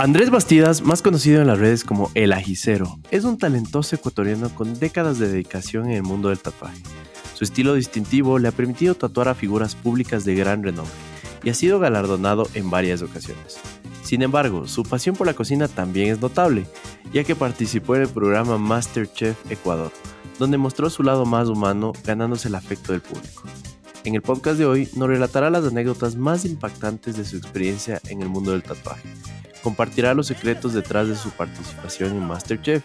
Andrés Bastidas, más conocido en las redes como El Ajicero, es un talentoso ecuatoriano con décadas de dedicación en el mundo del tatuaje. Su estilo distintivo le ha permitido tatuar a figuras públicas de gran renombre y ha sido galardonado en varias ocasiones. Sin embargo, su pasión por la cocina también es notable, ya que participó en el programa MasterChef Ecuador, donde mostró su lado más humano ganándose el afecto del público. En el podcast de hoy nos relatará las anécdotas más impactantes de su experiencia en el mundo del tatuaje compartirá los secretos detrás de su participación en Masterchef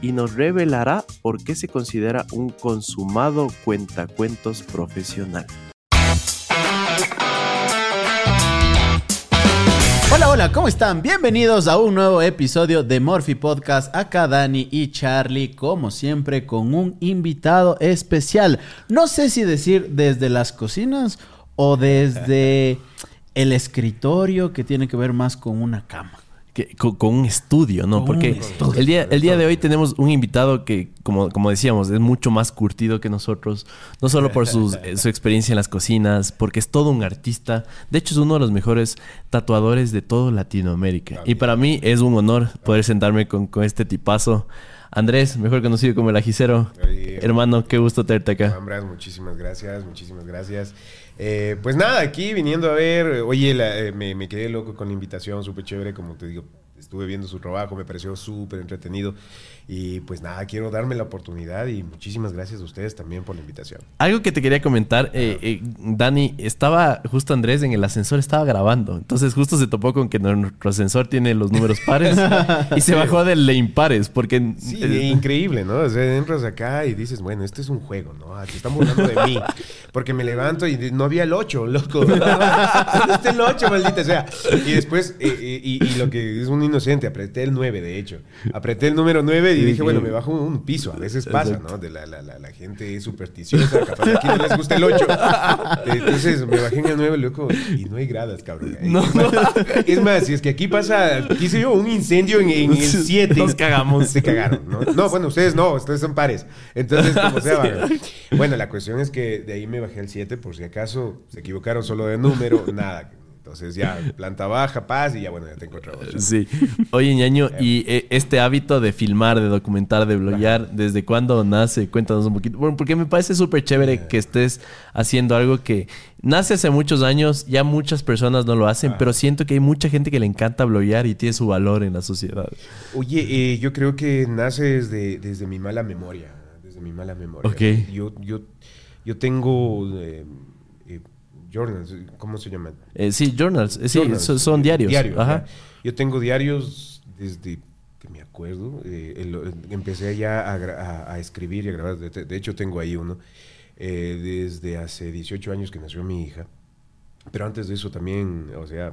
y nos revelará por qué se considera un consumado cuentacuentos profesional. Hola, hola, ¿cómo están? Bienvenidos a un nuevo episodio de Morphy Podcast. Acá Dani y Charlie, como siempre, con un invitado especial. No sé si decir desde las cocinas o desde el escritorio que tiene que ver más con una cama. Con, un estudio, ¿no? Porque el, día, el día de hoy tenemos un invitado que, como, como decíamos, es mucho más curtido que nosotros. No solo por su experiencia en las cocinas, porque es todo un artista. De hecho, es uno de los mejores tatuadores de toda Latinoamérica. Y para mí es un honor poder sentarme con, con este tipazo. Andrés, mejor conocido como el ajicero. Hermano, qué gusto tenerte acá. Andrés, muchísimas gracias, muchísimas gracias. Eh, pues nada, aquí viniendo a ver, oye, eh, me, me, quedé loco con la invitación, súper chévere, como te digo, estuve viendo su trabajo, me pareció súper entretenido. Y pues nada, quiero darme la oportunidad y muchísimas gracias a ustedes también por la invitación. Algo que te quería comentar, eh, eh, Dani, estaba justo Andrés en el ascensor, estaba grabando. Entonces justo se topó con que nuestro ascensor tiene los números pares y se bajó del de impares. Porque... Sí, increíble, ¿no? O sea, entras acá y dices, bueno, este es un juego, ¿no? Te están burlando de mí. Porque me levanto y no había el 8, loco. ¿Dónde está el 8, maldita sea? Y después, eh, y, y, lo que es un inocente, apreté el 9, de hecho. Apreté el número 9 y dije, bueno, me bajo un piso. A veces pasa, ¿no? De la, la, la, gente es supersticiosa, capaz aquí no les gusta el 8. Entonces me bajé en el 9, loco, y no hay gradas, cabrón. No, no. Es más, si es que aquí pasa, quise yo, un incendio en, el 7. Nos cagamos. Se cagaron, ¿no? No, bueno, ustedes no, ustedes son pares. Entonces, como sea, Bueno, la cuestión es que de ahí me bajé al 7, por si acaso se equivocaron solo de número, nada entonces ya, planta baja, paz y ya bueno, ya te encuentro. Sí. Oye, ñaño, ¿y eh, este hábito de filmar, de documentar, de bloguear, desde cuándo nace? Cuéntanos un poquito. Bueno, porque me parece súper chévere que estés haciendo algo que nace hace muchos años, ya muchas personas no lo hacen, pero siento que hay mucha gente que le encanta bloguear y tiene su valor en la sociedad. Oye, eh, yo creo que nace desde, desde mi mala memoria, desde mi mala memoria. Ok. Yo, yo, yo tengo... Eh, journals, ¿cómo se llaman? Eh, sí, journals, sí, Son, diarios. diarios Yo tengo diarios desde que me acuerdo. Eh, empecé ya a, escribir y a grabar. De, hecho, tengo ahí uno. Eh, desde hace 18 años que nació mi hija. Pero antes de eso también, o sea,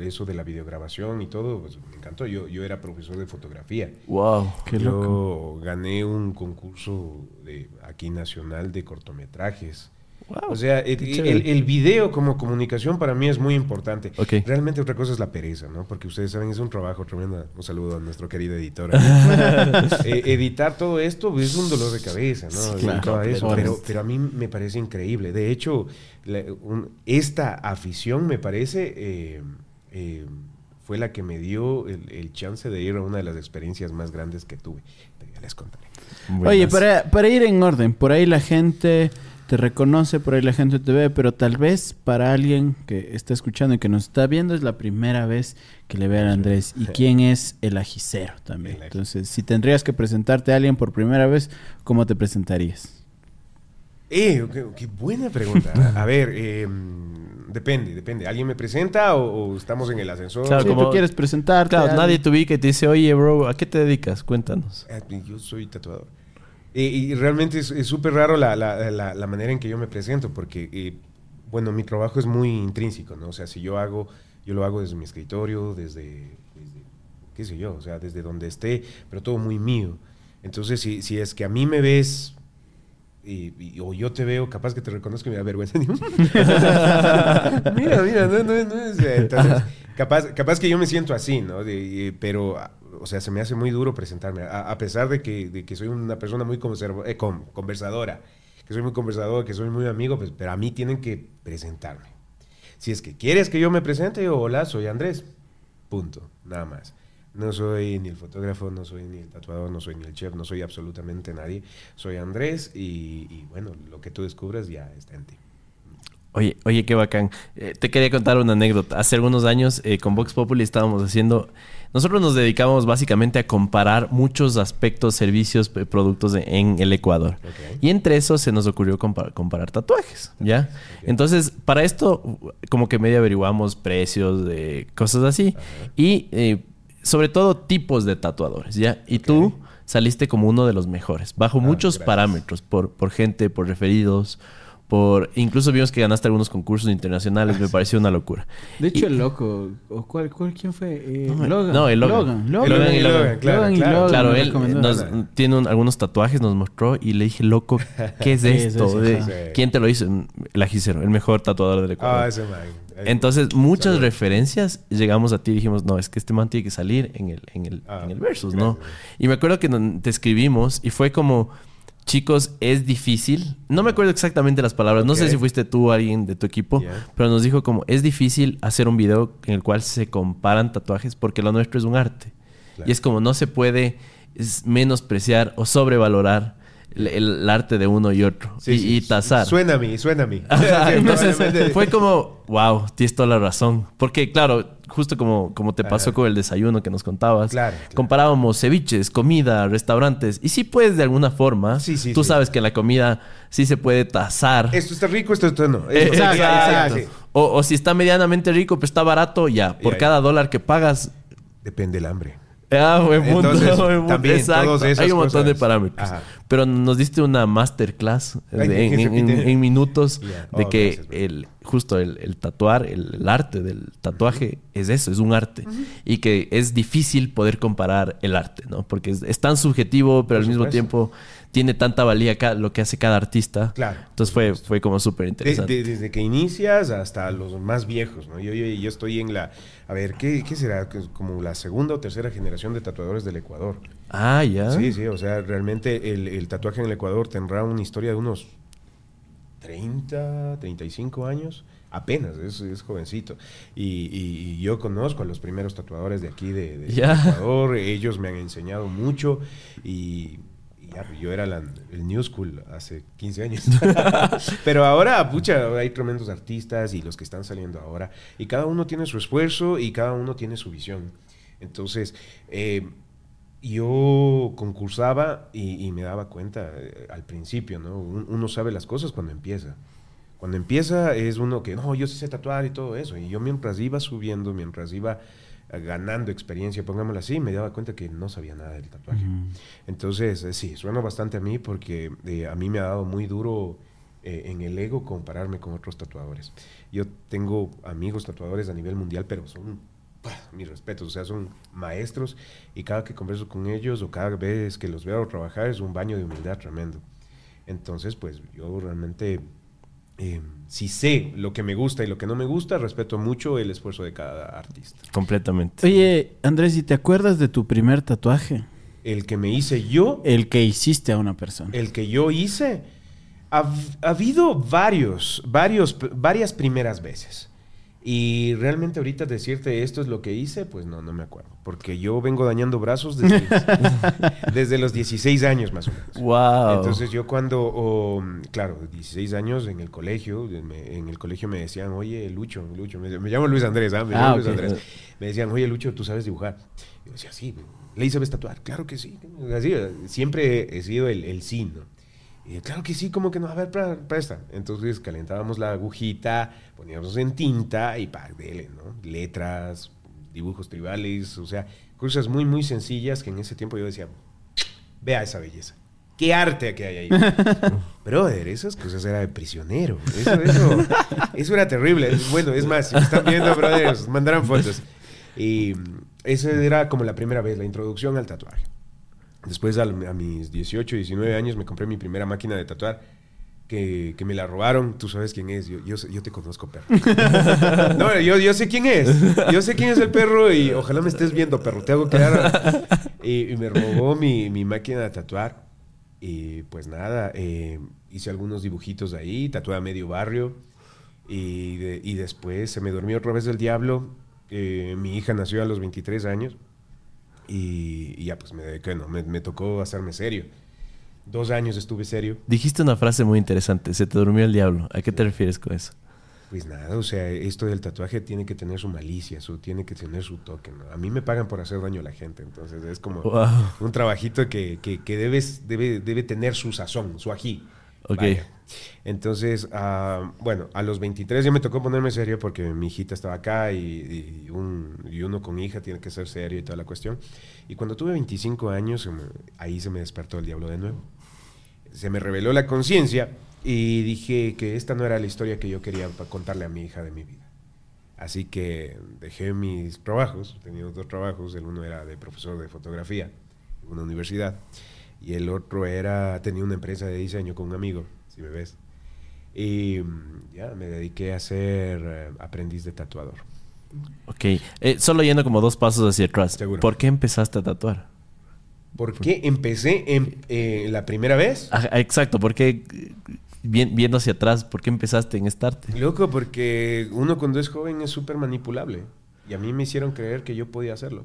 eso de la videograbación y todo, pues me encantó. Yo, yo era profesor de fotografía. ¡Wow! ¡Qué yo gané un concurso de, aquí nacional de cortometrajes o sea, el, video como comunicación para mí es muy importante. Realmente otra cosa es la pereza, ¿no? Porque ustedes saben, es un trabajo tremendo. Un saludo a nuestro querido editor. Eh, editar todo esto es un dolor de cabeza, ¿no? pero, a mí me parece increíble. De hecho, esta afición me parece... Eh, eh, fue la que me dio el, chance de ir a una de las experiencias más grandes que tuve. Ya les contaré. Oye, para, para ir en orden, por ahí la gente te reconoce, por ahí la gente te ve, pero tal vez para alguien que está escuchando y que nos está viendo es la primera vez que le ve a Andrés. ¿Y quién es el ajicero también? Entonces, si tendrías que presentarte a alguien por primera vez, ¿cómo te presentarías? Eh, qué, buena pregunta. A ver, em, depende, depende. ¿Alguien me presenta o, estamos en el ascensor? Claro, tú quieres presentarte. Claro, nadie te ubica y te dice, oye, bro, ¿a qué te dedicas? Cuéntanos. Eh, yo soy tatuador. Y, realmente es súper raro la, la, la, manera en que yo me presento, porque, eh, bueno, mi trabajo es muy intrínseco, ¿no? O sea, si yo hago, yo lo hago desde mi escritorio, desde, qué sé yo, o sea, desde donde esté, pero todo muy mío. Entonces, si, si es que a mí me ves y, o yo te veo, capaz que te reconozco y me da vergüenza. mira, mira, no, no, no capaz, capaz que yo me siento así, ¿no? pero o sea, se me hace muy duro presentarme, a, pesar de que, que, soy una persona muy eh, conversadora, que soy muy conversador, que soy muy amigo, pues, pero a mí tienen que presentarme. Si es que quieres que yo me presente, yo, hola, soy Andrés. Punto, nada más. No soy ni el fotógrafo, no soy ni el tatuador, no soy ni el chef, no soy absolutamente nadie. Soy Andrés y, bueno, lo que tú descubras ya está en ti. Oye, oye, qué bacán. Eh, te quería contar una anécdota. Hace algunos años eh, con Vox Populi estábamos haciendo nosotros nos dedicamos básicamente a comparar muchos aspectos, servicios, productos en el Ecuador. Y entre eso se nos ocurrió comparar, tatuajes, ¿ya? Entonces, para esto, como que medio averiguamos precios de cosas así. Y eh, sobre todo tipos de tatuadores, ¿ya? Y tú saliste como uno de los mejores, bajo ah, muchos parámetros, por, por gente, por referidos, por incluso vimos que ganaste algunos concursos internacionales, me pareció una locura. De hecho, el loco, ¿o cuál, quién fue? Eh, no, Logan. No, el Logan. Logan, Logan, y Logan. Claro, claro, claro él nos, tiene algunos tatuajes, nos mostró y le dije, loco, ¿qué es esto? ¿Quién te lo hizo? El Agicero, el mejor tatuador del Ecuador. Ah, ese man. Entonces, muchas referencias llegamos a ti y dijimos, no, es que este man tiene que salir en el, en el, ah, en el versus, ¿no? Y me acuerdo que te escribimos y fue como chicos, es difícil. No me acuerdo exactamente las palabras. No sé si fuiste tú o alguien de tu equipo, pero nos dijo como es difícil hacer un video en el cual se comparan tatuajes porque lo nuestro es un arte. Y es como no se puede menospreciar o sobrevalorar el, arte de uno y otro y, tasar. Suena a mí, suena a mí. fue como, wow, tienes toda la razón. Porque, claro, justo como, como te pasó con el desayuno que nos contabas, comparábamos ceviches, comida, restaurantes. Y sí puedes de alguna forma, tú sabes que la comida sí se puede tasar. Esto está rico, esto, no. exacto. O, o, si está medianamente rico, pero está barato, ya. Por cada dólar que pagas. Depende el hambre. Ah, buen punto. También, Hay un montón de parámetros. Pero nos diste una masterclass en, minutos de oh, que el, justo el, tatuar, el, arte del tatuaje es eso, es un arte. Y que es difícil poder comparar el arte, ¿no? Porque es, tan subjetivo, pero al mismo tiempo tiene tanta valía lo que hace cada artista. Claro. Entonces fue, fue como súper interesante. desde que inicias hasta los más viejos, ¿no? Yo, yo, yo estoy en la... A ver, ¿qué, ¿qué, será? Como la segunda o tercera generación de tatuadores del Ecuador. Ah, ya. Sí, sí, o sea, realmente el, el tatuaje en el Ecuador tendrá una historia de unos 30, 35 años apenas, es, es jovencito. Y, y, yo conozco a los primeros tatuadores de aquí de, de Ecuador, ellos me han enseñado mucho y pues, yo era el New School hace 15 años. Pero ahora, pucha, hay tremendos artistas y los que están saliendo ahora. Y cada uno tiene su esfuerzo y cada uno tiene su visión. Entonces, eh, yo concursaba y, me daba cuenta eh, al principio, ¿no? Uno sabe las cosas cuando empieza. Cuando empieza es uno que, no, yo sí sé tatuar y todo eso. Y yo mientras iba subiendo, mientras iba ganando experiencia, pongámoslo así, me daba cuenta que no sabía nada del tatuaje. Entonces, eh, sí, suena bastante a mí porque eh, a mí me ha dado muy duro eh, en el ego compararme con otros tatuadores. Yo tengo amigos tatuadores a nivel mundial, pero son mis respetos, o sea, son maestros y cada que converso con ellos o cada vez que los veo trabajar es un baño de humildad tremendo. Entonces, pues yo realmente eh, si sé lo que me gusta y lo que no me gusta, respeto mucho el esfuerzo de cada artista. Completamente. Oye, Andrés, ¿y te acuerdas de tu primer tatuaje? El que me hice yo. El que hiciste a una persona. El que yo hice. Ha, ha habido varios, varios, varias primeras veces. Y realmente ahorita decirte esto es lo que hice, pues no, no me acuerdo. Porque yo vengo dañando brazos desde, desde los 16 años más o menos. Wow. Entonces yo cuando, claro, 16 años en el colegio, en el colegio me decían, oye, Lucho, Lucho, me, llamo Luis Andrés, ¿ah? Me llamo ah, Luis Andrés. Me decían, oye, Lucho, ¿tú sabes dibujar? Yo decía, sí, ¿le sabes tatuar? Claro que sí. Así, siempre he sido el, el sí, ¿no? Y claro que sí, como que no, a ver, presta. Entonces calentábamos la agujita, poníamos en tinta y pa, dele, ¿no? Letras, dibujos tribales, o sea, cosas muy, muy sencillas que en ese tiempo yo decía, vea esa belleza. ¿Qué arte que hay ahí? Brother, esas cosas era de prisionero. Eso, eso, eso era terrible. Bueno, es más, si me están viendo, brother, mandarán fotos. Y esa era como la primera vez, la introducción al tatuaje. Después, a, mis 18, 19 años, me compré mi primera máquina de tatuar. Que, que, me la robaron, tú sabes quién es, yo, yo, yo te conozco, perro. no, yo, yo, sé quién es, yo sé quién es el perro y ojalá me estés viendo, perro, te hago quedar. Y, y me robó mi, mi, máquina de tatuar y pues nada, eh, hice algunos dibujitos ahí, tatué a medio barrio y, y después se me durmió otra vez el diablo. Eh, mi hija nació a los 23 años Y, ya pues me dediqué, no, me, me tocó hacerme serio. Dos años estuve serio. Dijiste una frase muy interesante, se te durmió el diablo. ¿A qué te refieres con eso? Pues nada, o sea, esto del tatuaje tiene que tener su malicia, su, tiene que tener su toque. A mí me pagan por hacer daño a la gente, entonces es como un trabajito que, que, debes, debe, debe tener su sazón, su ají. Ok. Entonces, uh, bueno, a los 23 ya me tocó ponerme serio porque mi hijita estaba acá y, y, un, y, uno con hija tiene que ser serio y toda la cuestión. Y cuando tuve 25 años, ahí se me despertó el diablo de nuevo. Se me reveló la conciencia y dije que esta no era la historia que yo quería contarle a mi hija de mi vida. Así que dejé mis trabajos, tenía dos trabajos, el uno era de profesor de fotografía en una universidad y el otro era, tenía una empresa de diseño con un amigo, me ves. Y mm, ya me dediqué a ser eh, aprendiz de tatuador. Ok, eh, solo yendo como dos pasos hacia atrás. ¿Por qué empezaste a tatuar? ¿Por qué empecé en, eh, la primera vez? exacto, ¿por qué viendo hacia atrás, ¿por qué empezaste en esta arte? Loco, porque uno cuando es joven es súper manipulable. Y a mí me hicieron creer que yo podía hacerlo.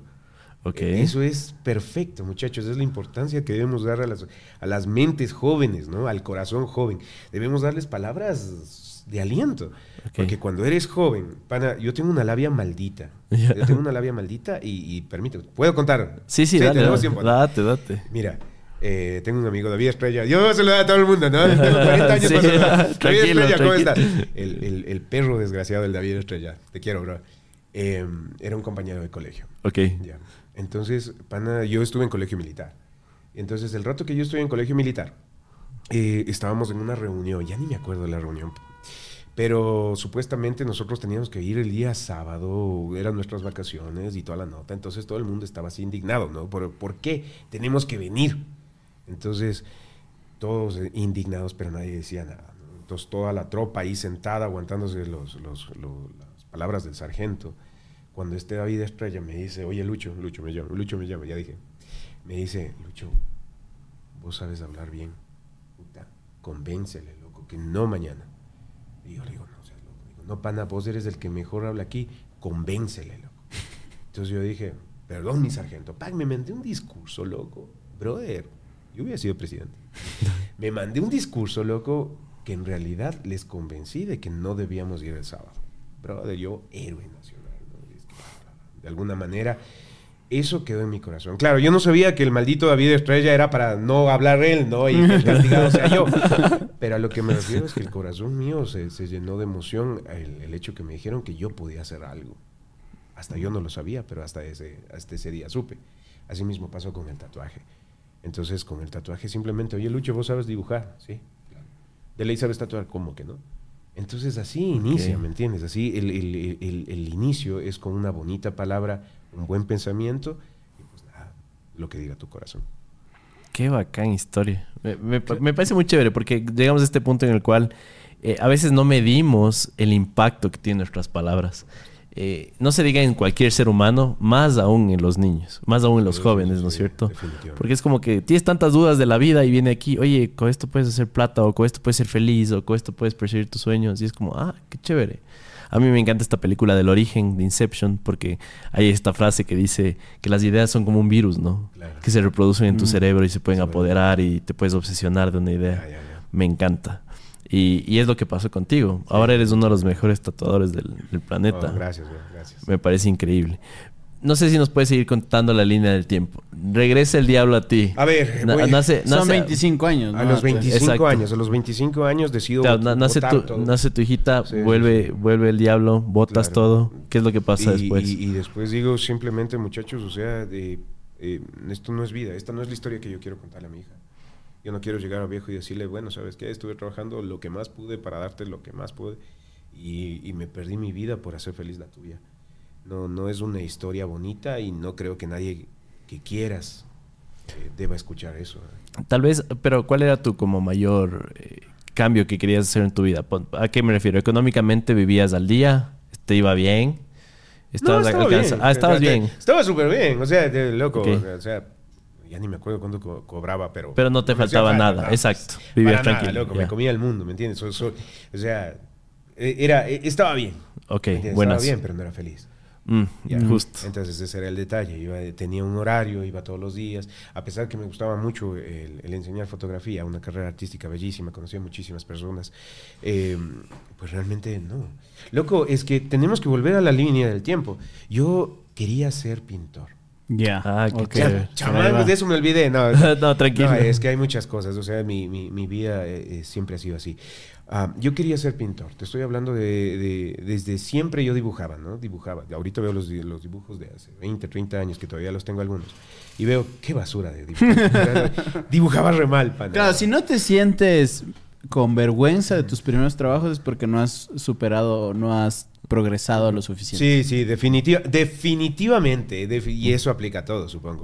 Okay. Eso es perfecto, muchachos. Es la importancia que debemos dar a las, a las mentes jóvenes, ¿no? Al corazón joven. Debemos darles palabras de aliento. Porque cuando eres joven, pana, yo tengo una labia maldita. Yo tengo una labia maldita y, y permíteme, ¿puedo contar? Sí, sí, dale, date, date. Mira, eh, tengo un amigo, David Estrella. Yo se lo doy a todo el mundo, ¿no? Tengo 40 años David Estrella, ¿cómo estás? El, el, perro desgraciado del David Estrella. Te quiero, bro. Eh, era un compañero de colegio. Ok. Ya. Entonces, pana, yo estuve en colegio militar. Entonces, el rato que yo estuve en colegio militar, eh, estábamos en una reunión. Ya ni me acuerdo de la reunión. Pero supuestamente nosotros teníamos que ir el día sábado, eran nuestras vacaciones y toda la nota. Entonces todo el mundo estaba así indignado, ¿no? ¿Por, ¿por qué tenemos que venir? Entonces, todos indignados, pero nadie decía nada. Entonces, toda la tropa ahí sentada, aguantándose los, las palabras del sargento. Cuando este David Estrella me dice, oye, Lucho, Lucho me llama, Lucho me llama, ya dije. Me dice, Lucho, vos sabes hablar bien. Puta, convéncele, loco, que no mañana. Y yo le digo, no seas loco. Digo, no, pana, vos eres el que mejor habla aquí, convéncele, loco. Entonces yo dije, perdón, mi sargento, Pac, me mandé un discurso, loco. Brother, yo hubiera sido presidente. Me mandé un discurso, loco, que en realidad les convencí de que no debíamos ir el sábado. Brother, yo héroe nacional. De alguna manera, eso quedó en mi corazón. Claro, yo no sabía que el maldito David Estrella era para no hablar él, ¿no? Y que castigado sea yo. Pero a lo que me refiero es que el corazón mío se, llenó de emoción el, el, hecho que me dijeron que yo podía hacer algo. Hasta yo no lo sabía, pero hasta ese, hasta ese día supe. Así mismo pasó con el tatuaje. Entonces, con el tatuaje simplemente, oye, Lucho, vos sabes dibujar, ¿sí? De ley sabes tatuar, ¿cómo que no? Entonces, así inicia, ¿me entiendes? Así el, el, el, inicio es con una bonita palabra, un buen pensamiento, y pues nada, lo que diga tu corazón. Qué bacán historia. Me, me, parece muy chévere porque llegamos a este punto en el cual eh, a veces no medimos el impacto que tienen nuestras palabras. Eh, no se diga en cualquier ser humano, más aún en los niños, más aún en los jóvenes, ¿no es cierto? Porque es como que tienes tantas dudas de la vida y viene aquí, oye, con esto puedes hacer plata, o con esto puedes ser feliz, o con esto puedes perseguir tus sueños, y es como, ah, qué chévere. A mí me encanta esta película del origen de Inception porque hay esta frase que dice que las ideas son como un virus, ¿no? Que se reproducen en tu mm. cerebro y se pueden apoderar y te puedes obsesionar de una idea. Me encanta. Y, es lo que pasó contigo. Ahora eres uno de los mejores tatuadores del, planeta. Oh, gracias, gracias. Me parece increíble. No sé si nos puedes seguir contando la línea del tiempo. Regresa el diablo a ti. A ver, son 25 años. A los 25 años, a los 25 años decido nace, tu, nace tu hijita, vuelve, vuelve el diablo, botas todo. ¿Qué es lo que pasa después? Y, después digo simplemente, muchachos, o sea, de, eh, esto no es vida, esta no es la historia que yo quiero contarle a mi hija. Yo no quiero llegar a viejo y decirle, bueno, ¿sabes qué? Estuve trabajando lo que más pude para darte lo que más pude y, me perdí mi vida por hacer feliz la tuya. No, no es una historia bonita y no creo que nadie que quieras eh, deba escuchar eso. Tal vez, pero ¿cuál era tu como mayor eh, cambio que querías hacer en tu vida? ¿A qué me refiero? ¿Económicamente vivías al día? ¿Te iba bien? ¿Estabas estaba bien. Ah, estabas bien. Estaba súper bien, o sea, de loco, o sea ya ni me acuerdo cuándo cobraba, pero... Pero no te faltaba nada, exacto. Vivías tranquilo. loco, me comía el mundo, ¿me entiendes? o sea, e, era, e, estaba bien. Ok, Estaba bien, pero no era feliz. Mm, justo. Entonces ese era el detalle. Iba, tenía un horario, iba todos los días. A pesar que me gustaba mucho el, enseñar fotografía, una carrera artística bellísima, conocía muchísimas personas, eh, pues realmente no. Loco, es que tenemos que volver a la línea del tiempo. Yo quería ser pintor. Ya. Ah, qué de eso me olvidé. No, no tranquilo. es que hay muchas cosas. O sea, mi, mi, mi vida eh, eh, siempre ha sido así. Ah, yo quería ser pintor. Te estoy hablando de, Desde siempre yo dibujaba, ¿no? Dibujaba. Ahorita veo los, los, dibujos de hace 20, 30 años, que todavía los tengo algunos. Y veo, qué basura de dibujar. Dibujaba re mal, pana. Claro, si no te sientes con vergüenza de tus primeros trabajos es porque no has superado, no has progresado lo suficiente. Sí, sí, definitivamente. y eso aplica a todo, supongo.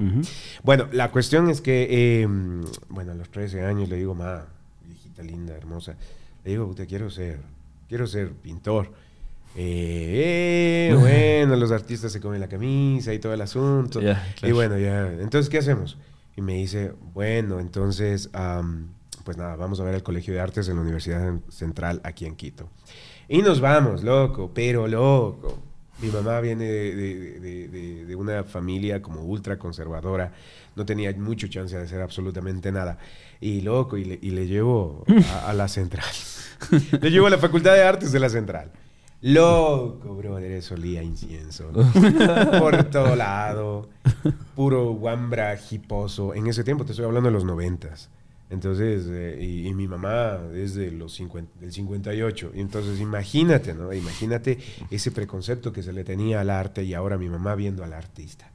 Bueno, la cuestión es que, em, bueno, a los 13 años le digo, ma, viejita linda, hermosa, le digo, te quiero ser, quiero ser pintor. Eh, bueno, los artistas se comen la camisa y todo el asunto. Y bueno, ya, entonces, ¿qué hacemos? Y me dice, bueno, entonces, pues nada, vamos a ver el Colegio de Artes en la Universidad Central aquí en Quito. Y nos vamos, loco, pero loco. Mi mamá viene de, una familia como ultra conservadora, no tenía mucho chance de hacer absolutamente nada. Y loco, y le, llevo a, la central. le llevo a la Facultad de Artes de la central. Loco, brother, eso olía incienso. Por todo lado. Puro guambra hiposo. En ese tiempo, te estoy hablando de los noventas. Entonces, eh, y, mi mamá es de los 50, del 58. Y entonces, imagínate, ¿no? Imagínate ese preconcepto que se le tenía al arte y ahora mi mamá viendo al artista.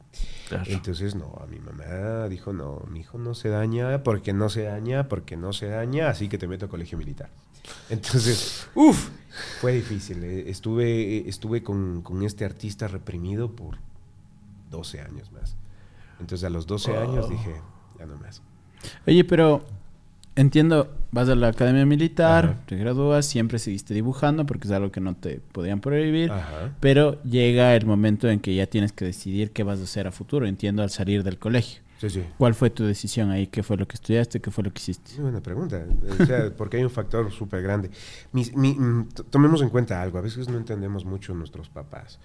Entonces, no, a mi mamá dijo, no, mi hijo no se daña porque no se daña, porque no se daña, así que te meto a colegio militar. Entonces, uff, fue difícil. Eh, estuve, eh, estuve con, con, este artista reprimido por 12 años más. Entonces, a los 12 años dije, ya no más. Oye, pero Entiendo, vas a la academia militar, te gradúas, siempre seguiste dibujando porque es algo que no te podían prohibir, pero llega el momento en que ya tienes que decidir qué vas a hacer a futuro, entiendo, al salir del colegio. Sí, sí. ¿Cuál fue tu decisión ahí? ¿Qué fue lo que estudiaste? ¿Qué fue lo que hiciste? Muy buena pregunta. O sea, porque hay un factor súper grande. Mm, tomemos en cuenta algo. A veces no entendemos mucho nuestros papás,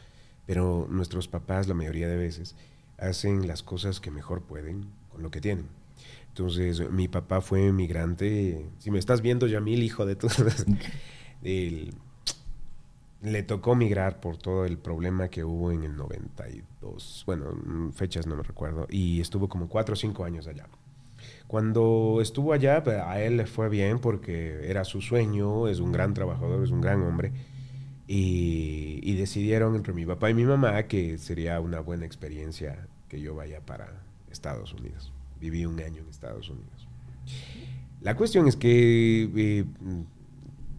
pero nuestros papás, la mayoría de veces, hacen las cosas que mejor pueden con lo que tienen. Entonces, mi papá fue migrante. Si me estás viendo, Yamil, hijo de todas, le tocó migrar por todo el problema que hubo en el 92. Bueno, fechas no me recuerdo. Y estuvo como cuatro o cinco años allá. Cuando estuvo allá, a él le fue bien porque era su sueño, es un gran trabajador, es un gran hombre. Y, y decidieron entre mi papá y mi mamá que sería una buena experiencia que yo vaya para Estados Unidos viví un año en Estados Unidos. La cuestión es que eh,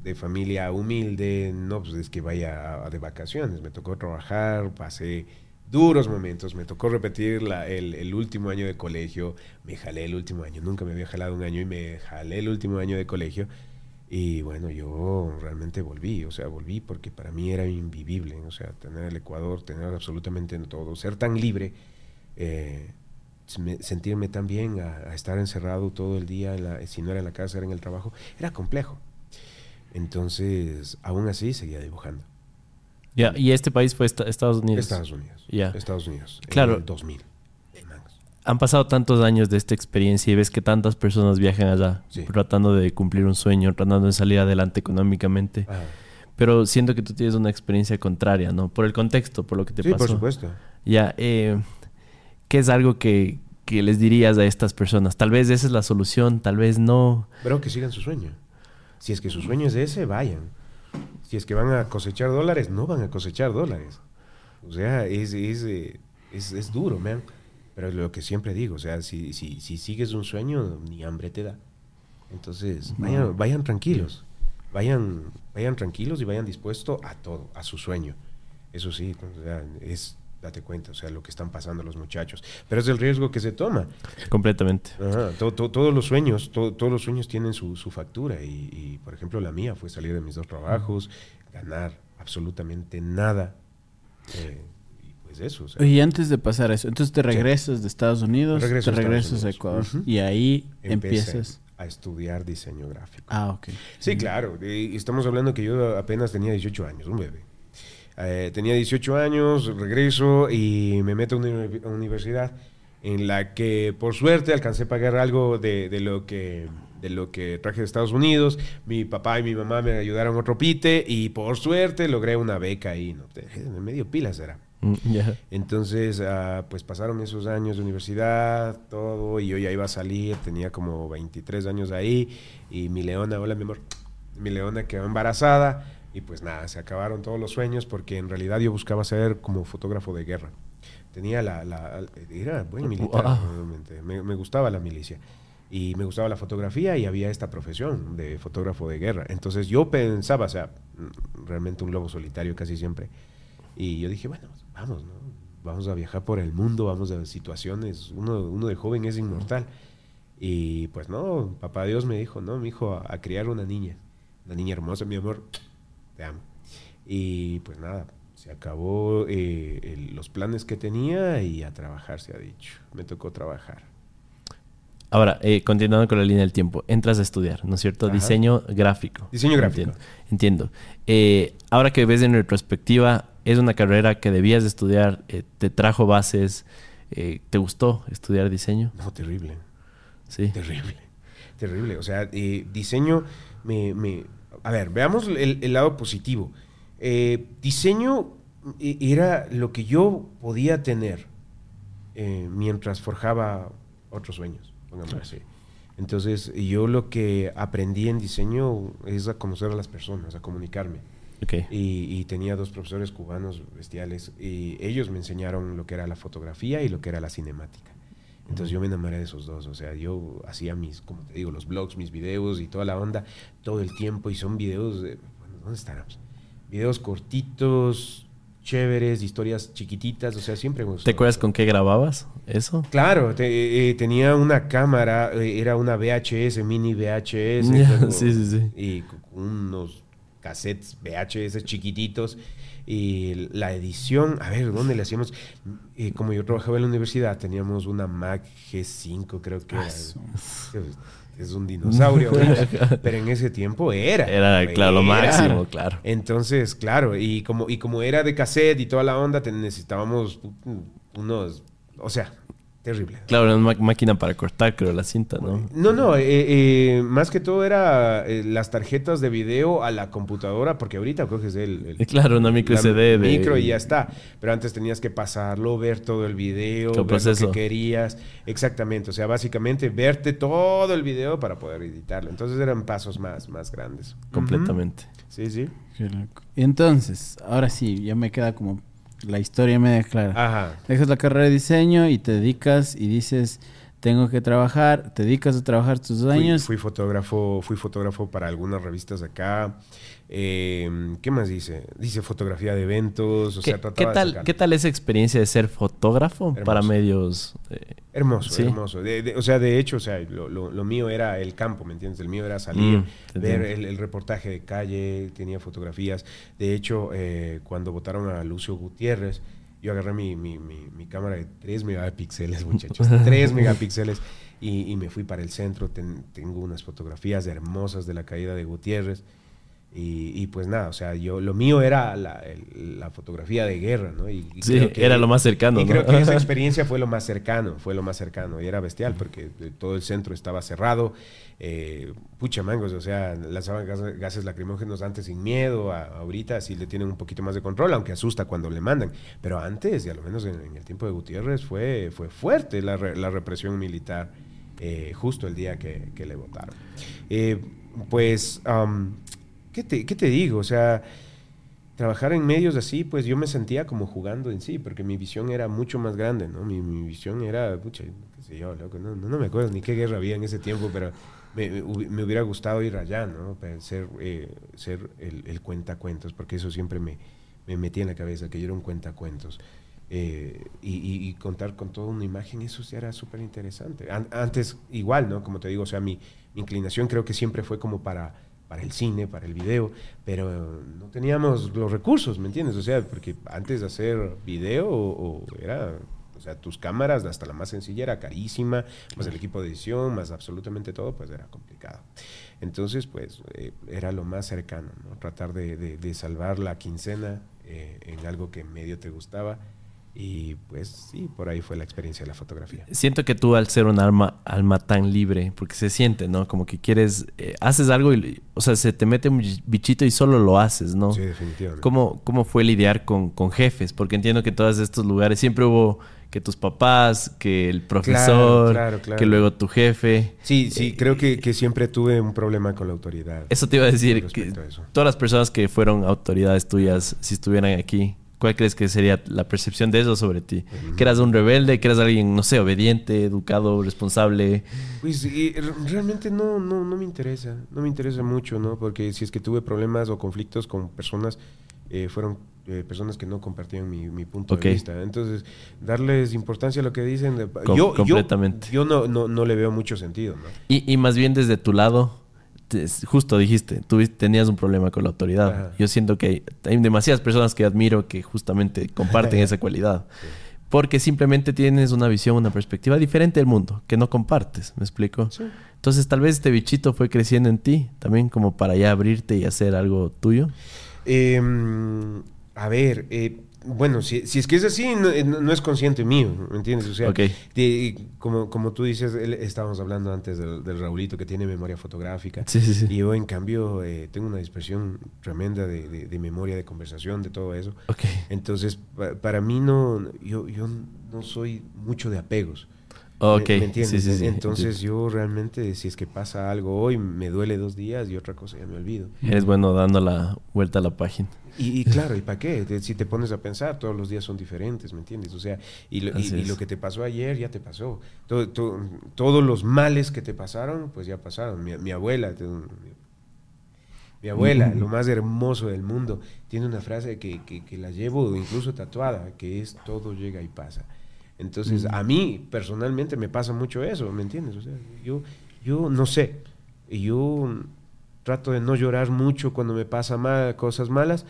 de familia humilde, no, pues es que vaya de vacaciones, me tocó trabajar, pasé duros momentos, me tocó repetir el, el, último año de colegio, me jalé el último año, nunca me había jalado un año y me jalé el último año de colegio. Y bueno, yo realmente volví, o sea, volví porque para mí era invivible, o sea, tener el Ecuador, tener absolutamente todo, ser tan libre, eh, sentirme tan bien a, estar encerrado todo el día, si no era en la casa, era en el trabajo, era complejo. Entonces, aún así, seguía dibujando. Ya, ¿y este país fue Estados Unidos? Estados Unidos. Ya. Estados Unidos. Claro. En el 2000. Han pasado tantos años de esta experiencia y ves que tantas personas viajan allá tratando de cumplir un sueño, tratando de salir adelante económicamente. Pero siento que tú tienes una experiencia contraria, ¿no? Por el contexto, por lo que te pasó. Sí, por supuesto. Ya, eh, ¿qué es algo que, les dirías a estas personas? Tal vez esa es la solución, tal vez no. Pero que sigan su sueño. Si es que su sueño es ese, vayan. Si es que van a cosechar dólares, no van a cosechar dólares. O sea, es, es, eh, es, duro, man. Pero es lo que siempre digo, o sea, si, si, si sigues un sueño, ni hambre te da. Entonces, vayan, vayan tranquilos. Vayan, vayan tranquilos y vayan dispuestos a todo, a su sueño. Eso sí, o sea, es date cuenta, o sea, lo que están pasando los muchachos. Pero es el riesgo que se toma. Completamente. todos los sueños, todos los sueños tienen su, factura. Y, por ejemplo, la mía fue salir de mis dos trabajos, ganar absolutamente nada. Eh, y pues eso. y antes de pasar a eso, entonces te regresas de Estados Unidos, te regresas a Ecuador y ahí empiezas a estudiar diseño gráfico. Ah, ok. Sí, claro. Y estamos hablando que yo apenas tenía 18 años, un bebé. Eh, tenía 18 años, regreso y me meto a una universidad en la que por suerte alcancé a pagar algo de, de, lo que de lo que traje de Estados Unidos. Mi papá y mi mamá me ayudaron otro pite y por suerte logré una beca ahí. ¿no? medio pilas era. Mm, Entonces, ah, pues pasaron esos años de universidad, todo, y yo ya iba a salir, tenía como 23 años ahí, y mi leona, hola mi amor, mi leona quedó embarazada, y pues nada, se acabaron todos los sueños porque en realidad yo buscaba ser como fotógrafo de guerra. Tenía la... la era buen militar, me, me, gustaba la milicia. Y me gustaba la fotografía y había esta profesión de fotógrafo de guerra. Entonces yo pensaba, o sea, realmente un lobo solitario casi siempre. Y yo dije, bueno, vamos, ¿no? Vamos a viajar por el mundo, vamos a situaciones. Uno, uno de joven es inmortal. Y pues no, papá Dios me dijo, no, mi hijo, a, a criar una niña. Una niña hermosa, mi amor y pues nada, se acabó eh, los planes que tenía y a trabajar se ha dicho. Me tocó trabajar. Ahora, eh, continuando con la línea del tiempo, entras a estudiar, ¿no es cierto? Diseño gráfico. Diseño gráfico. Entiendo. Eh, ahora que ves en retrospectiva, es una carrera que debías de estudiar, te trajo bases, ¿te gustó estudiar diseño? No, terrible. Sí. Terrible. Terrible. O sea, diseño me, a ver, veamos el, lado positivo. Eh, diseño eh, era lo que yo podía tener eh, mientras forjaba otros sueños, así. Entonces, yo lo que aprendí en diseño es a conocer a las personas, a comunicarme. Y, tenía dos profesores cubanos bestiales y ellos me enseñaron lo que era la fotografía y lo que era la cinemática. Entonces yo me enamoré de esos dos, o sea, yo hacía mis, como te digo, los blogs, mis videos y toda la onda todo el tiempo y son videos, de, bueno, ¿dónde estaremos? Videos cortitos, chéveres, historias chiquititas, o sea, siempre me ¿Te acuerdas con qué grababas eso? Claro, eh, tenía una cámara, eh, era una VHS, mini VHS, sí, sí, sí. y unos cassettes VHS chiquititos y la edición, a ver, ¿dónde le hacíamos? Eh, como yo trabajaba en la universidad, teníamos una Mac G5, creo que era. Es un dinosaurio, pero en ese tiempo era. Era, claro, lo máximo, claro. Entonces, claro, y como, y como era de cassette y toda la onda, necesitábamos unos, o sea, Terrible. Claro, una máquina para cortar, creo, la cinta, ¿no? No, no, eh, eh, más que todo era eh, las tarjetas de video a la computadora, porque ahorita coges el... el claro, una micro SD. De... Micro y ya está. Pero antes tenías que pasarlo, ver todo el video, ver lo que querías. Exactamente, o sea, básicamente verte todo el video para poder editarlo. Entonces eran pasos más, más grandes. Completamente. Sí, sí. Entonces, ahora sí, ya me queda como la historia media clara. Ajá. Dejas la carrera de diseño y te dedicas y dices, tengo que trabajar, te dedicas a trabajar tus años. Fui, fotógrafo, fui fotógrafo para algunas revistas acá. Em, ¿Qué más dice? Dice fotografía de eventos. O ¿Qué, sea, ¿qué tal, ¿Qué tal esa experiencia de ser fotógrafo para medios? Eh, hermoso, hermoso. o sea, de hecho, o sea, lo, mío era el campo, ¿me entiendes? El mío era salir, mm, ver el, reportaje de calle, tenía fotografías. De hecho, eh, cuando votaron a Lucio Gutiérrez, yo agarré mi, mi, mi, cámara de 3 megapíxeles, muchachos. 3 megapíxeles. Y, me fui para el centro. tengo unas fotografías hermosas de la caída de Gutiérrez. Y, pues nada, o sea, yo lo mío era la, fotografía de guerra, ¿no? Y, sí, era lo más cercano. Y creo que esa experiencia fue lo más cercano, fue lo más cercano. Y era bestial porque todo el centro estaba cerrado. Eh, pucha mangos, o sea, lanzaban gases, lacrimógenos antes sin miedo. ahorita sí le tienen un poquito más de control, aunque asusta cuando le mandan. Pero antes, y a lo menos en, el tiempo de Gutiérrez, fue, fue fuerte la, represión militar eh, justo el día que, le votaron. Eh, pues... ¿qué te, digo? O sea, trabajar en medios así, pues yo me sentía como jugando en sí, porque mi visión era mucho más grande, ¿no? Mi, visión era, pucha, qué sé yo, loco, no, no, me acuerdo ni qué guerra había en ese tiempo, pero me, hubiera gustado ir allá, ¿no? ser, eh, ser el, el, cuentacuentos, porque eso siempre me, me metía en la cabeza, que yo era un cuentacuentos. Eh, y, contar con toda una imagen, eso ya era súper interesante. antes, igual, ¿no? Como te digo, o sea, mi, mi inclinación creo que siempre fue como para para el cine, para el video, pero no teníamos los recursos, ¿me entiendes? O sea, porque antes de hacer video era, o sea, tus cámaras, hasta la más sencilla, era carísima, más el equipo de edición, más absolutamente todo, pues era complicado. Entonces, pues eh, era lo más cercano, ¿no? Tratar de, salvar la quincena eh, en algo que medio te gustaba. Y pues sí, por ahí fue la experiencia de la fotografía. Siento que tú al ser un alma, alma tan libre, porque se siente, ¿no? Como que quieres, eh, haces algo y, o sea, se te mete un bichito y solo lo haces, ¿no? Sí, definitivamente. ¿Cómo, cómo fue lidiar con, con jefes? Porque entiendo que en todos estos lugares siempre hubo que tus papás, que el profesor, que luego tu jefe. Sí, sí, eh, creo que, que, siempre tuve un problema con la autoridad. Eso te iba a decir, que todas las personas que fueron autoridades tuyas, si estuvieran aquí, ¿cuál crees que sería la percepción de eso sobre ti? ¿Que eras un rebelde? ¿Que eras alguien, no sé, obediente, educado, responsable? Pues realmente no, no, no me interesa, no me interesa mucho, ¿no? Porque si es que tuve problemas o conflictos con personas, eh, fueron eh, personas que no compartían mi, punto de vista. Entonces, darles importancia a lo que dicen. yo, completamente. Yo, no, no, le veo mucho sentido. Y, más bien desde tu lado, justo dijiste, tú tenías un problema con la autoridad. Yo siento que hay, demasiadas personas que admiro que justamente comparten esa cualidad. Porque simplemente tienes una visión, una perspectiva diferente del mundo, que no compartes, ¿me explico? Entonces tal vez este bichito fue creciendo en ti, también como para ya abrirte y hacer algo tuyo. Eh, a ver, eh, bueno, si, si, es que es así, no, eh, es consciente mío, ¿me entiendes? O sea, como, como tú dices, estábamos hablando antes del, Raulito que tiene memoria fotográfica. Sí, sí, sí. Y yo, en cambio, eh, tengo una dispersión tremenda de, de, memoria, de conversación, de todo eso. Okay. Entonces, para mí no, yo, yo no soy mucho de apegos. Ok, ¿Me, entiendes? Sí, sí, Entonces yo realmente, si es que pasa algo hoy, me duele dos días y otra cosa ya me olvido. Eres bueno dando la vuelta a la página. Y, claro, ¿y para qué? Si te pones a pensar, todos los días son diferentes, ¿me entiendes? O sea, y lo, y, lo que te pasó ayer ya te pasó. Todo, todos los males que te pasaron, pues ya pasaron. Mi, abuela, mi abuela, lo más hermoso del mundo, tiene una frase que, que, que la llevo incluso tatuada, que es todo llega y pasa. Entonces, a mí personalmente me pasa mucho eso, ¿me entiendes? O sea, yo, yo no sé, yo trato de no llorar mucho cuando me pasan mal, cosas malas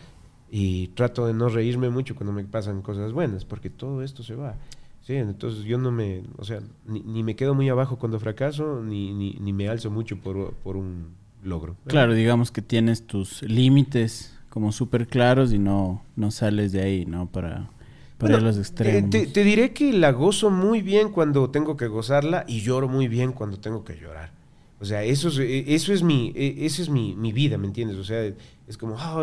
y trato de no reírme mucho cuando me pasan cosas buenas, porque todo esto se va. Sí, entonces yo no me, o sea, ni, me quedo muy abajo cuando fracaso, ni, ni, ni me alzo mucho por, por un logro. Claro, digamos que tienes tus límites como súper claros y no, no sales de ahí, ¿no? Para los eh, extremos. te, diré que la gozo muy bien cuando tengo que gozarla y lloro muy bien cuando tengo que llorar. O sea, eso es, eh, eso es, mi, eh, eso es mi, mi vida, ¿me entiendes? O sea, es como, ah,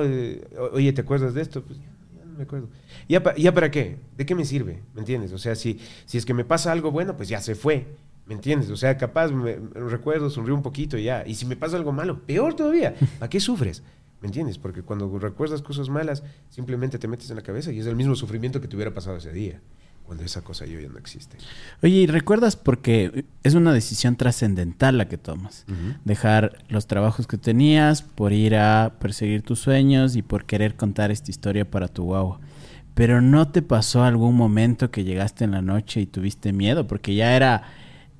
oye, ¿te acuerdas de esto? Pues ya, no me acuerdo. ¿Ya, ¿Ya para qué? ¿De qué me sirve? ¿Me entiendes? O sea, si, si es que me pasa algo bueno, pues ya se fue. ¿Me entiendes? O sea, capaz me, recuerdo, sonrío un poquito y ya. Y si me pasa algo malo, peor todavía. ¿Para qué sufres? ¿Me entiendes? Porque cuando recuerdas cosas malas, simplemente te metes en la cabeza y es el mismo sufrimiento que te hubiera pasado ese día, cuando esa cosa yo ya no existe. Oye, ¿y recuerdas porque es una decisión trascendental la que tomas? Dejar los trabajos que tenías por ir a perseguir tus sueños y por querer contar esta historia para tu guagua. Pero ¿no te pasó algún momento que llegaste en la noche y tuviste miedo? Porque ya era,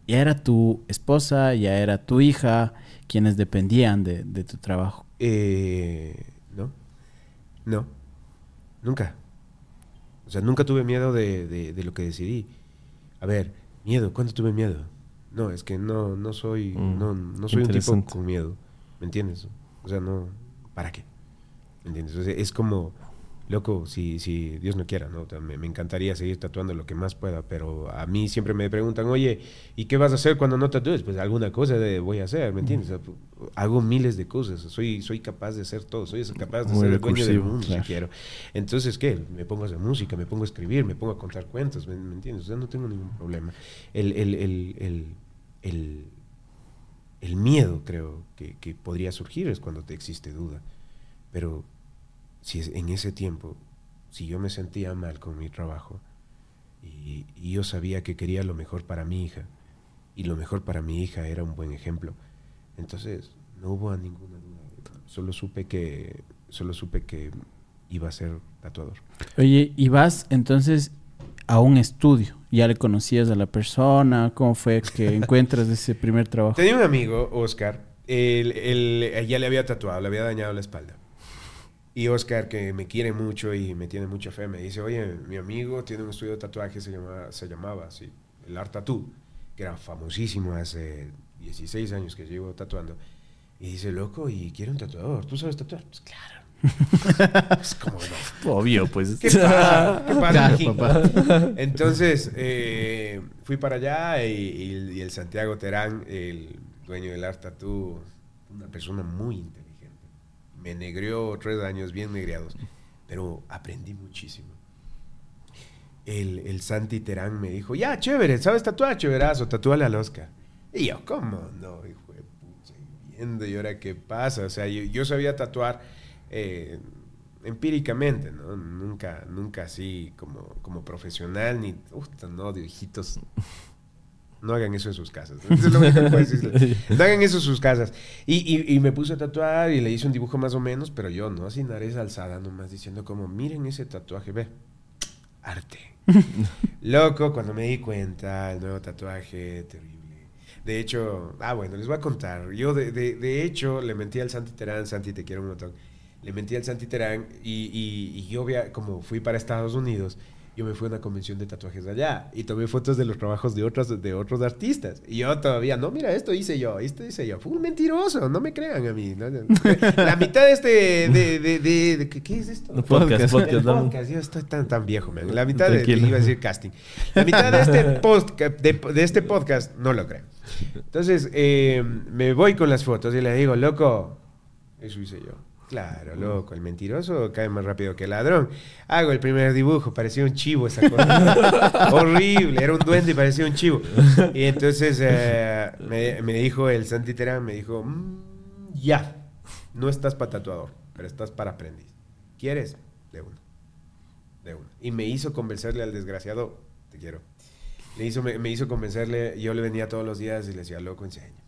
ya era tu esposa, ya era tu hija, quienes dependían de, de tu trabajo. Eh, no, no, nunca. O sea, nunca tuve miedo de, lo que decidí. A ver, miedo, ¿cuándo tuve miedo? No, es que no, no soy, mm, no, no soy un tipo con miedo, ¿me entiendes? O sea, no, ¿para qué? ¿Me entiendes? es como loco, si, si Dios no quiera, ¿no? Me, me, encantaría seguir tatuando lo que más pueda, pero a mí siempre me preguntan, oye, ¿y qué vas a hacer cuando no tatúes? Pues alguna cosa voy a hacer, ¿me entiendes? hago miles de cosas, soy, soy capaz de hacer todo, soy capaz de ser el dueño del mundo si quiero. Entonces, ¿qué? Me pongo a hacer música, me pongo a escribir, me pongo a contar cuentos, ¿me, entiendes? O sea, no tengo ningún problema. El, el, el, el, el miedo, creo, que, que podría surgir es cuando te existe duda, pero si en ese tiempo, si yo me sentía mal con mi trabajo y, yo sabía que quería lo mejor para mi hija y lo mejor para mi hija era un buen ejemplo, entonces no hubo ninguna duda. Solo supe que, solo supe que iba a ser tatuador. Oye, y vas entonces a un estudio. ¿Ya le conocías a la persona? ¿Cómo fue que encuentras ese primer trabajo? Tenía un amigo, Oscar, él, ya le había tatuado, le había dañado la espalda. Y Oscar, que me quiere mucho y me tiene mucha fe, me dice, oye, mi amigo tiene un estudio de tatuaje, se, llama, se llamaba así, el Art Tattoo, que era famosísimo hace 16 años que llevo tatuando. Y dice, loco, y quiere un tatuador, ¿tú sabes tatuar? Pues claro, es como, no. Obvio, pues. ¿Qué pasa? ¿Qué pasa, Entonces, eh, fui para allá y, el Santiago Terán, el dueño del Art Tattoo, una persona muy inteligente. Me negrió tres años bien negreados, pero aprendí muchísimo. El, el Santi Terán me dijo, ya, chévere, ¿sabes tatuar? Chéverazo, tatúale al Oscar. Y yo, ¿cómo no, hijo de puta? Viendo, ¿y ahora qué pasa? O sea, yo sabía tatuar eh, empíricamente, ¿no? Nunca, nunca así como, como profesional, ni, no, de. No hagan eso en sus casas. No hagan eso en sus casas. Y, me puse a tatuar y le hice un dibujo más o menos, pero yo no, así nariz alzada nomás, diciendo como, miren ese tatuaje, ve, arte. Loco, cuando me di cuenta, el nuevo tatuaje, terrible. De hecho, ah, bueno, les voy a contar. Yo, de, de, de hecho, le mentí al Santi Terán, Santi, te quiero un montón le mentí al Santi Terán y, y, yo, como fui para Estados Unidos, yo me fui a una convención de tatuajes allá y tomé fotos de los trabajos de otros, de otros artistas. Y yo todavía, no, mira, esto hice yo, esto hice yo. Fue un mentiroso, no me crean a mí. La mitad de este, de, de, de, ¿qué, es esto? podcast, podcast, podcast, Yo estoy tan, tan viejo, man. La mitad de, iba a decir casting. La mitad de este, post, de, este podcast no lo creo. Entonces, eh, me voy con las fotos y le digo, loco, eso hice yo. Claro, loco, el mentiroso cae más rápido que el ladrón. Hago el primer dibujo, parecía un chivo esa cosa. Horrible, era un duende y parecía un chivo. Y entonces eh, me, dijo el Santiterán, me dijo, mm, ya, no estás para tatuador, pero estás para aprendiz. ¿Quieres? De uno. De uno. Y me hizo convencerle al desgraciado, te quiero. Me hizo, me, me hizo convencerle, yo le venía todos los días y le decía, loco, enseña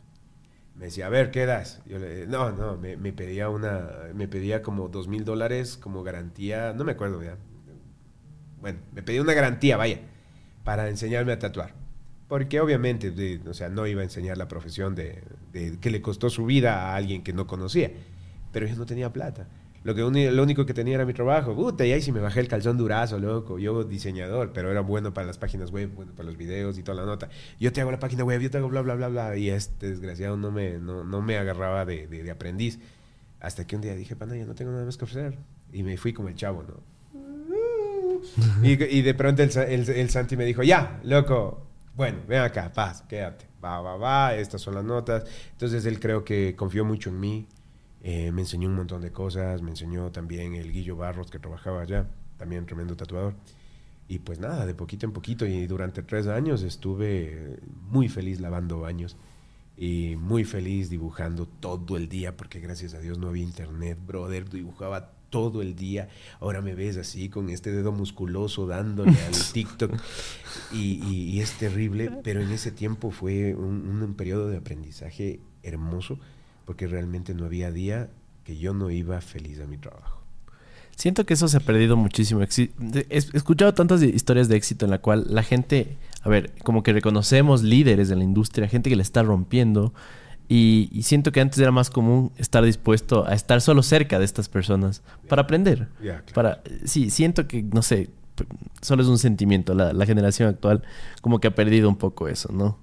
me decía, a ver, ¿qué das? Yo le, no, no, me, pedía una, me pedía como dos mil dólares como garantía, no me acuerdo ya. Bueno, me pedía una garantía, vaya, para enseñarme a tatuar. Porque obviamente, o sea, no iba a enseñar la profesión de, que le costó su vida a alguien que no conocía. Pero yo no tenía plata. Lo, que lo único que tenía era mi trabajo. Puta, y ahí sí me bajé el calzón durazo, loco. Yo diseñador, pero era bueno para las páginas web, bueno para los videos y toda la nota. Yo te hago la página web, yo te hago bla, bla, bla, bla. Y este desgraciado no me, no, no me agarraba de, de, aprendiz. Hasta que un día dije, pana, ya no tengo nada más que ofrecer. Y me fui como el chavo, ¿no? y, y, de pronto el, el, el Santi me dijo, ya, loco, bueno, ven acá, paz, quédate. Va, va, va, estas son las notas. Entonces él creo que confió mucho en mí. Eh, me enseñó un montón de cosas, me enseñó también el Guillo Barros que trabajaba allá, también tremendo tatuador. Y pues nada, de poquito en poquito y durante tres años estuve muy feliz lavando baños y muy feliz dibujando todo el día porque gracias a Dios no había internet, brother, dibujaba todo el día. Ahora me ves así con este dedo musculoso dándole al TikTok y, es terrible, pero en ese tiempo fue un, un periodo de aprendizaje hermoso porque realmente no había día que yo no iba feliz a mi trabajo. Siento que eso se ha perdido muchísimo. He escuchado tantas historias de éxito en la cual la gente, a ver, como que reconocemos líderes de la industria, gente que le está rompiendo. Y, siento que antes era más común estar dispuesto a estar solo cerca de estas personas para aprender. Para, sí, siento que, no sé, solo es un sentimiento. La, la generación actual como que ha perdido un poco eso, ¿no?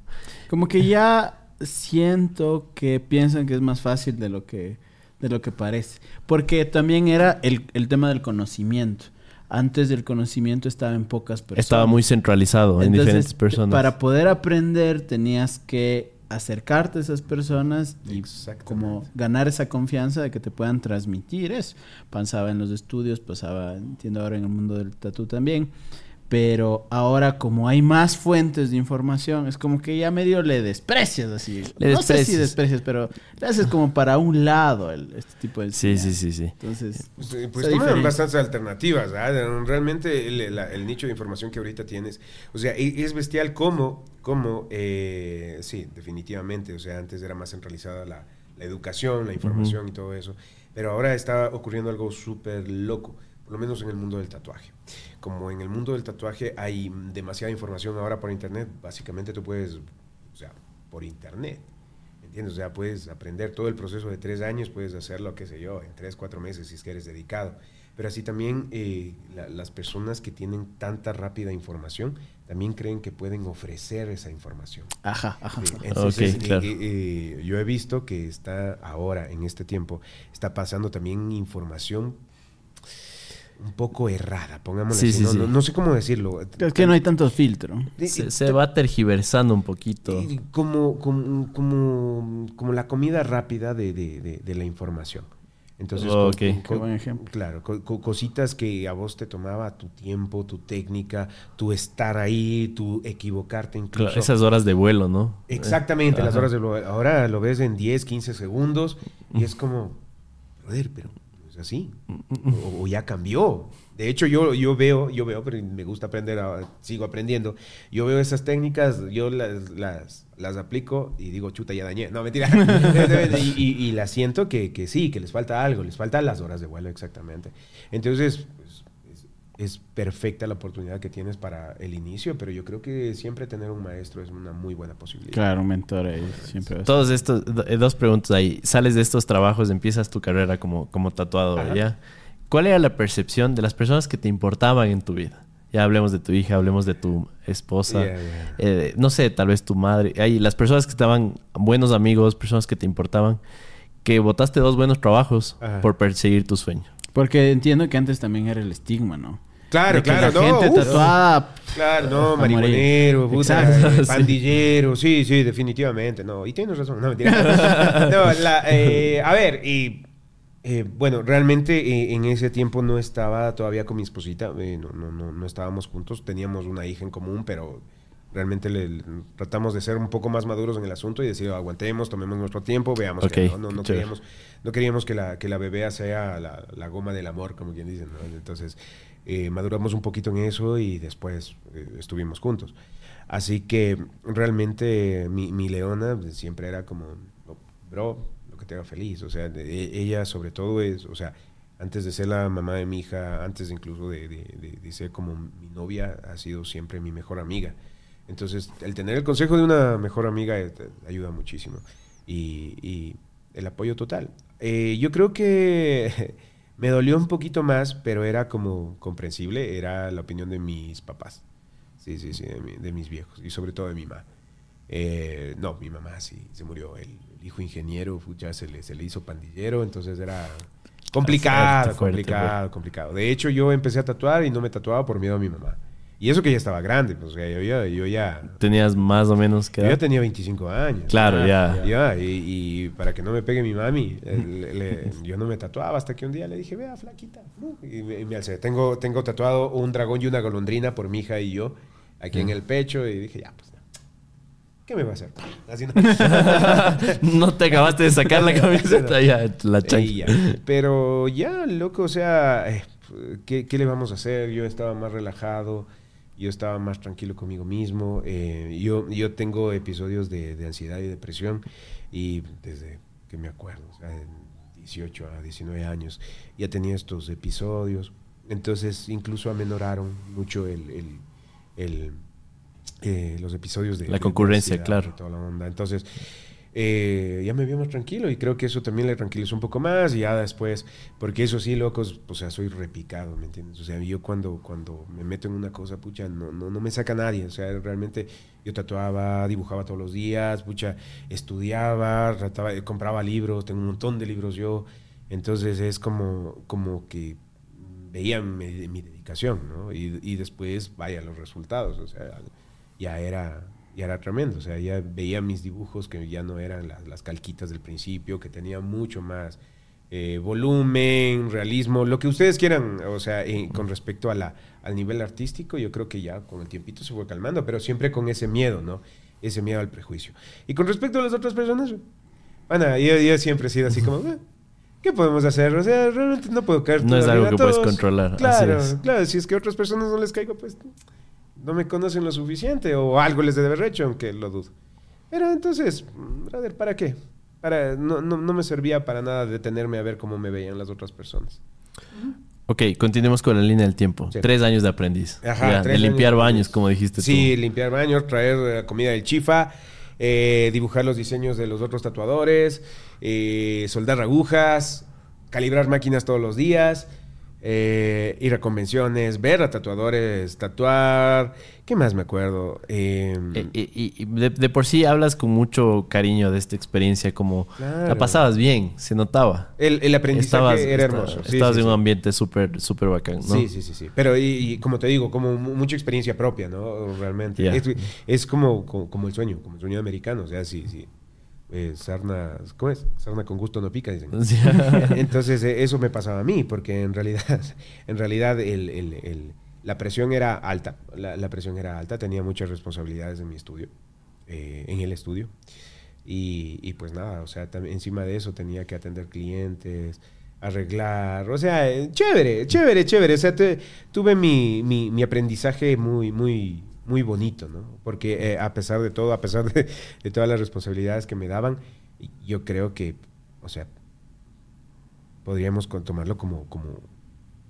Como que ya siento que piensan que es más fácil de lo que, de lo que parece. Porque también era el, el tema del conocimiento. Antes del conocimiento estaba en pocas personas. Estaba muy centralizado en diferentes personas. Para poder aprender tenías que acercarte a esas personas y como ganar esa confianza de que te puedan transmitir eso. Pasaba en los estudios, pasaba, entiendo ahora en el mundo del tatú también. Pero ahora como hay más fuentes de información, es como que ya medio le desprecias así. Le no sé si desprecias, pero le haces como para un lado el, este tipo de... Sí, sí, sí, sí. Entonces... Pues, pues toman bastantes alternativas, ¿verdad? Realmente el, nicho de información que ahorita tienes, o sea, es bestial cómo, cómo eh, sí, definitivamente, o sea, antes era más centralizada la, educación, la información y todo eso, pero ahora está ocurriendo algo súper loco, por lo menos en el mundo del tatuaje como en el mundo del tatuaje hay demasiada información ahora por internet, básicamente tú puedes, o sea, por internet, ¿entiendes? O sea, puedes aprender todo el proceso de tres años, puedes hacerlo, qué sé yo, en tres, cuatro meses si es que eres dedicado. Pero así también eh, las personas que tienen tanta rápida información también creen que pueden ofrecer esa información. Ajá, ajá. Entonces, eh, eh, yo he visto que está ahora, en este tiempo, está pasando también información un poco errada, pongámoslo así. no, sé cómo decirlo. Es que no hay tanto filtro. Se, va tergiversando un poquito. Como, como, como, la comida rápida de, la información. Entonces, buen ejemplo. claro, cositas que a vos te tomaba tu tiempo, tu técnica, tu estar ahí, tu equivocarte incluso. esas horas de vuelo, ¿no? Exactamente, las horas de vuelo. Ahora lo ves en 10, 15 segundos y es como, joder, pero así. O, ya cambió. De hecho, yo, yo veo, yo veo, pero me gusta aprender, sigo aprendiendo. Yo veo esas técnicas, yo las, las, las aplico y digo, chuta, ya dañé. No, mentira. y, y, la siento que, que, sí, que les falta algo, les faltan las horas de vuelo exactamente. Entonces, es perfecta la oportunidad que tienes para el inicio, pero yo creo que siempre tener un maestro es una muy buena posibilidad. Claro, un mentor ahí siempre. Todos estos, eh, dos preguntas ahí. Sales de estos trabajos, empiezas tu carrera como, como tatuador, ¿ya? ¿Cuál era la percepción de las personas que te importaban en tu vida? Ya hablemos de tu hija, hablemos de tu esposa, eh, no sé, tal vez tu madre. Hay las personas que estaban buenos amigos, personas que te importaban, que votaste dos buenos trabajos por perseguir tu sueño. Porque entiendo que antes también era el estigma, ¿no? Claro, claro, no. Gente tatuada. Claro, no, marihuanero, pandillero, sí, sí, definitivamente, no. Y tienes razón, no, mentira. no, la, eh, a ver, y eh, bueno, realmente eh, en ese tiempo no estaba todavía con mi esposita, no, no, no, no estábamos juntos, teníamos una hija en común, pero realmente le, tratamos de ser un poco más maduros en el asunto y decir, aguantemos, tomemos nuestro tiempo, veamos que no, no, queríamos, no queríamos que la, que la bebé sea la, la, goma del amor, como quien dice, ¿no? Entonces, eh, maduramos un poquito en eso y después eh, estuvimos juntos. Así que realmente mi, mi, leona siempre era como, bro, lo que te haga feliz. O sea, e, ella sobre todo es, o sea, antes de ser la mamá de mi hija, antes incluso de, de, ser como mi novia, ha sido siempre mi mejor amiga. Entonces, el tener el consejo de una mejor amiga eh, ayuda muchísimo. Y el apoyo total. yo creo que Me dolió un poquito más, pero era como comprensible, era la opinión de mis papás. Sí, sí, sí, de, mis viejos y sobre todo de mi mamá. Eh, no, mi mamá sí, se murió. El, hijo ingeniero ya se le, se le hizo pandillero, entonces era complicado, complicado, complicado. De hecho, yo empecé a tatuar y no me tatuaba por miedo a mi mamá. Y eso que ya estaba grande, pues yo ya... Yo ya Tenías más o menos que... Yo ya tenía 25 años. Claro, ya. Ya, y, para que no me pegue mi mami, yo no me tatuaba hasta que un día le dije, vea, flaquita. Y me, alcé. Tengo, tengo tatuado un dragón y una golondrina por mi hija y yo, aquí en el pecho, y dije, ya, pues... ¿Qué me va a hacer? Así no. no te acabaste de sacar la camiseta, ya, la chancha. Pero ya, loco, o sea, eh, ¿qué, ¿qué le vamos a hacer? Yo estaba más relajado yo estaba más tranquilo conmigo mismo. Eh, yo, yo tengo episodios de, de, ansiedad y depresión y desde que me acuerdo, o sea, de 18 a 19 años, ya tenía estos episodios. Entonces incluso amenoraron mucho el, el, el eh, los episodios de... La concurrencia, claro. Toda la onda. Entonces eh, ya me vi más tranquilo y creo que eso también le tranquilizó un poco más y ya después, porque eso sí, locos, o sea, soy repicado, ¿me entiendes? O sea, yo cuando, cuando me meto en una cosa, pucha, no, no, no me saca nadie, o sea, realmente yo tatuaba, dibujaba todos los días, pucha, estudiaba, trataba, compraba libros, tengo un montón de libros yo, entonces es como, como que veía mi, mi dedicación, ¿no? Y, y después, vaya, los resultados, o sea, ya era y era tremendo. O sea, ya veía mis dibujos que ya no eran las, calquitas del principio, que tenía mucho más eh, volumen, realismo, lo que ustedes quieran. O sea, con respecto a la, al nivel artístico, yo creo que ya con el tiempito se fue calmando, pero siempre con ese miedo, ¿no? Ese miedo al prejuicio. Y con respecto a las otras personas, bueno, yo, siempre he sido así como... Ah, ¿Qué podemos hacer? O sea, realmente no puedo caer. No es algo que puedes controlar. Claro, claro. Si es que a otras personas no les caigo, pues no me conocen lo suficiente o algo les debe haber hecho, aunque lo dudo. Pero entonces, brother, ¿para qué? Para, no, no, no, me servía para nada detenerme a ver cómo me veían las otras personas. Ok, continuemos con la línea del tiempo. Tres años de aprendiz. Ajá, de limpiar baños, como dijiste sí, limpiar baños, traer la comida del chifa, eh, dibujar los diseños de los otros tatuadores, eh, soldar agujas, calibrar máquinas todos los días, Eh, ir a convenciones, ver a tatuadores, tatuar. ¿Qué más me acuerdo? Em, eh, y, de, por sí hablas con mucho cariño de esta experiencia, como la pasabas bien, se notaba. El, aprendizaje era hermoso. estabas en un ambiente súper súper bacán, ¿no? Sí, sí, sí, sí. Pero, y, como te digo, como mucha experiencia propia, ¿no? Realmente. Es, como, como, el sueño, como el sueño americano. O sea, sí, sí eh, sarna, ¿cómo es? Sarna con gusto no pica, dicen. Entonces eh, eso me pasaba a mí, porque en realidad, en realidad la presión era alta, la, presión era alta, tenía muchas responsabilidades en mi estudio, eh, en el estudio. Y, pues nada, o sea, encima de eso tenía que atender clientes, arreglar, o sea, chévere, chévere, chévere. O sea, tuve mi, mi, mi aprendizaje muy, muy, muy bonito, ¿no? Porque eh, a pesar de todo, a pesar de, todas las responsabilidades que me daban, yo creo que, o sea, podríamos tomarlo como, como,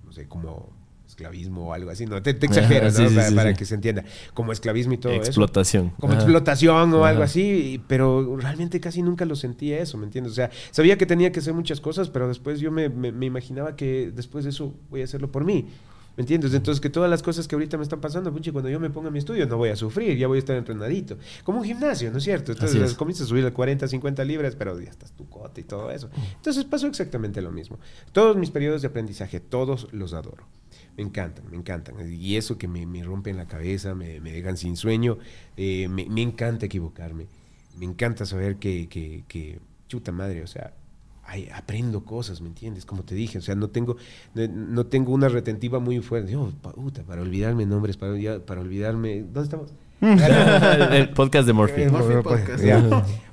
no sé, como esclavismo o algo así, no, te, exagero, ¿no? para, que se entienda, como esclavismo y todo explotación. Como explotación o algo así, pero realmente casi nunca lo sentía eso, ¿me entiendes? O sea, sabía que tenía que hacer muchas cosas, pero después yo me, me imaginaba que después de eso voy a hacerlo por mí. ¿Me entiendes? Entonces, que todas las cosas que ahorita me están pasando, puchi, cuando yo me ponga a mi estudio no voy a sufrir, ya voy a estar entrenadito. Como un gimnasio, ¿no es cierto? Entonces, comienzas a subir a 40, 50 libras, pero ya estás tu cote y todo eso. Entonces, pasó exactamente lo mismo. Todos mis periodos de aprendizaje, todos los adoro. Me encantan, me encantan. Y eso que me, me rompen la cabeza, me, me dejan sin sueño, eh, me, me, encanta equivocarme. Me encanta saber que, que, que, chuta madre, o sea, aprendo cosas, ¿me entiendes? Como te dije, o sea, no tengo, no, tengo una retentiva muy fuerte. puta, para olvidarme nombres, para, para olvidarme... ¿Dónde estamos? el podcast de Morphy.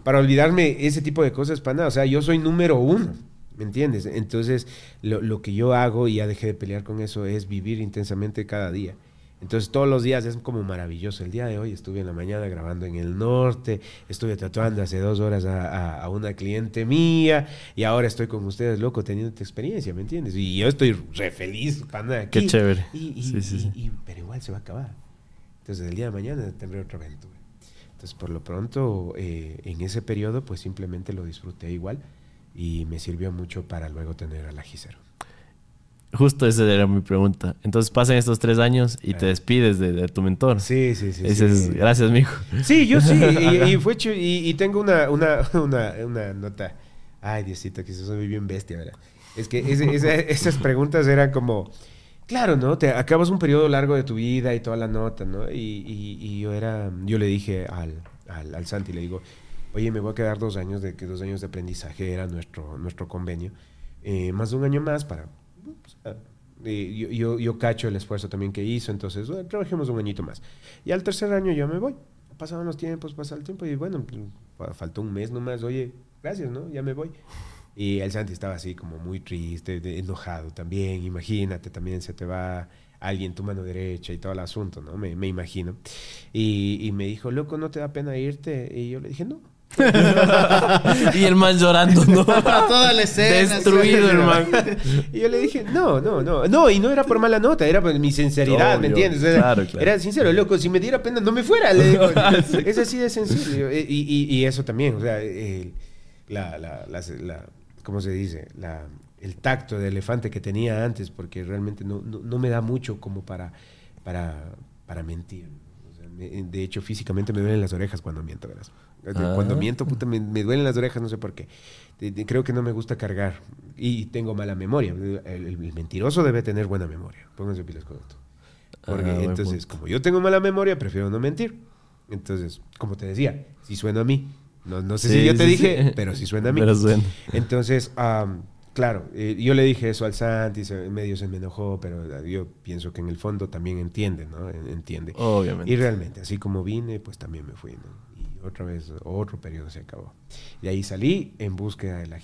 para olvidarme ese tipo de cosas, para nada. O sea, yo soy número uno, ¿me entiendes? Entonces, lo, lo que yo hago, y ya dejé de pelear con eso, es vivir intensamente cada día. Entonces todos los días es como maravilloso. El día de hoy estuve en la mañana grabando en el norte, estuve tatuando hace dos horas a, una cliente mía y ahora estoy con ustedes, loco, teniendo esta experiencia, ¿me entiendes? Y yo estoy re feliz, pana, aquí. Qué chévere. pero igual se va a acabar. Entonces el día de mañana tendré otra aventura. Entonces por lo pronto eh, en ese periodo pues simplemente lo disfruté igual y me sirvió mucho para luego tener al ajicero. Justo esa era mi pregunta. Entonces pasan estos tres años y te despides de, tu mentor. Sí, sí, sí. gracias, mijo. Sí, yo sí. y, fue y, tengo una, una, una, nota. Ay, Diosito, que soy bien bestia, ¿verdad? Es que esas preguntas eran como, claro, ¿no? Te acabas un periodo largo de tu vida y toda la nota, ¿no? Y, yo era, yo le dije al, al, Santi, le digo, oye, me voy a quedar dos años de que dos años de aprendizaje era nuestro, nuestro convenio. Eh, más de un año más para yo, yo, yo, cacho el esfuerzo también que hizo, entonces trabajemos un añito más. Y al tercer año yo me voy. Pasaban los tiempos, pasa el tiempo y bueno, faltó un mes nomás, oye, gracias, ¿no? Ya me voy. Y el Santi estaba así como muy triste, enojado también, imagínate, también se te va alguien tu mano derecha y todo el asunto, ¿no? Me, me imagino. Y, y, me dijo, loco, ¿no te da pena irte? Y yo le dije, no, y el man llorando, ¿no? Toda la escena. Destruido, el man. Y yo le dije, no, no, no. No, y no era por mala nota, era por mi sinceridad, ¿me entiendes? Era sincero, loco, si me diera pena no me fuera, le digo. es así de sencillo. Y, y, y eso también, o sea, la, la, la, ¿cómo se dice? La, el tacto de elefante que tenía antes, porque realmente no, no, me da mucho como para, para, para mentir. De hecho, físicamente me duelen las orejas cuando miento. Cuando ah. miento, puta, me, duelen las orejas, no sé por qué. creo que no me gusta cargar y tengo mala memoria. El, mentiroso debe tener buena memoria. Pónganse pilas con esto. Porque ah, entonces, como yo tengo mala memoria, prefiero no mentir. Entonces, como te decía, si suena a mí. No, no sé si yo te dije, pero si suena a mí. Entonces, claro, eh, yo le dije eso al Santi, se, medio se me enojó, pero yo pienso que en el fondo también entiende, ¿no? Entiende. Obviamente. Y realmente, así como vine, pues también me fui, ¿no? otra vez otro periodo se acabó. De ahí salí en búsqueda de la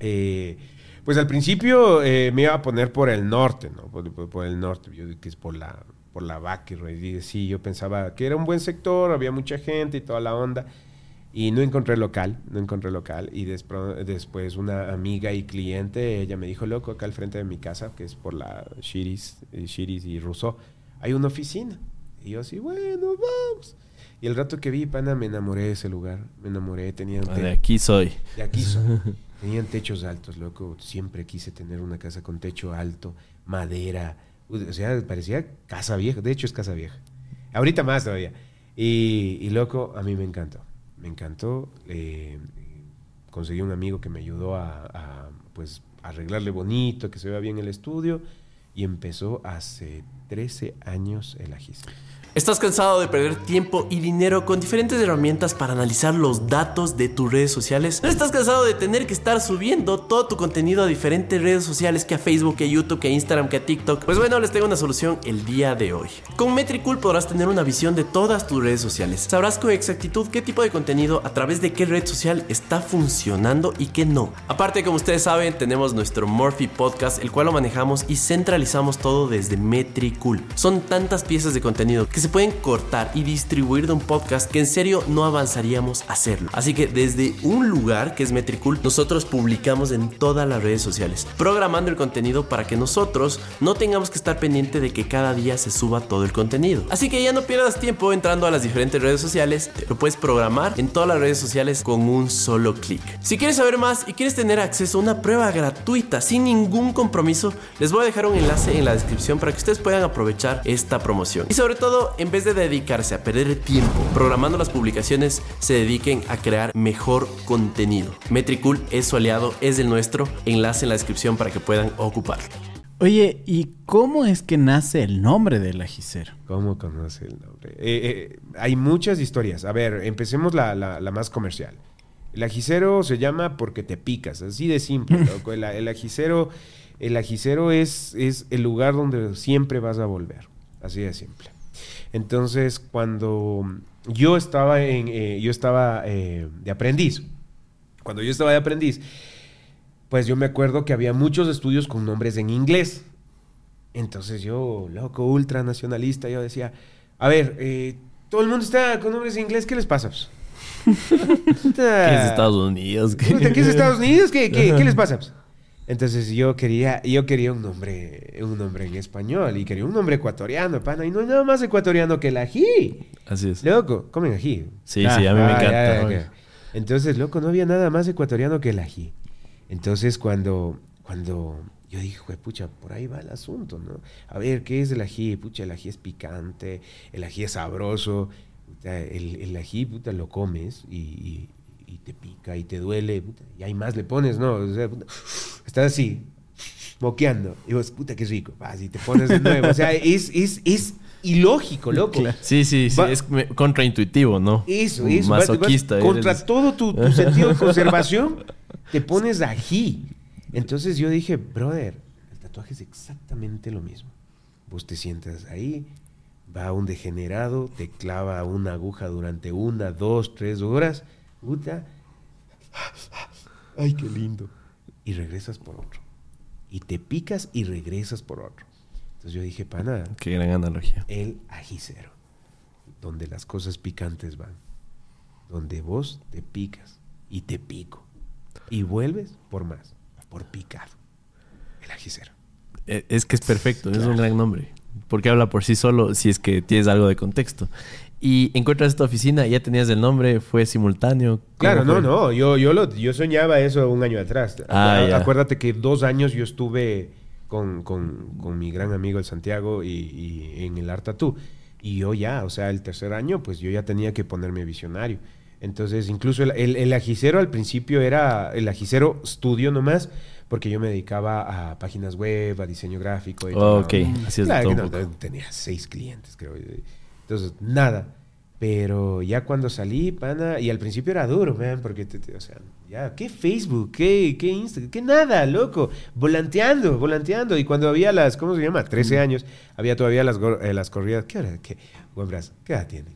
Eh, pues al principio eh, me iba a poner por el norte, ¿no? Por, el norte, yo que es por la, por la Y sí, yo pensaba que era un buen sector, había mucha gente y toda la onda. Y no encontré local, no encontré local. Y después una amiga y cliente, ella me dijo, loco, acá al frente de mi casa, que es por la Shiris, Shiris y Rousseau, hay una oficina. Y yo así, bueno, vamos. Y el rato que vi, pana, me enamoré de ese lugar. Me enamoré, tenía... Ah, de aquí soy. De aquí soy. Tenían techos altos, loco. Siempre quise tener una casa con techo alto, madera. O sea, parecía casa vieja. De hecho, es casa vieja. Ahorita más todavía. Y, loco, a mí me encantó. Me encantó. Eh, conseguí un amigo que me ayudó a, a, pues, arreglarle bonito, que se vea bien el estudio. Y empezó hace 13 años el Ajis. ¿Estás cansado de perder tiempo y dinero con diferentes herramientas para analizar los datos de tus redes sociales? ¿No estás cansado de tener que estar subiendo todo tu contenido a diferentes redes sociales que a Facebook, que a YouTube, que a Instagram, que a TikTok? Pues bueno, les tengo una solución el día de hoy. Con Metricool podrás tener una visión de todas tus redes sociales. Sabrás con exactitud qué tipo de contenido a través de qué red social está funcionando y qué no. Aparte, como ustedes saben, tenemos nuestro Morphy Podcast, el cual lo manejamos y centralizamos todo desde Metricool. Son tantas piezas de contenido que se pueden cortar y distribuir de un podcast que en serio no avanzaríamos a hacerlo. Así que desde un lugar que es Metricool, nosotros publicamos en todas las redes sociales, programando el contenido para que nosotros no tengamos que estar pendiente de que cada día se suba todo el contenido. Así que ya no pierdas tiempo entrando a las diferentes redes sociales, lo puedes programar en todas las redes sociales con un solo clic. Si quieres saber más y quieres tener acceso a una prueba gratuita sin ningún compromiso, les voy a dejar un enlace en la descripción para que ustedes puedan aprovechar esta promoción. Y sobre todo, en vez de dedicarse a perder tiempo programando las publicaciones, se dediquen a crear mejor contenido. Metricool es su aliado, es el nuestro. Enlace en la descripción para que puedan ocuparlo. Oye, ¿y cómo es que nace el nombre del ajicero? ¿Cómo conoce el nombre? Eh, eh, hay muchas historias. A ver, empecemos la, la, más comercial. El ajicero se llama porque te picas, así de simple. El, el, ajicero, el ajicero es, es el lugar donde siempre vas a volver, así de simple. Entonces, cuando yo estaba, en, eh, yo estaba eh, de aprendiz, cuando yo estaba de aprendiz, pues yo me acuerdo que había muchos estudios con nombres en inglés. Entonces yo, loco, ultranacionalista, yo decía, a ver, eh, todo el mundo está con nombres en inglés, ¿qué les pasa? ¿Qué es Estados Unidos? ¿Qué, es Estados Unidos? ¿Qué, qué les pasa? Entonces yo quería, yo quería un nombre, un nombre en español y quería un nombre ecuatoriano, pana. Y no hay nada más ecuatoriano que el ají. Así es. Loco, comen ají. Sí, sí, a mí me ah, encanta. Entonces, loco, no había nada más ecuatoriano que el ají. Entonces, cuando, cuando yo dije, pucha, por ahí va el asunto, ¿no? A ver, ¿qué es el ají? Pucha, el ají es picante, el ají es sabroso. El, el ají, puta, lo comes y y te pica y te duele, y hay más le pones, ¿no? O sea, estás así, moqueando, y vos, puta, qué rico, vas y te pones de nuevo. O sea, es, es, es ilógico, loco. Sí, sí, sí, es contraintuitivo, ¿no? Eso, eso. Masoquista. contra todo tu, tu sentido de conservación, te pones ají. Entonces yo dije, brother, el tatuaje es exactamente lo mismo. Vos te sientas ahí, va un degenerado, te clava una aguja durante una, dos, tres horas puta, ay, qué lindo. Y regresas por otro. Y te picas y regresas por otro. Entonces yo dije, pana. Qué gran analogía. El ajicero. Donde las cosas picantes van. Donde vos te picas y te pico. Y vuelves por más. Por picado. El ajicero. E, es que es perfecto, es un gran nombre. Porque habla por sí solo si es que tienes algo de contexto y encuentras esta oficina, ya tenías el nombre, fue simultáneo. Claro, no, no, yo, yo, lo, yo soñaba eso un año atrás. Ah, Acuérdate que dos años yo estuve con, mi gran amigo el Santiago y, en el Art Y yo ya, o sea, el tercer año, pues yo ya tenía que ponerme visionario. Entonces, incluso el, el, ajicero al principio era el ajicero estudio nomás, porque yo me dedicaba a páginas web, a diseño gráfico. Y ok, así es. tenía seis clientes, creo. Entonces, nada. Pero ya cuando salí, pana, y al principio era duro, man, porque, o sea, ya, ¿qué Facebook? ¿Qué, qué Instagram? ¿Qué nada, loco? Volanteando, volanteando. Y cuando había las, ¿cómo se llama? 13 años, había todavía las, eh, las corridas. ¿Qué hora? ¿Qué? Buen brazo. ¿Qué edad tiene?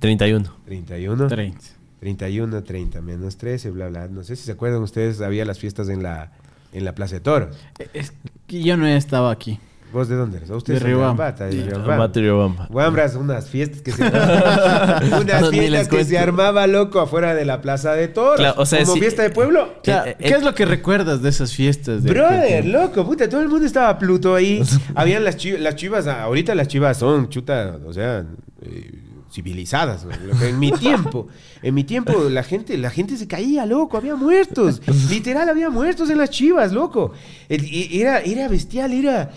31. 31. 30. 31, 30, menos 13, bla, bla. No sé si se acuerdan ustedes, había las fiestas en la, en la Plaza de Toros. Es que yo no he estado aquí. ¿Vos de dónde eres? Usted de Riobamba. De Riobamba. Guambras, unas fiestas que se unas fiestas que se armaba loco afuera de la plaza de toros. o sea, como fiesta de pueblo. ¿Qué es lo que recuerdas de esas fiestas? De Brother, loco, puta, todo el mundo estaba Pluto ahí. Habían las chivas, las chivas, ahorita las chivas son chuta, o sea, eh, civilizadas. En mi tiempo, en mi tiempo la gente, la gente se caía, loco, había muertos. Literal, había muertos en las chivas, loco. Era, era bestial, era...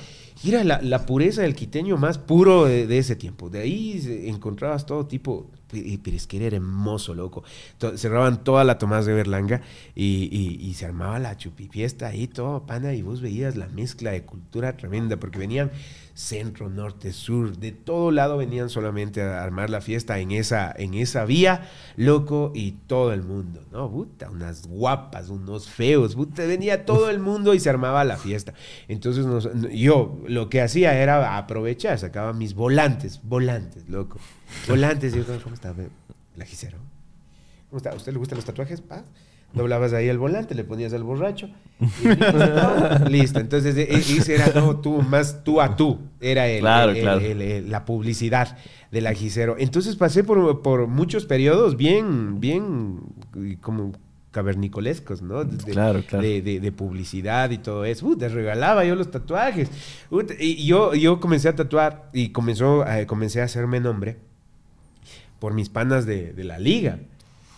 Era la, pureza del quiteño más puro de, ese tiempo. De ahí encontrabas todo tipo pero es que era hermoso, loco. cerraban toda la Tomás de Berlanga y, se armaba la chupifiesta ahí, todo pana, y vos veías la mezcla de cultura tremenda, porque venían centro, norte, sur, de todo lado venían solamente a armar la fiesta en esa, en esa vía, loco, y todo el mundo, ¿no? Puta, unas guapas, unos feos, venía todo el mundo y se armaba la fiesta. Entonces yo lo que hacía era aprovechar, sacaba mis volantes, volantes, loco. Volantes, digo, ¿cómo está? Lajicero. ¿Cómo está? ¿A usted le gustan los tatuajes? ¿Pa? Doblabas ahí el volante, le ponías al borracho. listo, Entonces, e, e, ese era tú, más tú a tú. Era el, la publicidad del lajicero. Entonces pasé por, por muchos periodos bien, bien como cavernicolescos, ¿no? De, claro, claro. De, publicidad y todo eso. Uh, te regalaba yo los tatuajes. y yo, yo comencé a tatuar y comenzó, eh, comencé a hacerme nombre por mis panas de, la liga.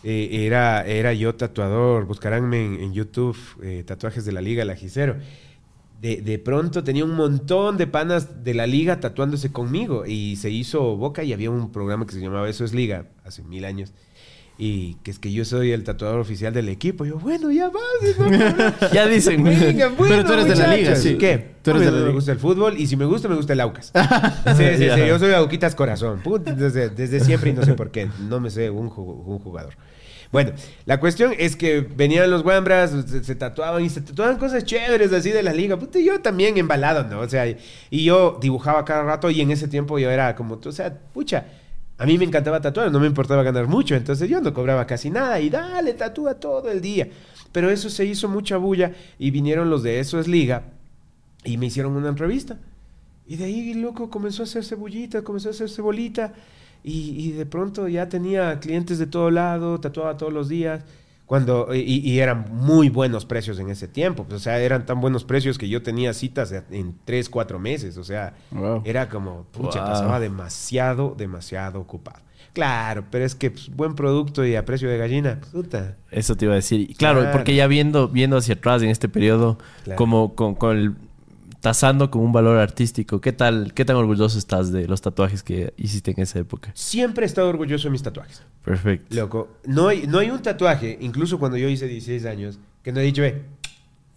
Eh, era, era yo tatuador, buscaránme en, YouTube eh, tatuajes de la liga Lajicero. De, de pronto tenía un montón de panas de la liga tatuándose conmigo y se hizo boca y había un programa que se llamaba Eso es Liga, hace mil años y que es que yo soy el tatuador oficial del equipo. yo, bueno, ya vas. ya dicen. Venga, bueno, Pero tú eres de la liga, sí. ¿Qué? Tú eres de la liga. Me gusta el fútbol y si me gusta, me gusta el Aucas. sí, sí, sí. Yo soy Auquitas Corazón. Desde, desde, siempre y no sé por qué. No me sé un, un jugador. Bueno, la cuestión es que venían los Wambras, se, tatuaban y se tatuaban cosas chéveres así de la liga. Puta, yo también embalado, ¿no? O sea, y yo dibujaba cada rato y en ese tiempo yo era como, o sea, pucha a mí me encantaba tatuar, no me importaba ganar mucho, entonces yo no cobraba casi nada y dale, tatúa todo el día. Pero eso se hizo mucha bulla y vinieron los de Eso es Liga y me hicieron una entrevista. Y de ahí, loco, comenzó a hacerse bullita, comenzó a hacerse bolita y, y de pronto ya tenía clientes de todo lado, tatuaba todos los días. Cuando, y, eran muy buenos precios en ese tiempo. Pues, o sea, eran tan buenos precios que yo tenía citas en tres, cuatro meses. O sea, era como, pucha, pasaba demasiado, demasiado ocupado. Claro, pero es que pues, buen producto y a precio de gallina, puta. Eso te iba a decir. Claro, porque ya viendo, viendo hacia atrás en este periodo, como con, con el tasando como un valor artístico. ¿Qué tal, qué tan orgulloso estás de los tatuajes que hiciste en esa época? Siempre he estado orgulloso de mis tatuajes. Perfecto. Loco, no hay, no hay un tatuaje, incluso cuando yo hice 16 años, que no he dicho, eh,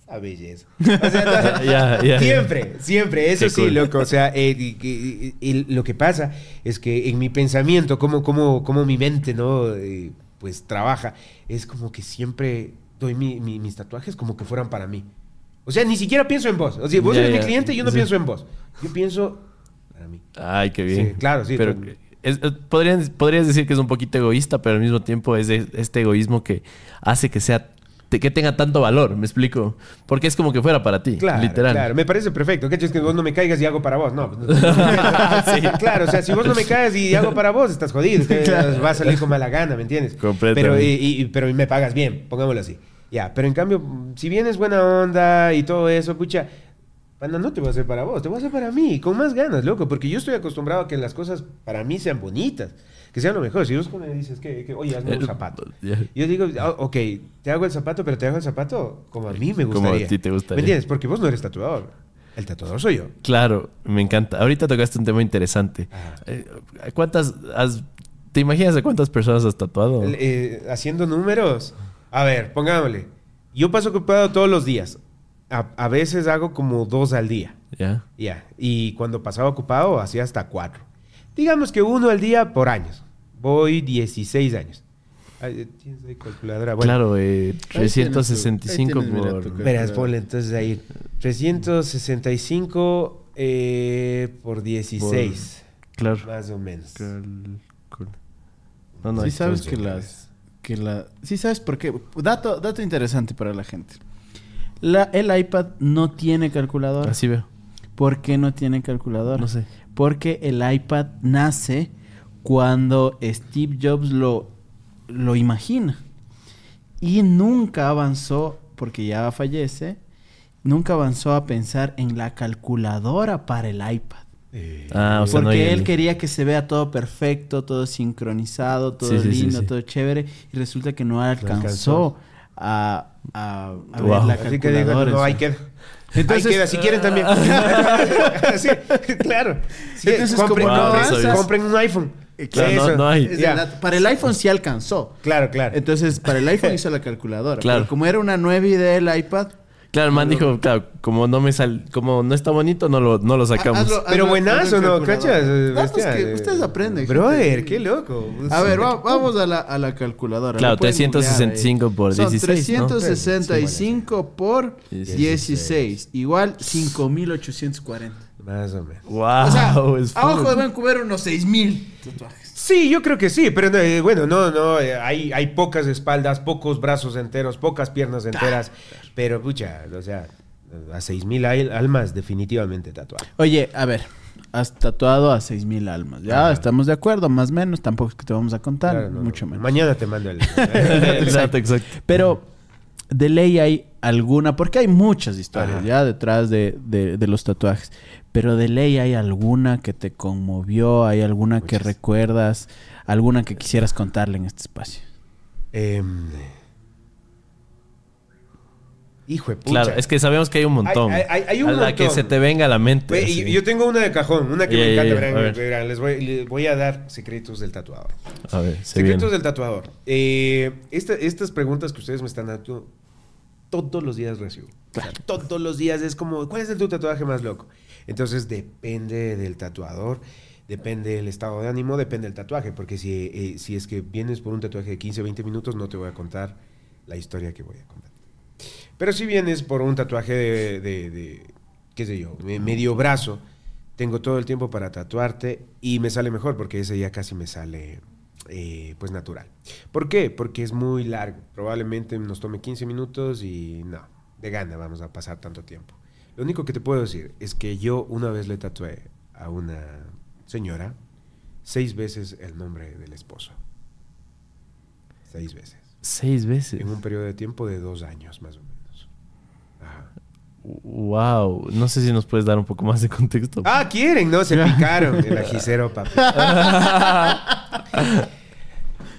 a belleza. O sea, siempre, siempre, eso sí, loco. O sea, eh, lo que pasa es que en mi pensamiento, como, como, como mi mente, ¿no? Eh, pues trabaja, es como que siempre doy mis tatuajes como que fueran para mí. O sea, ni siquiera pienso en vos. O sea, vos eres mi cliente y yo no pienso en vos. Yo pienso para mí. Ay, qué bien. Sí, claro, sí. Pero es, podrías, podrías, decir que es un poquito egoísta, pero al mismo tiempo es este egoísmo que hace que sea que tenga tanto valor, me explico. Porque es como que fuera para ti, claro, literal. Claro, me parece perfecto. ¿Qué es que vos no me caigas y hago para vos? No, pues, sí. claro, o sea, si vos no me caes y hago para vos, estás jodido. Va a salir como a la gana, ¿me entiendes? Pero, y, pero me pagas bien, pongámoslo así. Ya, pero en cambio, si vienes buena onda y todo eso, pucha, bueno, no te voy a hacer para vos, te voy a hacer para mí, con más ganas, loco, porque yo estoy acostumbrado a que las cosas para mí sean bonitas, que sean lo mejor. Si vos me dices que, oye, hazme un zapato, yo digo, ah, ok, te hago el zapato, pero te hago el zapato como a mí me gustaría. Como a ti te gustaría. ¿Me entiendes? Porque vos no eres tatuador. El tatuador soy yo. Claro, me encanta. Ahorita tocaste un tema interesante. Eh, ¿Cuántas has, ¿Te imaginas de cuántas personas has tatuado? Eh, haciendo números. A ver, pongámosle. Yo paso ocupado todos los días. A, veces hago como dos al día. Ya. Ya. Y cuando pasaba ocupado, hacía hasta cuatro. Digamos que uno al día por años. Voy 16 años. ¿Tienes ahí calculadora? claro, eh, 365 por... Verás, ponle entonces ahí. 365 eh, por 16. Claro. Más o menos. No, no, sí sabes que las que la... Sí, ¿sabes por qué? Dato, dato interesante para la gente. La, el iPad no tiene calculador. Así veo. ¿Por qué no tiene calculador? No sé. Porque el iPad nace cuando Steve Jobs lo, lo imagina. Y nunca avanzó, porque ya fallece, nunca avanzó a pensar en la calculadora para el iPad. Ah, porque él quería que se vea todo perfecto, todo sincronizado, todo lindo, todo chévere. Y resulta que no alcanzó, a, a, ver la calculadora. no, hay que... Entonces, Ahí queda, si quieren también. sí, claro. Entonces, compren, no compren un iPhone. Claro, no, hay. para el iPhone sí alcanzó. Claro, claro. Entonces, para el iPhone hizo la calculadora. Claro. Pero como era una nueva idea del iPad, Claro, el man dijo, claro, como no me sal, como no está bonito, no lo, no lo sacamos. Pero buenazo, ¿no? ¿Cachas? ustedes aprenden. Brother, qué loco. A ver, vamos a la, a la calculadora. Claro, 365 por 16. Son 365 por 16. Igual 5840. Más o menos. Wow. O sea, a ojo de Vancouver unos 6000 tatuajes. Sí, yo creo que sí, pero eh, bueno, no, no, eh, hay, hay pocas espaldas, pocos brazos enteros, pocas piernas enteras, pero pucha, o sea, a 6.000 almas definitivamente tatuado. Oye, a ver, has tatuado a 6.000 almas, ya estamos de acuerdo, más o menos, tampoco es que te vamos a contar, mucho menos. Mañana te mando el... exacto, exacto. Pero de ley hay alguna, porque hay muchas historias ya detrás de, de los tatuajes. Pero de ley hay alguna que te conmovió, hay alguna que recuerdas, alguna que quisieras contarle en este espacio. Em, hijo de pucha. Claro, es que sabemos que hay un montón. Hay, un a la que se te venga a la mente. yo tengo una de cajón, una que me encanta. les, voy, a dar secretos del tatuador. A ver, secretos del tatuador. Eh, estas preguntas que ustedes me están dando, todos los días recibo. todos los días es como, ¿cuál es el tu tatuaje más loco? Entonces depende del tatuador, depende del estado de ánimo, depende del tatuaje, porque si, eh, si es que vienes por un tatuaje de 15 20 minutos, no te voy a contar la historia que voy a contar. Pero si vienes por un tatuaje de, de, qué sé yo, medio brazo, tengo todo el tiempo para tatuarte y me sale mejor porque ese ya casi me sale eh, pues natural. ¿Por qué? Porque es muy largo. Probablemente nos tome 15 minutos y no, de gana vamos a pasar tanto tiempo. Lo único que te puedo decir es que yo una vez le tatué a una señora seis veces el nombre del esposo. Seis veces. Seis veces. En un periodo de tiempo de dos años, más o menos. Ajá. Wow, no sé si nos puedes dar un poco más de contexto. Ah, quieren, ¿no? Se picaron el ajicero, papi.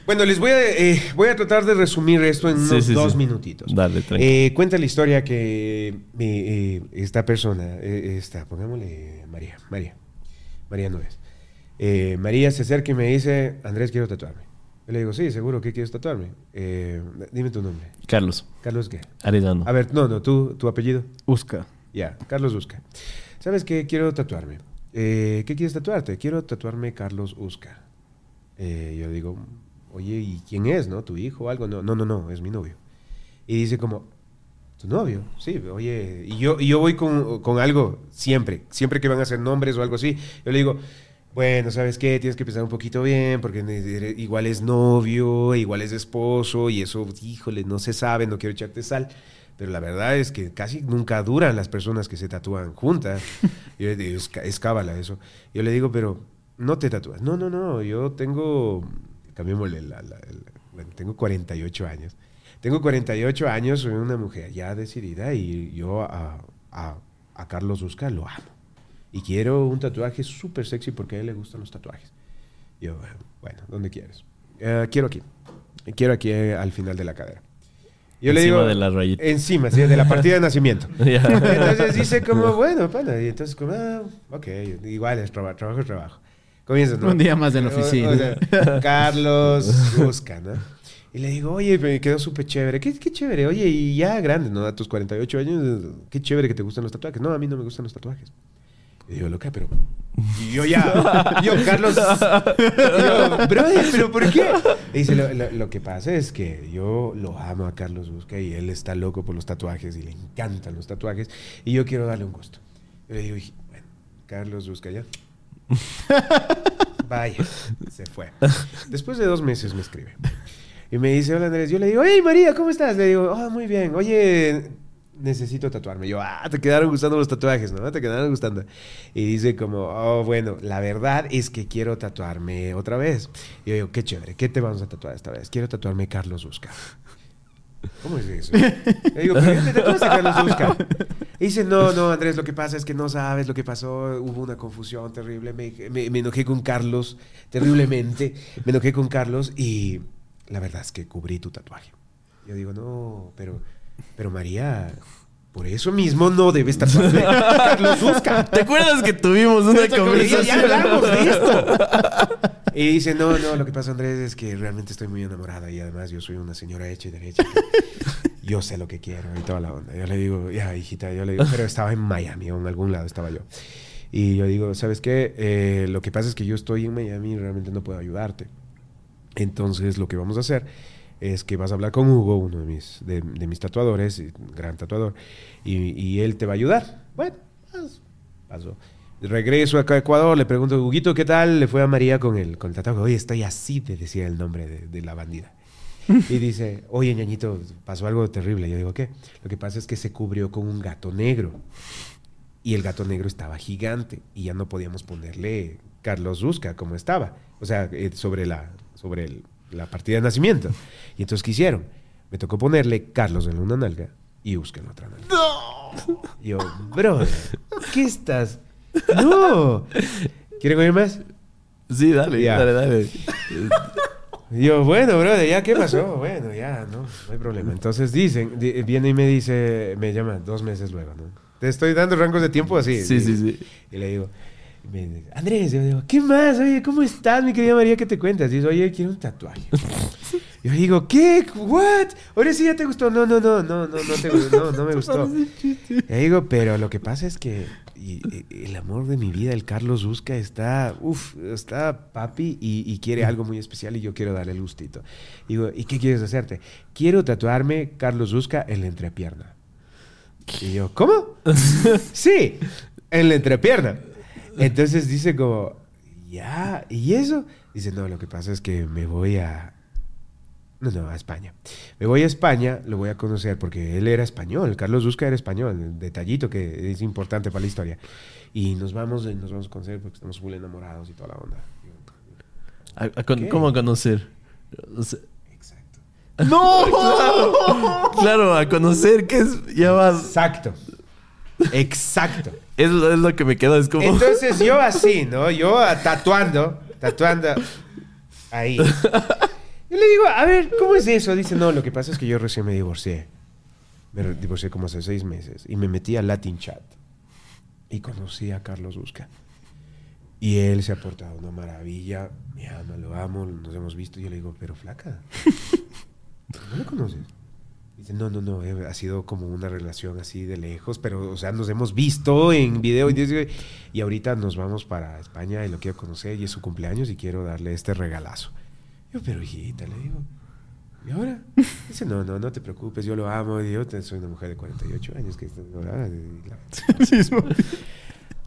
Bueno, les voy a, eh, voy a tratar de resumir esto en unos dos minutitos. Dale, eh, cuenta la historia que eh, esta persona, esta, pongámosle María, María, María es. María se acerca y me dice, Andrés, quiero tatuarme. Yo le digo, sí, seguro, ¿qué quieres tatuarme? dime tu nombre. Carlos. ¿Carlos qué? Aridano. A ver, no, no, ¿tú, tu apellido. Usca. Ya, Carlos Usca. ¿Sabes qué? Quiero tatuarme. ¿Qué quieres tatuarte? Quiero tatuarme Carlos Usca. yo digo, oye, ¿y quién es, no? ¿Tu hijo o algo? No, no, no, no, es mi novio. Y dice como, ¿tu novio? Sí, oye, y yo, y yo voy con, con, algo siempre, siempre que van a hacer nombres o algo así, yo le digo, bueno, ¿sabes qué? Tienes que pensar un poquito bien, porque igual es novio, igual es esposo, y eso, híjole, no se sabe, no quiero echarte sal. Pero la verdad es que casi nunca duran las personas que se tatúan juntas. yo es, es cábala eso. Yo le digo, pero no te tatúas. No, no, no, yo tengo cambiémosle la, bueno, tengo 48 años. Tengo 48 años, soy una mujer ya decidida y yo a, a, Carlos Busca lo amo. Y quiero un tatuaje súper sexy porque a él le gustan los tatuajes. Yo, bueno, ¿dónde quieres? Eh, quiero aquí. Quiero aquí eh, al final de la cadera. Yo encima le digo, de la rayita. Encima, sí, de la partida de nacimiento. Entonces dice como, bueno, pana. Y entonces como, ah, ok, igual es trabajo, trabajo es trabajo. Comienza, Un día más en la oficina. Carlos busca, ¿no? Y le digo, oye, me quedó súper chévere. ¿Qué, ¿Qué, chévere. Oye, y ya grande, ¿no? A tus 48 años, qué chévere que te gustan los tatuajes. No, a mí no me gustan los tatuajes. Y digo, loca, pero... Y yo ya, yo, Carlos, yo, brother, ¿pero por qué? Y dice, lo, lo, que pasa es que yo lo amo a Carlos Busca y él está loco por los tatuajes y le encantan los tatuajes y yo quiero darle un gusto. Y le digo, bueno, Carlos Busca ya Vaya, se fue. Después de dos meses me escribe. Y me dice, hola Andrés. Yo le digo, hey María, ¿cómo estás? Le digo, oh, muy bien. Oye, necesito tatuarme. Yo, ah, te quedaron gustando los tatuajes, ¿no? Te quedaron gustando. Y dice como, oh, bueno, la verdad es que quiero tatuarme otra vez. Y yo digo, qué chévere, ¿qué te vamos a tatuar esta vez? Quiero tatuarme Carlos Busca. ¿Cómo es eso? Le digo, ¿pero te? Y dice, no, no, Andrés, lo que pasa es que no sabes lo que pasó. Hubo una confusión terrible. Me, me, enojé con Carlos terriblemente. Me enojé con Carlos y la verdad es que cubrí tu tatuaje. Yo digo, no, pero, pero María, por eso mismo no debes tatuarle Carlos Zuzca. ¿Te acuerdas que tuvimos una conversación? Ya hablamos de esto. Y dice, no, no, lo que pasa, Andrés, es que realmente estoy muy enamorada y además yo soy una señora hecha y derecha. Yo sé lo que quiero y toda la onda. Yo le digo, ya, hijita, yo le digo, pero estaba en Miami o en algún lado estaba yo. Y yo digo, ¿sabes qué? Eh, lo que pasa es que yo estoy en Miami y realmente no puedo ayudarte. Entonces, lo que vamos a hacer es que vas a hablar con Hugo, uno de mis, de, mis tatuadores, gran tatuador, y, y, él te va a ayudar. Bueno, pasó. Regreso acá a Ecuador, le pregunto, Huguito, ¿qué tal? Le fue a María con el, con el tatuaje. Oye, estoy así, te decía el nombre de, la bandida. Y dice, oye, ñañito, pasó algo terrible. Yo digo, ¿qué? Lo que pasa es que se cubrió con un gato negro. Y el gato negro estaba gigante. Y ya no podíamos ponerle Carlos Rusca como estaba. O sea, eh, sobre la, sobre la partida de nacimiento. Y entonces, ¿qué hicieron? Me tocó ponerle Carlos en una nalga y Usca en otra nalga. ¡No! yo, bro, ¿qué estás? ¡No! ¿Quieren oír más? Sí, dale, dale, dale. Yo, bueno, brother, ¿ya qué pasó? Bueno, ya, no, no hay problema. Entonces dicen, viene y me dice, me llama dos meses luego, ¿no? Te estoy dando rangos de tiempo así. Sí, sí, sí. Y le digo, Andrés, yo digo, ¿qué más? Oye, ¿cómo estás, mi querida María? ¿Qué te cuentas? Y dice, oye, quiero un tatuaje. Yo digo, ¿qué? ¿What? Ahora sí ya te gustó. No, no, no, no, no, no, te, no, no me gustó. Y digo, pero lo que pasa es que el amor de mi vida, el Carlos Busca, está, uff, está papi y, quiere algo muy especial y yo quiero darle el gustito. Digo, ¿y qué quieres hacerte? Quiero tatuarme Carlos Busca en la entrepierna. Y yo, ¿cómo? sí, en la entrepierna. Entonces dice como, ya, ¿y eso? Dice, no, lo que pasa es que me voy a... No, no, a España. Me voy a España, lo voy a conocer porque él era español, Carlos Busca era español, detallito que es importante para la historia. Y nos vamos, nos vamos a conocer porque estamos muy enamorados y toda la onda. ¿Cómo a conocer? Exacto. ¡No! claro, a conocer que es ya vas. Exacto. Exacto. Es, lo que me queda, es. Entonces yo así, ¿no? Yo tatuando, tatuando ahí. Y le digo, a ver, ¿cómo es eso? Dice, no, lo que pasa es que yo recién me divorcié. Me divorcié como hace seis meses. Y me metí a Latin Chat. Y conocí a Carlos Busca. Y él se ha portado una maravilla. Me ama, lo amo, nos hemos visto. Y yo le digo, pero flaca, ¿no lo conoces? Dice, no, no, no, eh, ha sido como una relación así de lejos, pero, o sea, nos hemos visto en video y, y ahorita nos vamos para España y lo quiero conocer y es su cumpleaños y quiero darle este regalazo. Yo, pero hijita, le digo, ¿y ahora? Dice, no, no, no te preocupes, yo lo amo, yo soy una mujer de 48 años que está enamorada.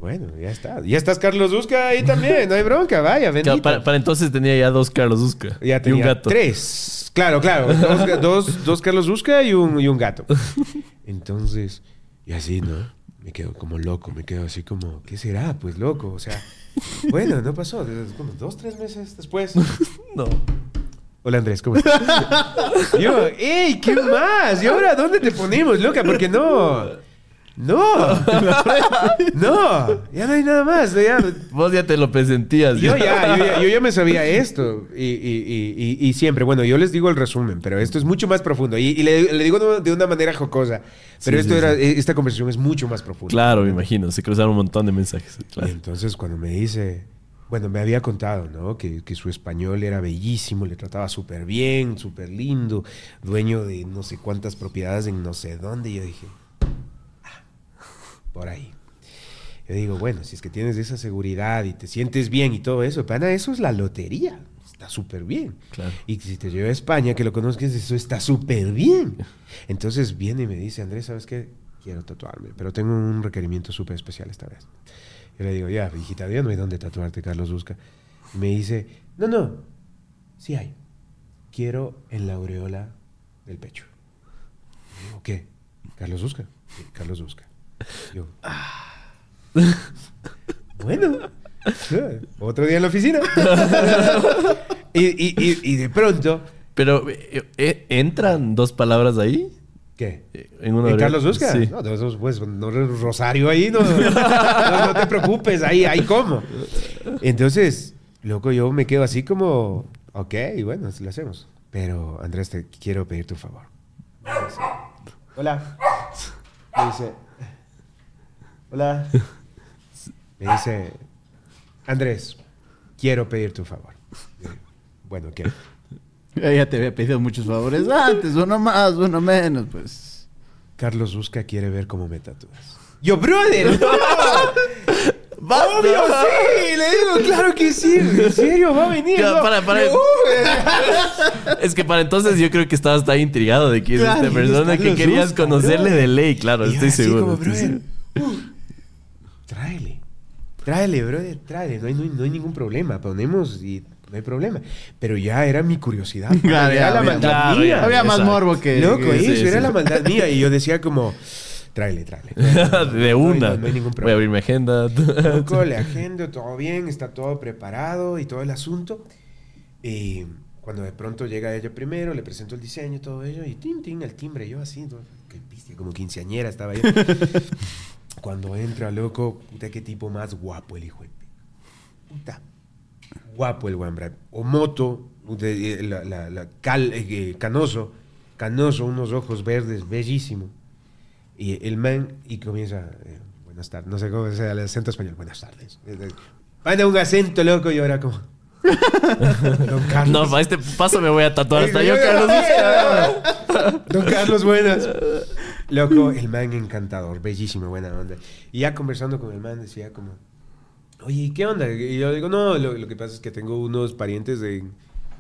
Bueno, ya está. Ya estás Carlos Busca ahí también, no hay bronca, vaya, bendito. Para, entonces tenía ya dos Carlos Busca. Ya tenía y un gato. tres. Claro, claro. Dos, dos, Carlos Busca y un, y un gato. Entonces, y así, ¿no? Me quedo como loco, me quedo así como, ¿qué será? Pues loco, o sea, bueno, no pasó, como dos, tres meses después. no. Hola Andrés, ¿cómo estás? Yo, ¡ey! ¿Qué más? ¿Y ahora dónde te ponemos, loca? Porque no. No, no, ya no hay nada más. Vos ya te lo presentías. Yo ya, yo ya, me sabía esto. Y, siempre, bueno, yo les digo el resumen, pero esto es mucho más profundo. Y, le, digo de una manera jocosa. Pero esto era, esta conversación es mucho más profunda. Claro, me imagino. Se cruzaron un montón de mensajes. Y entonces cuando me dice, bueno, me había contado, ¿no? Que, que su español era bellísimo, le trataba súper bien, súper lindo, dueño de no sé cuántas propiedades en no sé dónde. Y yo dije, por ahí. Yo digo, bueno, si es que tienes esa seguridad y te sientes bien y todo eso, pana, eso es la lotería. Está súper bien. Y si te llevo a España, que lo conozcas, eso está súper bien. Entonces viene y me dice, Andrés, ¿sabes qué? Quiero tatuarme, pero tengo un requerimiento súper especial esta vez. Yo le digo, ya, hijita, ya no hay dónde tatuarte, Carlos Busca. Y me dice, no, no, sí hay. Quiero en la aureola del pecho. ¿qué? Carlos Busca. Carlos Busca. Yo, ah. bueno, otro día en la oficina. y, de pronto Pero, eh, eh, ¿entran dos palabras ahí? ¿Qué? ¿En, una Carlos Busca? Sí. No, pues, no, Rosario ahí, no, no, te preocupes, ahí, ahí cómo. Entonces, loco, yo me quedo así como, ok, bueno, lo hacemos. Pero, Andrés, te quiero pedir tu favor. Hola. Me dice, hola. Me dice, Andrés, quiero pedir tu favor. Bueno, ¿qué? Ya te había pedido muchos favores antes, uno más, uno menos, pues. Carlos Busca quiere ver cómo me tatúas. Yo, brother, ¡Va, Obvio, sí, le digo, claro que sí, en serio, va a venir. para, para. es que para entonces yo creo que estabas tan intrigado de quién es esta persona que querías conocerle de ley, claro, estoy seguro. Como, brother, uh, tráele, tráele, brother, tráele, no hay, no hay ningún problema, ponemos y no hay problema. Pero ya era mi curiosidad. Claro, era la maldad mía. Había más morbo que. Loco, eso era la maldad mía. Y yo decía como. Tráele, tráele. de una. No, hay ningún problema. Voy a abrir mi agenda. Loco, le agendo, todo bien, está todo preparado y todo el asunto. Y cuando de pronto llega ella primero, le presento el diseño y todo ello, y tin, tin, el timbre, yo así, qué piste, como quinceañera estaba ahí. Cuando entra, loco, puta, qué tipo más guapo el hijo de puta guapo el Wambra. O moto, la, la, cal, eh, eh, canoso, canoso, unos ojos verdes, bellísimo. Y el man, y comienza, eh, buenas tardes, no sé cómo es el acento español, buenas tardes. Manda un acento loco y ahora como... Don Carlos. No, para este paso me voy a tatuar hasta yo, Carlos. Don Carlos, buenas. Loco, el man encantador, bellísimo, buena onda. Y ya conversando con el man decía como oye, ¿qué onda? Y yo digo, no, lo, que pasa es que tengo unos parientes de,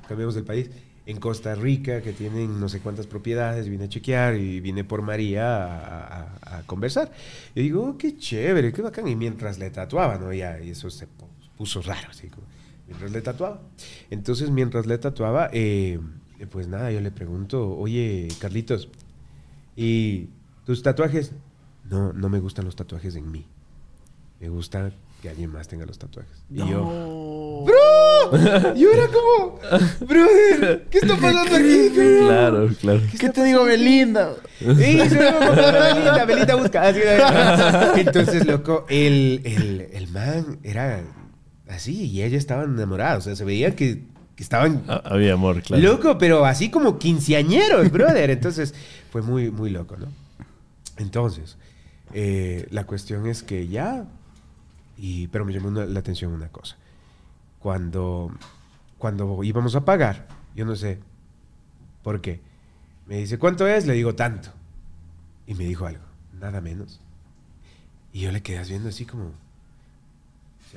cambiamos del país, en Costa Rica que tienen no sé cuántas propiedades, vine a chequear y vine por María a, conversar. Y digo, oh, qué chévere, qué bacán. Y mientras le tatuaba, ¿no? Ya, y eso se puso raro, así como, mientras le tatuaba. Entonces, mientras le tatuaba, eh, pues nada, yo le pregunto, oye, Carlitos, ¿y tus tatuajes? No, no me gustan los tatuajes en mí. Me gusta que alguien más tenga los tatuajes. Y yo, ¡Bro! Yo era como, brother, ¿qué está pasando aquí? Claro, claro. ¿Qué, te digo, Belinda? Sí, Belinda, Belinda busca. Entonces, loco, el, el, el man era así y ella estaba enamorada. O sea, se veía que, que estaban. Ah, había amor, claro. Loco, pero así como quinceañeros, brother. Entonces, fue muy, muy loco, ¿no? Entonces, eh, la cuestión es que ya pero me llamó la atención una cosa. Cuando, cuando íbamos a pagar, yo no sé por qué, me dice, ¿cuánto es? Le digo, tanto. Y me dijo algo, nada menos. Y yo le quedé viendo así como,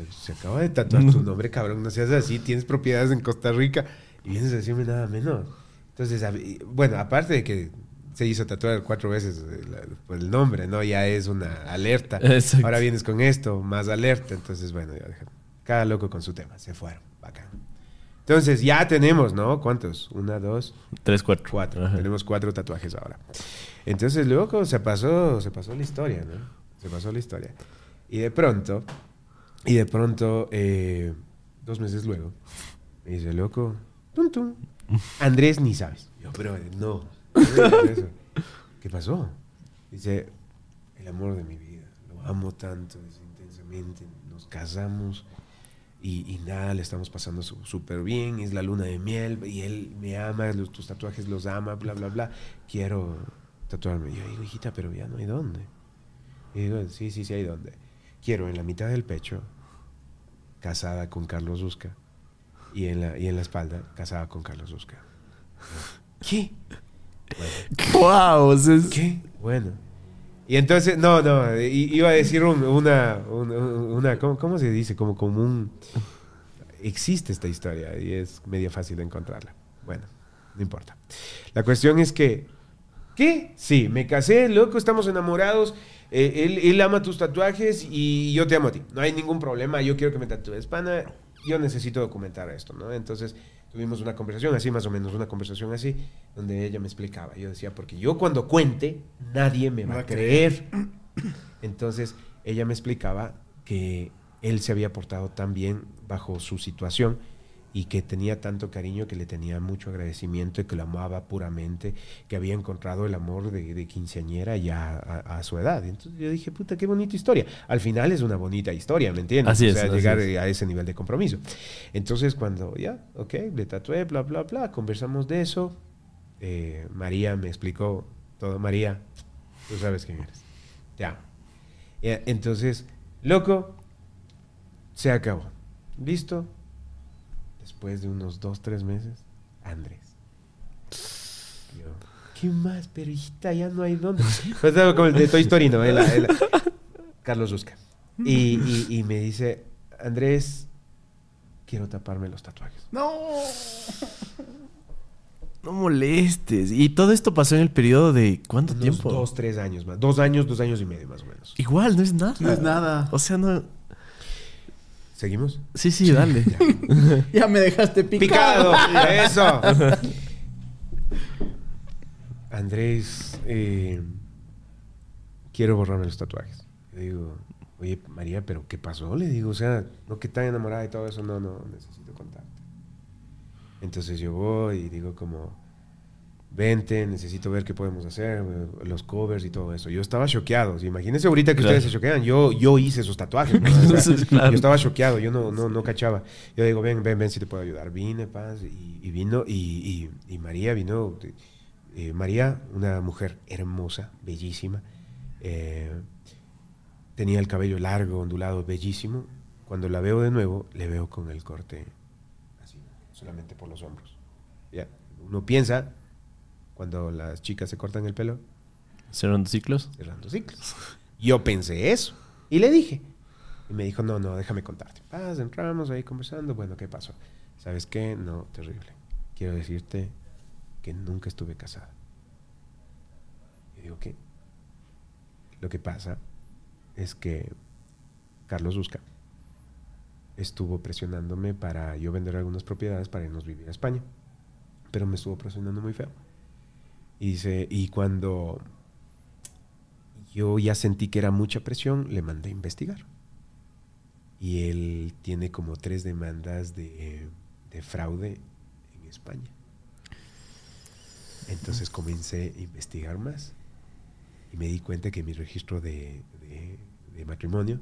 se, acaba de tatuar tu nombre, cabrón, no seas así, tienes propiedades en Costa Rica y vienes a decirme nada menos. Entonces, bueno, aparte de que se hizo tatuar cuatro veces el, el nombre, ¿no? Ya es una alerta. Ahora vienes con esto, más alerta. Entonces, bueno, ya cada loco con su tema. Se fueron. Bacán. Entonces, ya tenemos, ¿no? ¿Cuántos? Una, dos. Tres, cuatro. Cuatro. Tenemos cuatro tatuajes ahora. Entonces, luego se pasó, se pasó la historia, ¿no? Se pasó la historia. Y de pronto, y de pronto, eh, dos meses luego, me dice, loco, tum, tum. Andrés ni sabes. Yo, pero no ¿Qué pasó? Dice, el amor de mi vida. Lo amo tanto, intensamente. Nos casamos y, nada, le estamos pasando súper bien. Es la luna de miel y él me ama, tus tatuajes los ama, bla, bla, bla. Quiero tatuarme. Y yo digo, hijita, pero ya no hay dónde. Y digo, sí, sí, sí hay dónde. Quiero en la mitad del pecho, casada con Carlos Usca. Y en la, y en la espalda, casada con Carlos Usca. ¿Qué? ¡Wow! ¿Qué? Bueno. Y entonces, no, no, iba a decir una, una, ¿cómo, se dice? Como común. Existe esta historia y es medio fácil de encontrarla. Bueno, no importa. La cuestión es que, ¿qué? Sí, me casé, loco, estamos enamorados. Eh, él, él, ama tus tatuajes y yo te amo a ti. No hay ningún problema, yo quiero que me tatúes. Pana, yo necesito documentar esto, ¿no? Entonces, tuvimos una conversación así, más o menos, una conversación así, donde ella me explicaba. Yo decía, porque yo cuando cuente, nadie me va a creer. Entonces, ella me explicaba que él se había portado tan bien bajo su situación y que tenía tanto cariño, que le tenía mucho agradecimiento y que lo amaba puramente, que había encontrado el amor de, quinceañera ya a, su edad. Entonces yo dije, puta, qué bonita historia. Al final es una bonita historia, ¿me entiendes? Así o sea, llegar a ese nivel de compromiso. Entonces cuando ya, ok, le tatué, bla, bla, bla, conversamos de eso. Eh, María me explicó todo. María, tú sabes quién eres. Ya. Eh, entonces, loco, se acabó. ¿Listo? Después de unos dos, tres meses, Andrés. Yo, ¿qué más? Pero hijita, ya no hay dónde. Pues como el de Toy Story, ¿no? Carlos Rusca. Y, y, me dice, Andrés, quiero taparme los tatuajes. No. No molestes. Y todo esto pasó en el periodo de ¿cuánto tiempo? Dos, tres años más. Dos años, dos años y medio más o menos. Igual, no es nada. No es nada. O sea, no. ¿Seguimos? Sí, sí, dale. Ya, me dejaste picado. Picado, eso. Andrés, eh, quiero borrarme los tatuajes. Le digo, oye, María, ¿pero qué pasó? Le digo, o sea, no que tan enamorada y todo eso, no, no, necesito contarte. Entonces yo voy y digo como, vente, necesito ver qué podemos hacer, eh, los covers y todo eso. Yo estaba choqueado. Imagínense ahorita que ustedes se choquean. Yo, yo hice esos tatuajes. Yo estaba choqueado, yo no, no, no, cachaba. Yo digo, ven, ven, ven si te puedo ayudar. Vine, paz, y, vino, y, y, María vino. Eh, María, una mujer hermosa, bellísima. Eh, tenía el cabello largo, ondulado, bellísimo. Cuando la veo de nuevo, le veo con el corte así, solamente por los hombros. ¿Ya? Uno piensa cuando las chicas se cortan el pelo. Cerrando ciclos. Cerrando ciclos. Yo pensé eso. Y le dije. Y me dijo, no, no, déjame contarte. Paz, entramos ahí conversando. Bueno, ¿qué pasó? ¿Sabes qué? No, terrible. Quiero decirte que nunca estuve casada. Y digo, ¿qué? Lo que pasa es que Carlos Busca estuvo presionándome para yo vender algunas propiedades para irnos a vivir a España. Pero me estuvo presionando muy feo. Y dice, y cuando yo ya sentí que era mucha presión, le mandé a investigar. Y él tiene como tres demandas de, fraude en España. Entonces comencé a investigar más y me di cuenta que mi registro de, matrimonio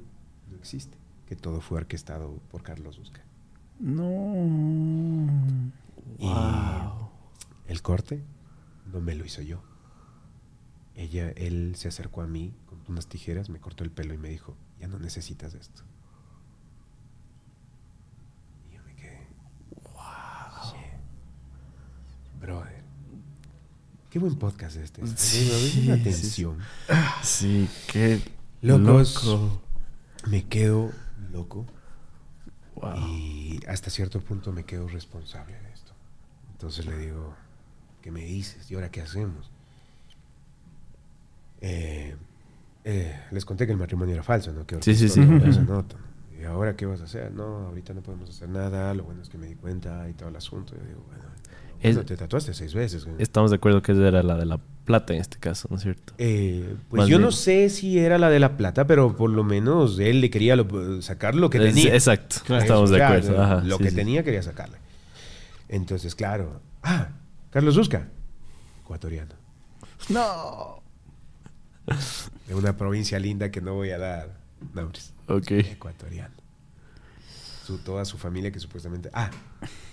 no existe, que todo fue orquestado por Carlos Busca. No. Y el corte no me lo hizo yo. Ella, él se acercó a mí con unas tijeras, me cortó el pelo y me dijo, ya no necesitas esto. Y yo me quedé, wow. Brother. Qué buen podcast este. Sí, una atención. Sí, qué loco. Me quedo loco. Y hasta cierto punto me quedo responsable de esto. Entonces le digo, ¿qué me dices? ¿Y ahora qué hacemos? Eh, eh, les conté que el matrimonio era falso, ¿no? Que sí, sí, sí. ¿Y ahora qué vas a hacer? No, ahorita no podemos hacer nada. Lo bueno es que me di cuenta y todo el asunto. Yo digo, bueno, te tatuaste seis veces. Estamos de acuerdo que era la de la plata en este caso, ¿no es cierto? Eh, pues yo no sé si era la de la plata, pero por lo menos él le quería sacar lo que tenía. Exacto, estamos de acuerdo. lo que tenía quería sacarle. Entonces, claro. Ah, Carlos Usca, ecuatoriano. No. De una provincia linda que no voy a dar nombres. Ok. Ecuatoriano. Su, toda su familia que supuestamente... Ah,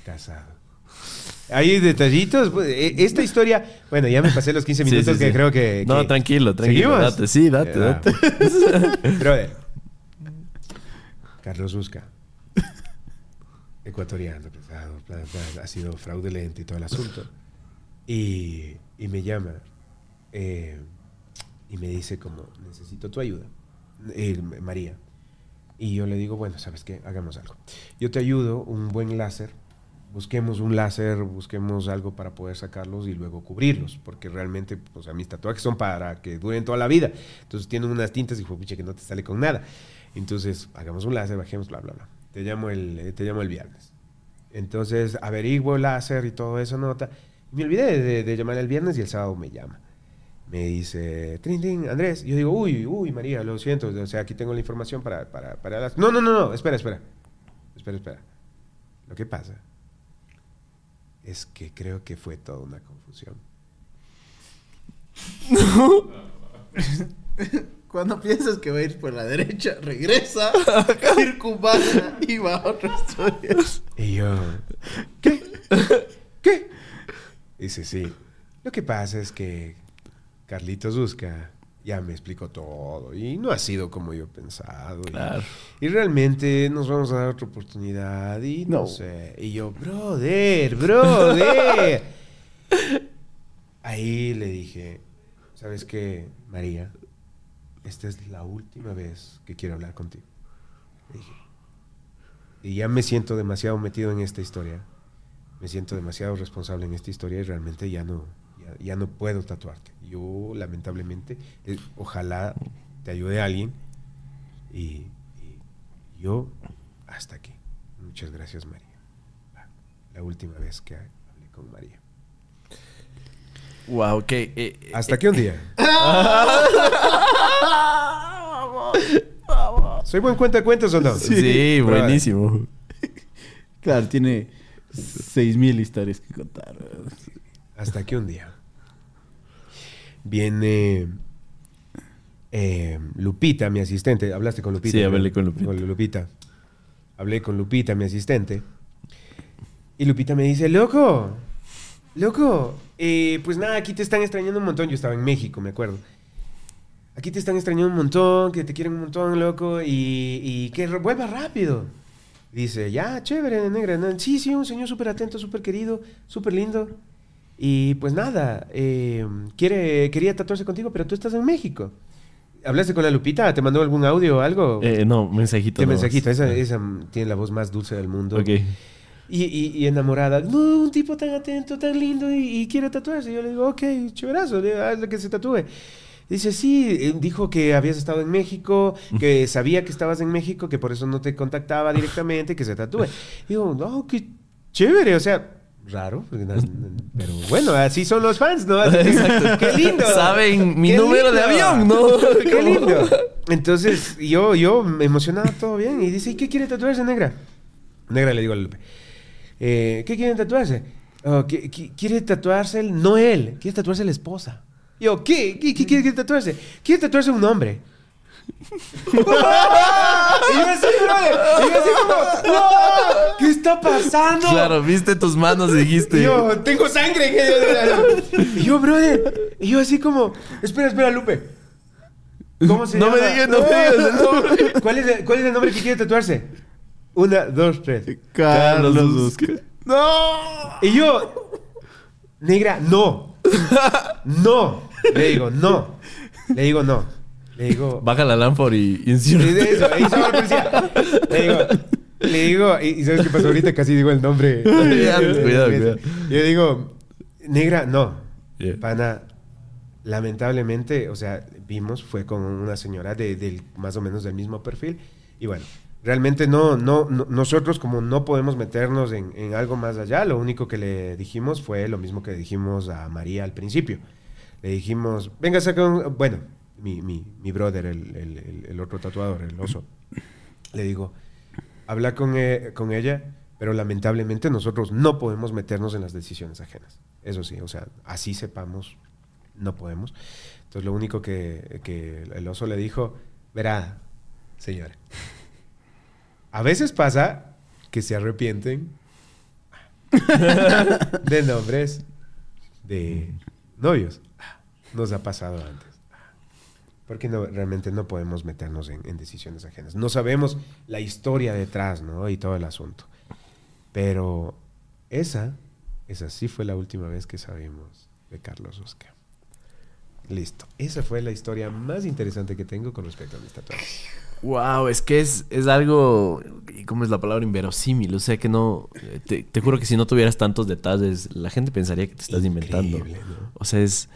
casado. Hay detallitos. Pues, e, esta historia, bueno, ya me pasé los 15 minutos que creo que, No, tranquilo, tranquilo. Date, sí, date, date. Brother. Carlos Usca. Ecuatoriano, pesado, ha sido fraudulento y todo el asunto. Y, me llama eh, y me dice como, necesito tu ayuda, eh, María. Y yo le digo, bueno, ¿sabes qué? Hagamos algo. Yo te ayudo, un buen láser, busquemos un láser, busquemos algo para poder sacarlos y luego cubrirlos, porque realmente, o sea, mis tatuajes son para que duren toda la vida. Entonces tienen unas tintas y fue que no te sale con nada. Entonces, hagamos un láser, bajemos, bla, bla, bla. Te llamo el, te llamo el viernes. Entonces, averiguo el láser y todo eso, nota. Me olvidé de, de, llamar el viernes y el sábado me llama. Me dice, trin, trin, Andrés. Yo digo, uy, uy, María, lo siento. O sea, aquí tengo la información para, para, para las... No, no, no, no, espera, espera. Espera, espera. Lo que pasa es que creo que fue toda una confusión. Cuando piensas que va a ir por la derecha, regresa, circunvala y va a otra historia. Y yo, ¿qué? ¿Qué? Dice, sí. Lo que pasa es que Carlitos Busca ya me explicó todo y no ha sido como yo pensado. Claro. Y, realmente nos vamos a dar otra oportunidad y no, sé. Y yo, brother, brother. Ahí le dije, ¿sabes qué, María? Esta es la última vez que quiero hablar contigo. dije. Y ya me siento demasiado metido en esta historia. Me siento demasiado responsable en esta historia y realmente ya no, ya no puedo tatuarte yo lamentablemente, eh, ojalá te ayude alguien. Y, yo hasta aquí. Muchas gracias María. La, última vez que hablé con María. Wow, ok. Eh, eh, hasta aquí un día. Soy buen cuenta cuentos o no? Sí, buenísimo. claro, tiene seis mil historias que contar. Hasta aquí un día viene eh, Lupita, mi asistente. ¿Hablaste con Lupita? Sí, hablé con Lupita. Con Lupita. Hablé con Lupita, mi asistente. Y Lupita me dice, loco, loco, eh, pues nada, aquí te están extrañando un montón. Yo estaba en México, me acuerdo. Aquí te están extrañando un montón, que te quieren un montón, loco, y, y que vuelva rápido. Dice, ya, chévere, negra. Sí, sí, un señor súper atento, súper querido, súper lindo. Y pues nada, eh, quiere, quería tatuarse contigo, pero tú estás en México. ¿Hablaste con la Lupita? ¿Te mandó algún audio o algo? Eh, no, mensajito. ¿Qué mensajito? Esa, esa, tiene la voz más dulce del mundo. Ok. Y, y, enamorada. No, un tipo tan atento, tan lindo y, quiere tatuarse. Y yo le digo, ok, chéverazo, hazle que se tatúe. Dice, sí, eh, dijo que habías estado en México, que sabía que estabas en México, que por eso no te contactaba directamente, que se tatúe. Digo, no, qué chévere, o sea, raro, pero bueno, así son los fans, ¿no? qué lindo. Saben mi número de avión, ¿no? qué lindo. Entonces, yo, yo me emocionaba todo bien y dice, ¿y qué quiere tatuarse, negra? Negra le digo a Lupe, eh, ¿qué quiere tatuarse? Oh, quiere tatuarse el, no él, quiere tatuarse la esposa. Yo, ¿qué? ¿Qué, qué quiere tatuarse? Quiere tatuarse un hombre y yo así, Y yo así como, ¿qué está pasando? Claro, viste tus manos y dijiste. Yo, tengo sangre. Y yo, brother. Y yo así como, espera, espera, Lupe. ¿Cómo se no llama? Me digas, no me digas el nombre. ¿Cuál es el, ¿Cuál es el nombre que quiere tatuarse? Una, dos, tres. Carlos, Carlos ¡No! Y yo, negra, no. No. Le digo, no. Le digo, no. Le digo. Baja la lámpara y, y eso, Le digo. Le digo, y, ¿sabes qué pasó ahorita? Casi digo el nombre. cuidado, cuidado. Yo digo, negra, no. Pana, lamentablemente, o sea, vimos, fue con una señora de, del, más o menos del mismo perfil. Y bueno, realmente no, no, nosotros como no podemos meternos en, en, algo más allá, lo único que le dijimos fue lo mismo que dijimos a María al principio. Le dijimos, venga, saca un, bueno, mi, mi, mi brother, el, el, otro tatuador, el oso, le digo, habla con, e, con ella, pero lamentablemente nosotros no podemos meternos en las decisiones ajenas. Eso sí, o sea, así sepamos, no podemos. Entonces lo único que, que el oso le dijo, verá, señora, a veces pasa que se arrepienten de nombres de novios. Nos ha pasado antes. Porque no, realmente no podemos meternos en, decisiones ajenas. No sabemos la historia detrás, ¿no? Y todo el asunto. Pero esa, esa sí fue la última vez que sabemos de Carlos Oscar. Listo. Esa fue la historia más interesante que tengo con respecto a mis tatuajes. Wow, es que es, es algo, ¿cómo es la palabra? Inverosímil. O sea que no, te, te, juro que si no tuvieras tantos detalles, la gente pensaría que te estás inventando. O sea, es,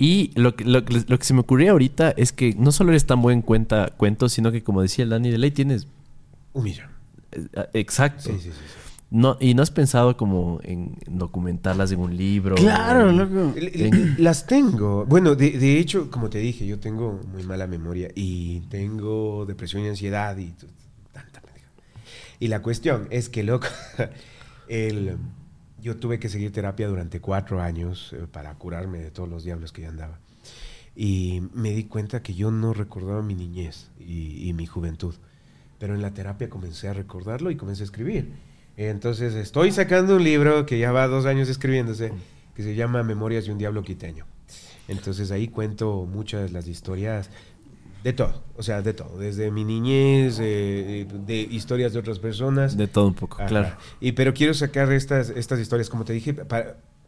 y lo que, lo, que se me ocurría ahorita es que no solo eres tan buen cuenta cuentos, sino que como decía el Dani de ley tienes... Un millón. Eh, exacto. Sí, sí, sí, no, y no has pensado como en documentarlas en un libro. Claro, loco. Las tengo. Bueno, de, de, hecho, como te dije, yo tengo muy mala memoria y tengo depresión y ansiedad y tanta Y la cuestión es que, loco, el yo tuve que seguir terapia durante cuatro años eh, para curarme de todos los diablos que ya andaba. Y me di cuenta que yo no recordaba mi niñez y, mi juventud. Pero en la terapia comencé a recordarlo y comencé a escribir. Entonces estoy sacando un libro que ya va dos años escribiéndose, que se llama Memorias de un Diablo Quiteño. Entonces ahí cuento muchas de las historias de todo, o sea, de todo, desde mi niñez, eh, de historias de otras personas. De todo un poco, claro. Y pero quiero sacar estas, estas historias, como te dije,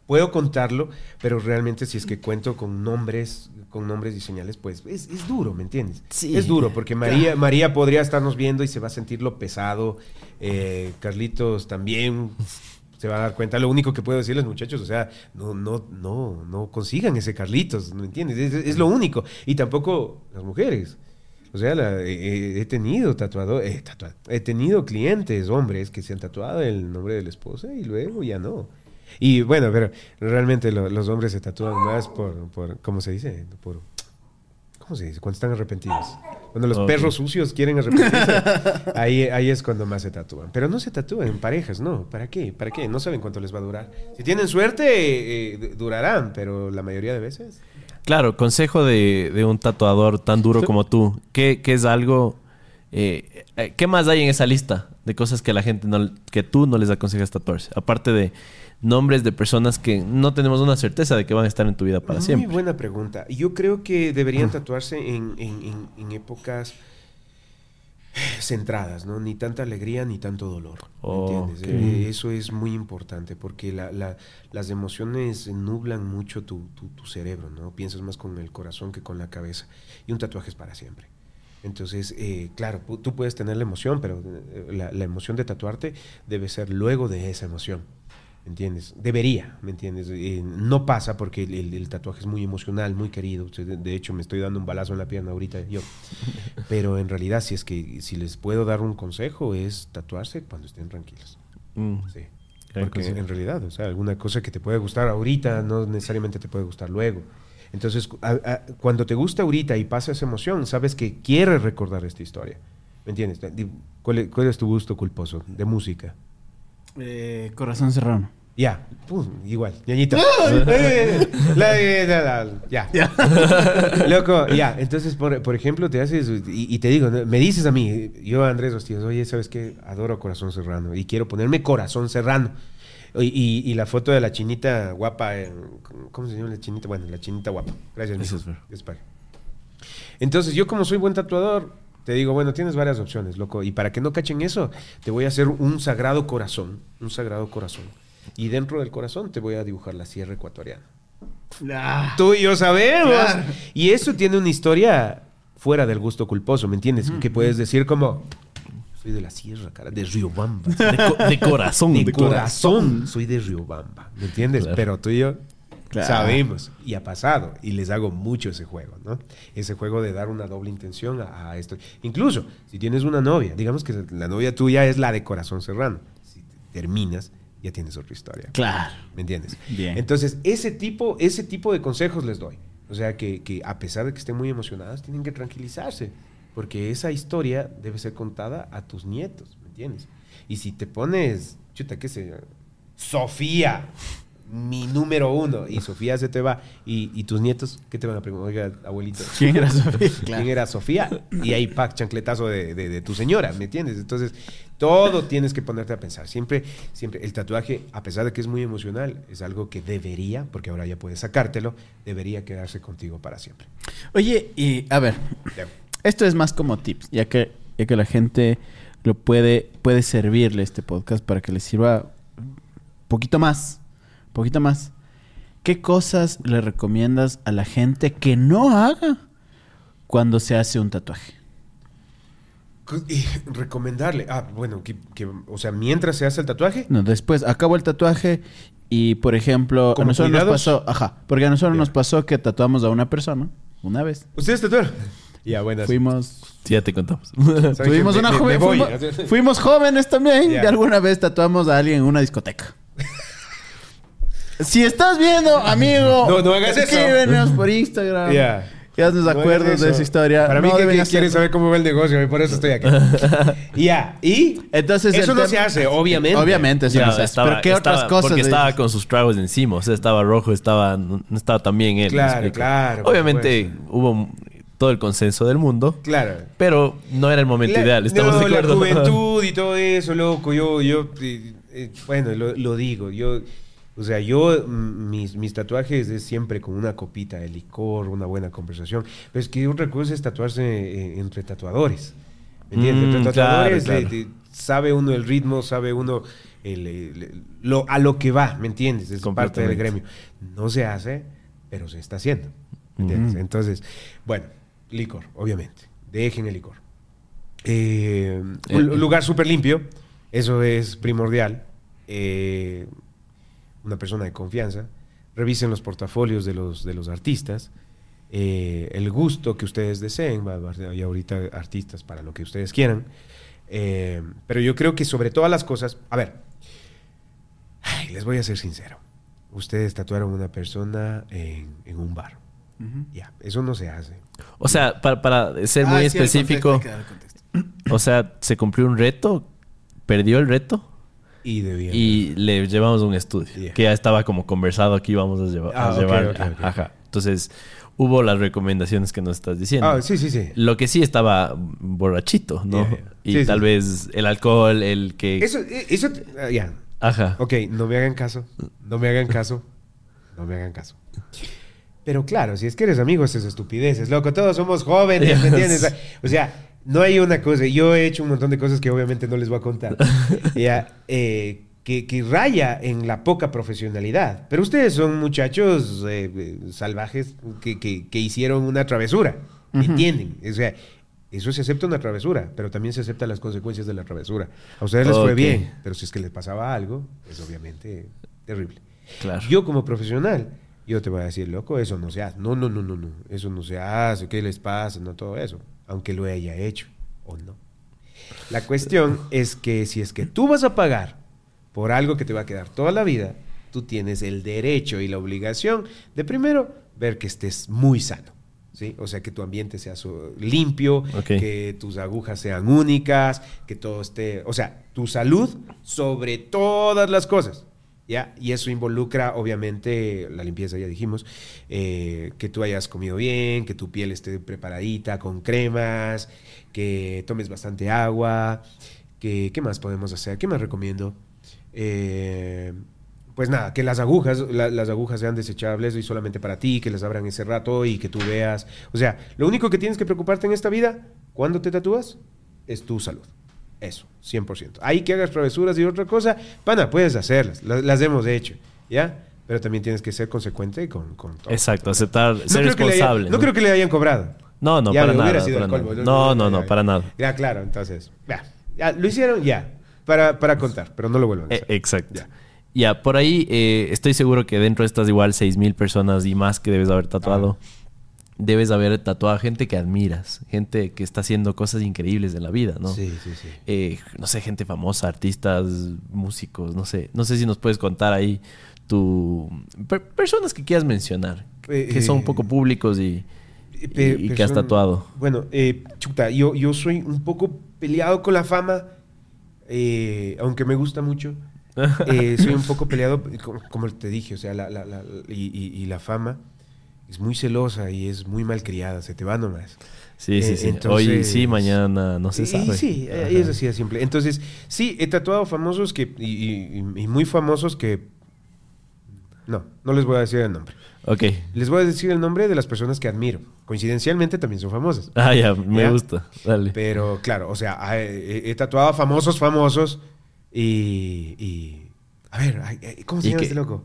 puedo contarlo, pero realmente si es que cuento con nombres, con nombres y señales, pues es, es duro, ¿me entiendes? Sí. Es duro, porque María, María podría estarnos viendo y se va a sentir lo pesado, eh, Carlitos también se va a dar cuenta. Lo único que puedo decirles, muchachos, o sea, no, no, no, no consigan ese Carlitos, ¿no entiendes? Es, lo único. Y tampoco las mujeres. O sea, he tenido tatuado, eh, he tenido clientes, hombres, que se han tatuado el nombre de la esposa y luego ya no. Y bueno, pero realmente los hombres se tatúan más por, por ¿cómo se dice? Por ¿Cómo se dice? Cuando están arrepentidos. Cuando los perros sucios quieren arrepentirse, ahí, ahí es cuando más se tatúan. Pero no se tatúan en parejas, ¿no? ¿Para qué? ¿Para qué? No saben cuánto les va a durar. Si tienen suerte, eh, durarán, pero la mayoría de veces. Claro, consejo de, un tatuador tan duro como tú. ¿Qué, es algo... Eh, eh, ¿Qué más hay en esa lista de cosas que la gente no, que tú no les aconsejas tatuarse? Aparte de nombres de personas que no tenemos una certeza de que van a estar en tu vida para siempre? Muy buena pregunta. Yo creo que deberían tatuarse en, épocas centradas, ¿no? Ni tanta alegría ni tanto dolor. entiendes? Eh, eso es muy importante porque las emociones nublan mucho tu, cerebro, ¿no? Piensas más con el corazón que con la cabeza. Y un tatuaje es para siempre. Entonces, eh, claro, tú puedes tener la emoción, pero eh, la emoción de tatuarte debe ser luego de esa emoción. ¿Me entiendes? Debería, ¿me entiendes? Eh, no pasa porque el, tatuaje es muy emocional, muy querido. De hecho, me estoy dando un balazo en la pierna ahorita yo. Pero en realidad, si es que si les puedo dar un consejo, es tatuarse cuando estén tranquilos. Mm. Sí. Porque en realidad, o sea, alguna cosa que te puede gustar ahorita no necesariamente te puede gustar luego. Entonces, cuando te gusta ahorita y pasa esa emoción, sabes que quieres recordar esta historia. ¿Me entiendes? ¿Cuál cuál es tu gusto culposo de música? Eh, corazón serrano. Ya, igual, ñañito. ya. Loco, ya. Entonces, por, ejemplo, te haces, y, te digo, me dices a mí, yo Andrés Hostias, oye, ¿sabes qué? Adoro Corazón Serrano y quiero ponerme Corazón Serrano. Y, la foto de la chinita guapa, ¿cómo se llama la chinita? Bueno, la chinita guapa. Gracias, Gracias, Entonces, yo como soy buen tatuador, te digo, bueno, tienes varias opciones, loco. Y para que no cachen eso, te voy a hacer un sagrado corazón. Un sagrado corazón. Y dentro del corazón te voy a dibujar la sierra ecuatoriana. Ah. Tú y yo sabemos. Y eso tiene una historia fuera del gusto culposo, ¿me entiendes? Que puedes decir como, soy de la sierra, cara, de Riobamba. De, corazón. De, corazón. Soy de Riobamba, ¿me entiendes? Pero tú y yo Sabemos, y ha pasado, y les hago mucho ese juego, ¿no? Ese juego de dar una doble intención a, esto. Incluso, si tienes una novia, digamos que la novia tuya es la de corazón serrano, si terminas, ya tienes otra historia. Claro. ¿Me entiendes? Bien. Entonces, ese tipo, ese tipo de consejos les doy. O sea, que, que a pesar de que estén muy emocionadas, tienen que tranquilizarse, porque esa historia debe ser contada a tus nietos, ¿me entiendes? Y si te pones, chuta, qué sé Sofía, mi número uno. Y Sofía se te va. Y, tus nietos, ¿qué te van a preguntar? Oiga, abuelito. ¿Quién era Sofía? ¿Quién era Sofía? Y ahí, pack, chancletazo de, tu señora, ¿me entiendes? Entonces, todo tienes que ponerte a pensar. Siempre, siempre, el tatuaje, a pesar de que es muy emocional, es algo que debería, porque ahora ya puedes sacártelo, debería quedarse contigo para siempre. Oye, y a ver, esto es más como tips, ya que, ya que la gente lo puede, puede servirle este podcast para que le sirva un poquito más poquito más. ¿Qué cosas le recomiendas a la gente que no haga cuando se hace un tatuaje? Y recomendarle, ah, bueno, que, o sea, mientras se hace el tatuaje. No, después acabo el tatuaje y, por ejemplo, a nosotros nos pasó, ajá, porque a nosotros nos pasó que tatuamos a una persona una vez. ¿Ustedes tatuaron? Ya, buenas. Fuimos. Sí, ya te contamos. fuimos una joven, fuimos, jóvenes también y alguna vez tatuamos a alguien en una discoteca. Si estás viendo, amigo, no, no hagas escríbenos por Instagram. Ya nos acuerdo de esa historia. Para mí que, quieren saber cómo va el negocio, y por eso estoy aquí. ya, y entonces eso no se hace, obviamente. Obviamente, eso no se hace. Pero ¿qué otras cosas? Porque estaba con sus tragos encima, o sea, estaba rojo, estaba no estaba tan bien él. Claro, claro. Obviamente hubo todo el consenso del mundo. Claro. Pero no era el momento ideal, estamos de acuerdo. La juventud y todo eso, loco, yo, yo, eh, eh, bueno, lo, lo digo, yo o sea, yo, mm, mis, mis tatuajes es siempre con una copita de licor, una buena conversación. Pero es que otra cosa es tatuarse eh, entre tatuadores. ¿Me entiendes? entre mm, tatuadores sabe uno el ritmo, sabe uno el, lo, a lo que va, ¿me entiendes? Es parte del gremio. No se hace, pero se está haciendo. ¿Me entiendes? Entonces, bueno, licor, obviamente. Dejen el licor. Eh, un eh, lugar súper limpio, eso es primordial. Eh, una persona de confianza, revisen los portafolios de los, de los artistas, eh, el gusto que ustedes deseen, hay ahorita artistas para lo que ustedes quieran, eh, pero yo creo que sobre todas las cosas, a ver, les voy a ser sincero, ustedes tatuaron a una persona en, un bar. Ya, eso no se hace. O sea, para, ser muy ah, específico, o sea, ¿se cumplió un reto? ¿Perdió el reto? Y, le llevamos un estudio. Que ya estaba como conversado aquí, vamos a, llevar. Ah, Ajá. Entonces, hubo las recomendaciones que nos estás diciendo. Ah, sí, sí, sí. Lo que sí estaba borrachito, ¿no? Y tal vez el alcohol, el que... Eso, eh, eso, ah, ya. Ajá. Ok, no me hagan caso. No me hagan caso. No me hagan caso. Pero claro, si es que eres amigo, es estupideces. Loco, todos somos jóvenes, ¿me entiendes? O sea, no hay una cosa. Yo he hecho un montón de cosas que obviamente no les voy a contar. ya, eh, que, raya en la poca profesionalidad. Pero ustedes son muchachos eh, eh, salvajes que, hicieron una travesura. ¿Entienden? O sea, eso se acepta una travesura, pero también se aceptan las consecuencias de la travesura. A ustedes les fue bien, pero si es que les pasaba algo, es obviamente terrible. Claro. Yo como profesional, yo te voy a decir, loco, eso no se hace. No, no, no, no, no. Eso no se hace. ¿Qué les pasa? No, todo eso aunque lo haya hecho o no. La cuestión es que si es que tú vas a pagar por algo que te va a quedar toda la vida, tú tienes el derecho y la obligación de primero ver que estés muy sano. ¿Sí? O sea, que tu ambiente sea limpio, que tus agujas sean únicas, que todo esté, o sea, tu salud sobre todas las cosas. ¿Ya? Y eso involucra, obviamente, la limpieza, ya dijimos, eh, que tú hayas comido bien, que tu piel esté preparadita con cremas, que tomes bastante agua, que, ¿qué más podemos hacer? ¿Qué más recomiendo? Eh, pues nada, que las agujas, las agujas sean desechables y solamente para ti, que las abran ese rato y que tú veas. O sea, lo único que tienes que preocuparte en esta vida, cuando te tatúas, es tu salud. Eso, 100%. Ahí que hagas travesuras y otra cosa, pana, puedes hacerlas, las, hemos hecho, ¿ya? Pero también tienes que ser consecuente con, con todo. Exacto, aceptar, ser responsable. ¿no? creo que le hayan cobrado. No, no, para nada. No, no, no, para nada. Ya, claro, entonces, ya, lo hicieron ya, para, para contar, pero no lo vuelvan a hacer. exacto. Ya. por ahí eh, estoy seguro que dentro de estas igual 6.000 personas y más que debes haber tatuado. Ah debes haber tatuado a gente que admiras, gente que está haciendo cosas increíbles en la vida, ¿no? Sí, sí, sí. Eh, no sé, gente famosa, artistas, músicos, no sé. No sé si nos puedes contar ahí tu... personas que quieras mencionar, que son un poco públicos y, que has tatuado. Bueno, eh, chuta, yo, yo soy un poco peleado con la fama, eh, aunque me gusta mucho. soy un poco peleado, como, te dije, o sea, la, la, y la fama es muy celosa y es muy malcriada, se te va nomás. Sí, sí, eh, sí. Hoy sí, mañana no se sabe. Sí, eh, es así de simple. Entonces, sí, he tatuado famosos que y, muy famosos que... No, no les voy a decir el nombre. Ok. Les voy a decir el nombre de las personas que admiro. Coincidencialmente también son famosas. Ah, ya, me gusta. Dale. Pero claro, o sea, he, tatuado a famosos, famosos y... a ver, ¿cómo se llama este loco?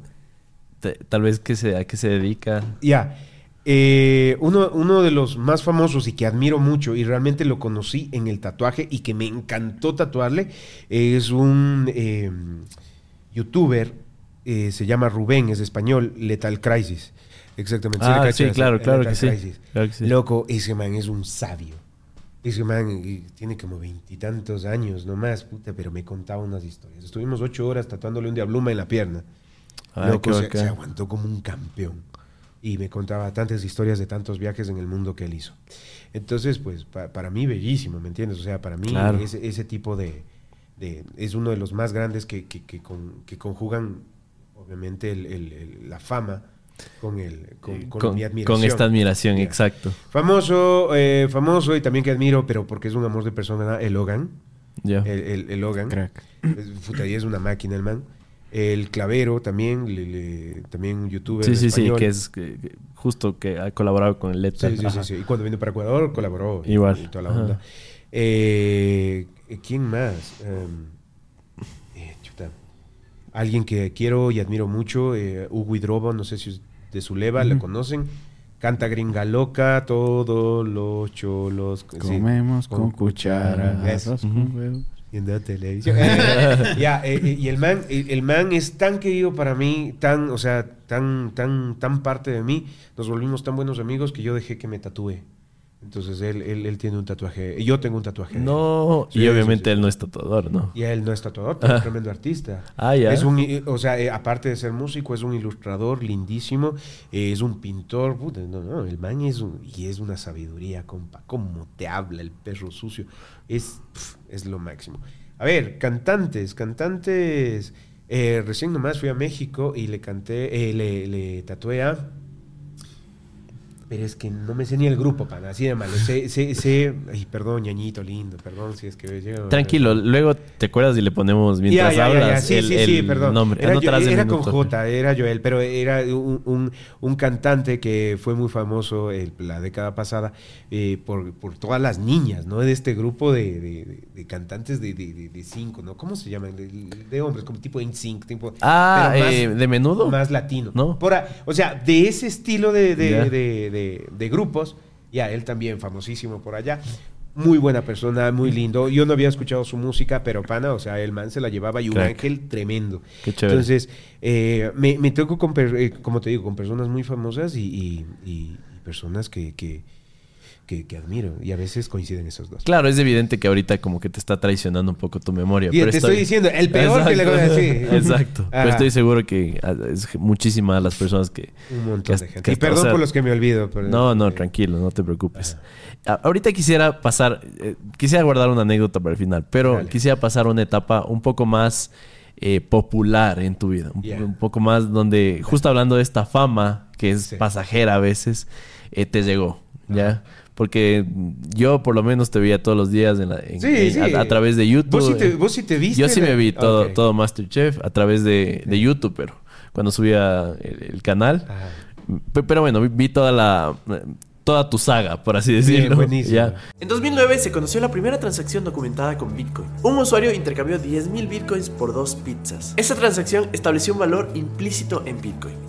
Tal vez que se, a qué se dedica. Ya. Eh, uno, uno, de los más famosos y que admiro mucho y realmente lo conocí en el tatuaje y que me encantó tatuarle es un em, youtuber, eh, se llama Rubén, es español, Lethal Crisis. Exactamente. Ah, sí, claro, claro que, sí, Loco, ese man es un sabio. Ese man eh, tiene como veintitantos años nomás, puta, pero me contaba unas historias. Estuvimos ocho horas tatuándole un diabluma en la pierna. Loco, se, aguantó como un campeón. y me contaba tantas historias de tantos viajes en el mundo que él hizo. Entonces, pues para mí bellísimo, ¿me entiendes? O sea, para mí ese, tipo de, es uno de los más grandes que, que, conjugan, obviamente, la fama con, el, con, mi admiración. Con esta admiración, exacto. Famoso, eh, famoso y también que admiro, pero porque es un amor de persona, el Logan. El, el, Logan. Crack. Es, una máquina el man. El Clavero también, también un youtuber. Sí, sí, sí, que es justo que ha colaborado con el Letter. Sí, sí, sí, Y cuando vino para Ecuador, colaboró. Igual. Y toda la onda. Eh, ¿Quién más? Em, eh, Alguien que quiero y admiro mucho, eh, Hugo Hidrobo, no sé si de su leva, ¿le conocen? Canta gringa loca, todos los cholos. Comemos con, cuchara. Viendo televisión. ya, y el man, el man es tan querido para mí, tan, o sea, tan, tan, tan parte de mí. Nos volvimos tan buenos amigos que yo dejé que me tatúe. Entonces él, él, tiene un tatuaje. Yo tengo un tatuaje. No, y obviamente él no es tatuador, ¿no? Y él no es tatuador, pero es un tremendo artista. Ah, ya. Es un, o sea, eh, aparte de ser músico, es un ilustrador lindísimo, eh, es un pintor. no, no, el man es un, y es una sabiduría, compa. Cómo te habla el perro sucio. Es, es lo máximo. A ver, cantantes, cantantes. Eh, recién nomás fui a México y le canté, le, le tatué a pero es que no me sé ni el grupo, pana, así de malo. Sé, sé, sé, ay, perdón, ñañito lindo, perdón si es que llego. Tranquilo, luego te acuerdas y le ponemos mientras hablas sí, el, sí, sí, perdón. nombre. Era, era con J, era Joel, pero era un, un, cantante que fue muy famoso la década pasada eh, por, por, todas las niñas, ¿no? De este grupo de, de, cantantes de, de, cinco, ¿no? ¿Cómo se llaman? De, hombres, como tipo NSYNC, tipo... Ah, eh, ¿de menudo? Más latino. ¿No? Por, o sea, de ese estilo de de, grupos. Ya, él también famosísimo por allá. Muy buena persona, muy lindo. Yo no había escuchado su música, pero pana, o sea, el man se la llevaba y un ángel tremendo. Entonces, eh, me, me toco con, eh, como te digo, con personas muy famosas y, personas que que, admiro. Y a veces coinciden esos dos. Claro, es evidente que ahorita como que te está traicionando un poco tu memoria. Y te estoy... diciendo, el peor que le voy a decir. Exacto. Pero estoy seguro que ah, es muchísimas las personas que... Un montón de gente. y perdón por los que me olvido. no, no, tranquilo, no te preocupes. Ahorita quisiera pasar, eh, quisiera guardar una anécdota para el final, pero quisiera pasar una etapa un poco más... Eh, popular en tu vida. Un, poco más donde, justo hablando de esta fama, que es pasajera a veces, eh, te llegó. ¿Ya? Porque yo por lo menos te veía todos los días en A, través de YouTube. ¿Vos sí te, viste? Yo sí me vi todo, todo Masterchef a través de, YouTube, pero cuando subía el, canal. Pero bueno, vi toda la toda tu saga, por así decirlo. buenísimo. En 2009 se conoció la primera transacción documentada con Bitcoin. Un usuario intercambió 10.000 Bitcoins por dos pizzas. Esa transacción estableció un valor implícito en Bitcoin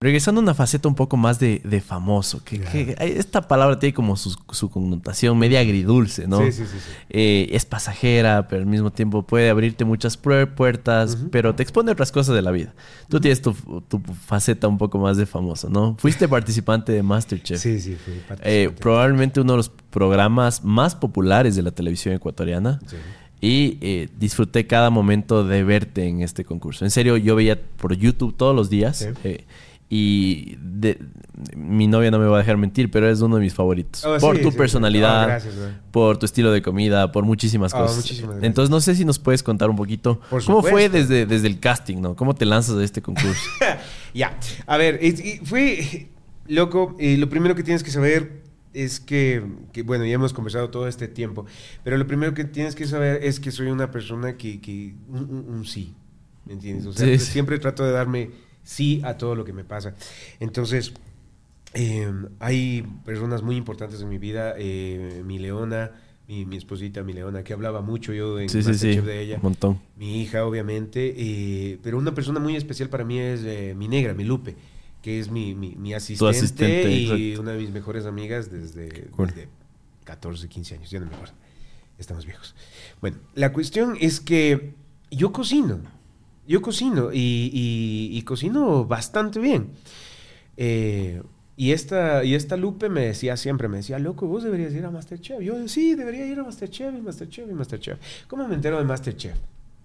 Regresando a una faceta un poco más de, famoso, que, esta palabra tiene como su, connotación media agridulce, ¿no? Sí, sí, sí. Eh, es pasajera, pero al mismo tiempo puede abrirte muchas puertas, pero te expone otras cosas de la vida. Tú tienes tu, faceta un poco más de famoso, ¿no? Fuiste participante de Masterchef. Sí, sí, fui eh, probablemente uno de los programas más populares de la televisión ecuatoriana. Y eh, disfruté cada momento de verte en este concurso. En serio, yo veía por YouTube todos los días. Y de, mi novia no me va a dejar mentir, pero es uno de mis favoritos. Oh, por tu personalidad, por tu estilo de comida, por muchísimas oh, cosas. Entonces, no sé si nos puedes contar un poquito cómo fue desde, desde el casting, ¿no? ¿Cómo te lanzas a este concurso? ya, a ver, fui... Loco, eh, lo primero que tienes que saber es que, bueno, ya hemos conversado todo este tiempo, pero lo primero que tienes que saber es que soy una persona que, un, sí, ¿me entiendes? O sea, siempre trato de darme sí a todo lo que me pasa. Entonces, em, hay personas muy importantes en mi vida, eh, mi leona, mi, esposita, mi leona, que hablaba mucho yo en sí, de ella. Un montón. Mi hija, obviamente, eh, pero una persona muy especial para mí es eh, mi negra, mi Lupe que es mi, mi, asistente, y una de mis mejores amigas desde, 14, 15 años, ya no me acuerdo. Estamos viejos. Bueno, la cuestión es que yo cocino. Yo cocino y, cocino bastante bien. Eh, y esta, y esta Lupe me decía siempre, me decía, loco, vos deberías ir a Masterchef. Yo, sí, debería ir a Masterchef y Masterchef y Masterchef. ¿Cómo me entero de Masterchef?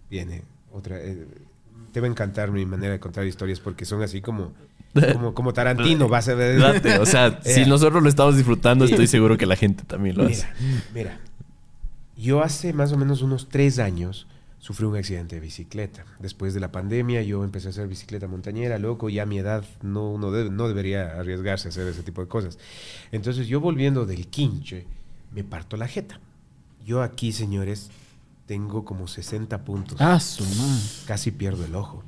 Viene otra... Eh, te va a encantar mi manera de contar historias porque son así como como, como Tarantino, va a. O sea, si nosotros lo estamos disfrutando, estoy seguro que la gente también lo hace. Mira, yo hace más o menos unos tres años sufrí un accidente de bicicleta. Después de la pandemia, yo empecé a hacer bicicleta montañera, loco, ya a mi edad no, uno no debería arriesgarse a hacer ese tipo de cosas. Entonces, yo volviendo del quinche, me parto la jeta. Yo aquí, señores, tengo como 60 puntos. Ah, su Casi pierdo el ojo.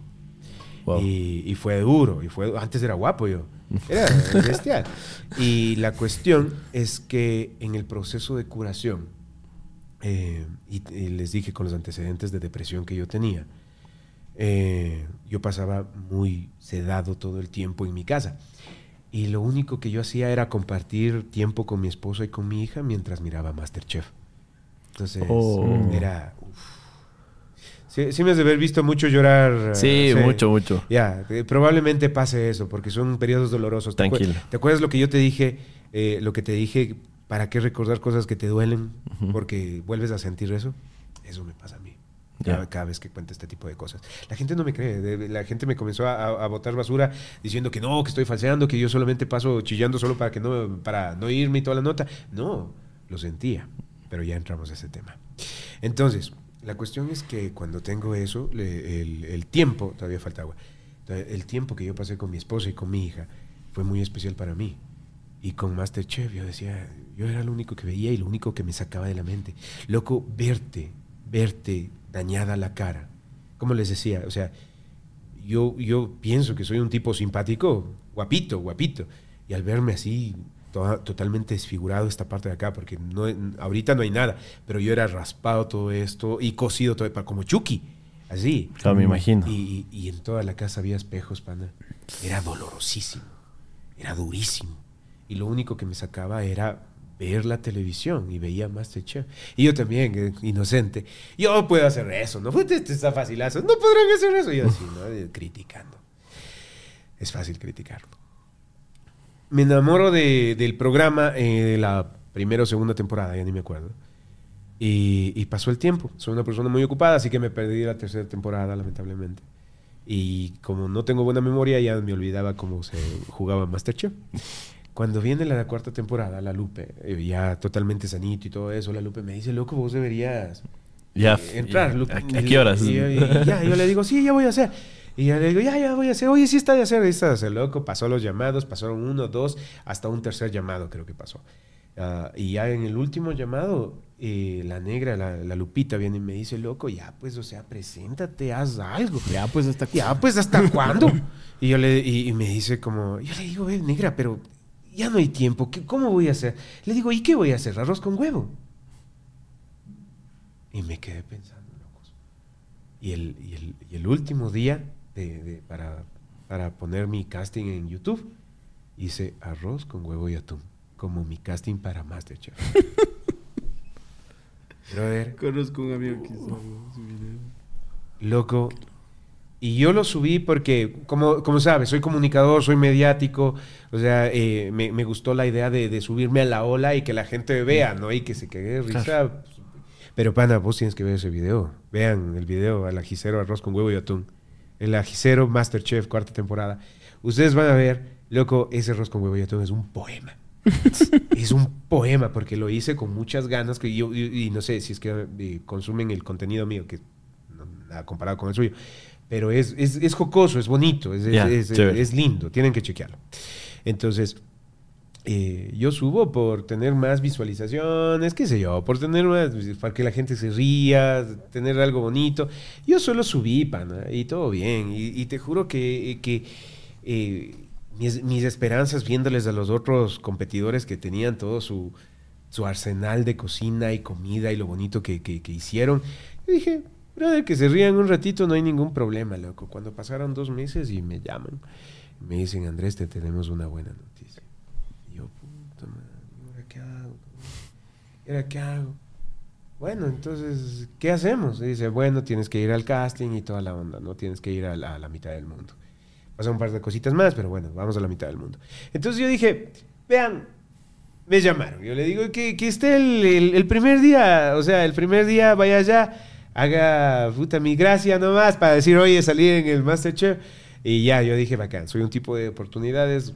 Y, fue duro. Y fue, antes era guapo yo. Era bestial. y la cuestión es que en el proceso de curación, eh, y, les dije con los antecedentes de depresión que yo tenía, eh, yo pasaba muy sedado todo el tiempo en mi casa. Y lo único que yo hacía era compartir tiempo con mi esposa y con mi hija mientras miraba Masterchef. Entonces, oh. era Sí, me has de haber visto mucho llorar. Sí, mucho, mucho. Ya, eh, probablemente pase eso, porque son periodos dolorosos. Tranquilo. ¿Te, acuerdas lo que yo te dije? Eh, lo que te dije, ¿para qué recordar cosas que te duelen? Porque vuelves a sentir eso. Eso me pasa a mí. Cada, vez que cuento este tipo de cosas. La gente no me cree. La gente me comenzó a, botar basura diciendo que no, que estoy falseando, que yo solamente paso chillando solo para que no, para no irme y toda la nota. No, lo sentía. Pero ya entramos a ese tema. Entonces, la cuestión es que cuando tengo eso, el, tiempo, todavía falta agua, el tiempo que yo pasé con mi esposa y con mi hija fue muy especial para mí. Y con Masterchef yo decía, yo era lo único que veía y lo único que me sacaba de la mente. Loco, verte, verte dañada la cara. Como les decía, o sea, yo, yo pienso que soy un tipo simpático, guapito, guapito. Y al verme así, totalmente desfigurado esta parte de acá, porque no, ahorita no hay nada, pero yo era raspado todo esto y cosido todo, como Chucky, así. me imagino. Y, y, en toda la casa había espejos, pana. Era dolorosísimo, era durísimo. Y lo único que me sacaba era ver la televisión y veía Masterchef. Y yo también, eh, inocente, yo puedo hacer eso, ¿no? Pues está facilazo, no podrán hacer eso. Y yo así, ¿no? Criticando. Es fácil criticarlo me enamoro del programa eh, de la primera o segunda temporada, ya ni me acuerdo. Y, pasó el tiempo. Soy una persona muy ocupada, así que me perdí la tercera temporada, lamentablemente. Y como no tengo buena memoria, ya me olvidaba cómo se jugaba Masterchef. Cuando viene la cuarta temporada, la Lupe, eh, ya totalmente sanito y todo eso, la Lupe me dice, loco, vos deberías ya, eh, entrar. ¿A, qué horas? ya, yo le digo, sí, ya voy a hacer. Y ya le digo, ya, ya voy a hacer. Oye, sí está de hacer. está de hacer, loco. Pasó los llamados, pasaron uno, dos, hasta un tercer llamado creo que pasó. Ah, y ya en el último llamado, eh, la negra, la, Lupita, viene y me dice, loco, ya pues, o sea, preséntate, haz algo. Ya pues, ¿hasta Ya pues, ¿hasta cuándo? Y, yo le, y, me dice como, yo le digo, eh, negra, pero ya no hay tiempo, ¿cómo voy a hacer? Le digo, ¿y qué voy a hacer? ¿Arroz con huevo? Y me quedé pensando, locos. Y el, y el, y el último día para, para poner mi casting en YouTube, hice arroz con huevo y atún, como mi casting para Masterchef. ver Conozco un amigo que hizo Loco. Y yo lo subí porque, como, como sabes, soy comunicador, soy mediático. O sea, eh, me, me, gustó la idea de, de, subirme a la ola y que la gente vea, ¿no? Y que se quede risa. Pero, pana, vos tienes que ver ese video. Vean el video al ajicero arroz con huevo y atún el ajicero Masterchef, cuarta temporada. Ustedes van a ver, loco, ese arroz con huevo y atún es un poema. es un poema porque lo hice con muchas ganas que yo y, no sé si es que eh, consumen el contenido mío que nada comparado con el suyo pero es, es, es jocoso es bonito es, es, lindo tienen que chequearlo Entonces, eh, yo subo por tener más visualizaciones, qué sé yo, por tener más, para que la gente se ría, tener algo bonito. Yo solo subí, pana, y todo bien. Y, te juro que, eh, mis, esperanzas viéndoles a los otros competidores que tenían todo su, arsenal de cocina y comida y lo bonito que, hicieron, yo dije, brother, que se rían un ratito, no hay ningún problema, loco. Cuando pasaron dos meses y me llaman, me dicen, Andrés, te tenemos una buena noticia era qué hago? Bueno, entonces, ¿qué hacemos? dice, bueno, tienes que ir al casting y toda la onda, ¿no? Tienes que ir a la, mitad del mundo. Pasan un par de cositas más, pero bueno, vamos a la mitad del mundo. Entonces yo dije, vean, me llamaron. Yo le digo que, que esté el, primer día, o sea, el primer día vaya allá, haga puta mi gracia nomás para decir, oye, salí en el Masterchef. Y ya, yo dije, bacán, soy un tipo de oportunidades,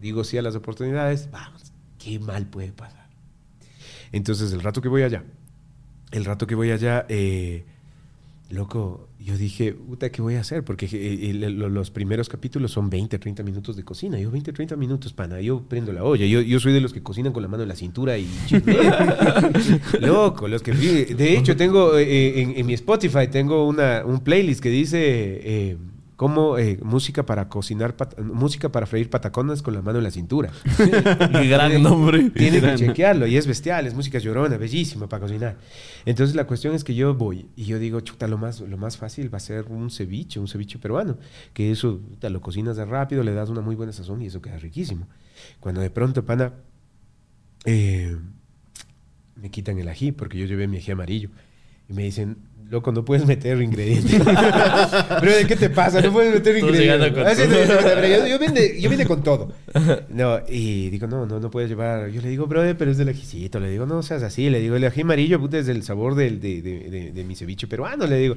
digo sí a las oportunidades, vamos, qué mal puede pasar. Entonces, el rato que voy allá, el rato que voy allá, eh, loco, yo dije, puta, ¿qué voy a hacer? Porque eh, los primeros capítulos son 20, 30 minutos de cocina. Yo, 20, 30 minutos, pana. Yo prendo la olla. Yo, yo soy de los que cocinan con la mano en la cintura y Loco, los que. De hecho, tengo eh, en, en, mi Spotify, tengo una, un playlist que dice como eh, música para cocinar, música para freír pataconas con la mano en la cintura. Qué gran nombre. Tiene que chequearlo y es bestial, es música llorona, bellísima para cocinar. Entonces la cuestión es que yo voy y yo digo, chuta, lo más, lo más fácil va a ser un ceviche, un ceviche peruano, que eso te lo cocinas de rápido, le das una muy buena sazón y eso queda riquísimo. Cuando de pronto, pana, eh, me quitan el ají, porque yo llevé mi ají amarillo, y me dicen, Loco, no puedes meter ingredientes. Pero ¿de qué te pasa? No puedes meter ingredientes. Ah, yo, vine, con todo. No, y digo, no, no, no puedes llevar. Yo le digo, brother, pero es del ajicito. Le digo, no seas así. Le digo, el ají amarillo, puta, es el sabor del, de, de, de, mi ceviche peruano. Le digo.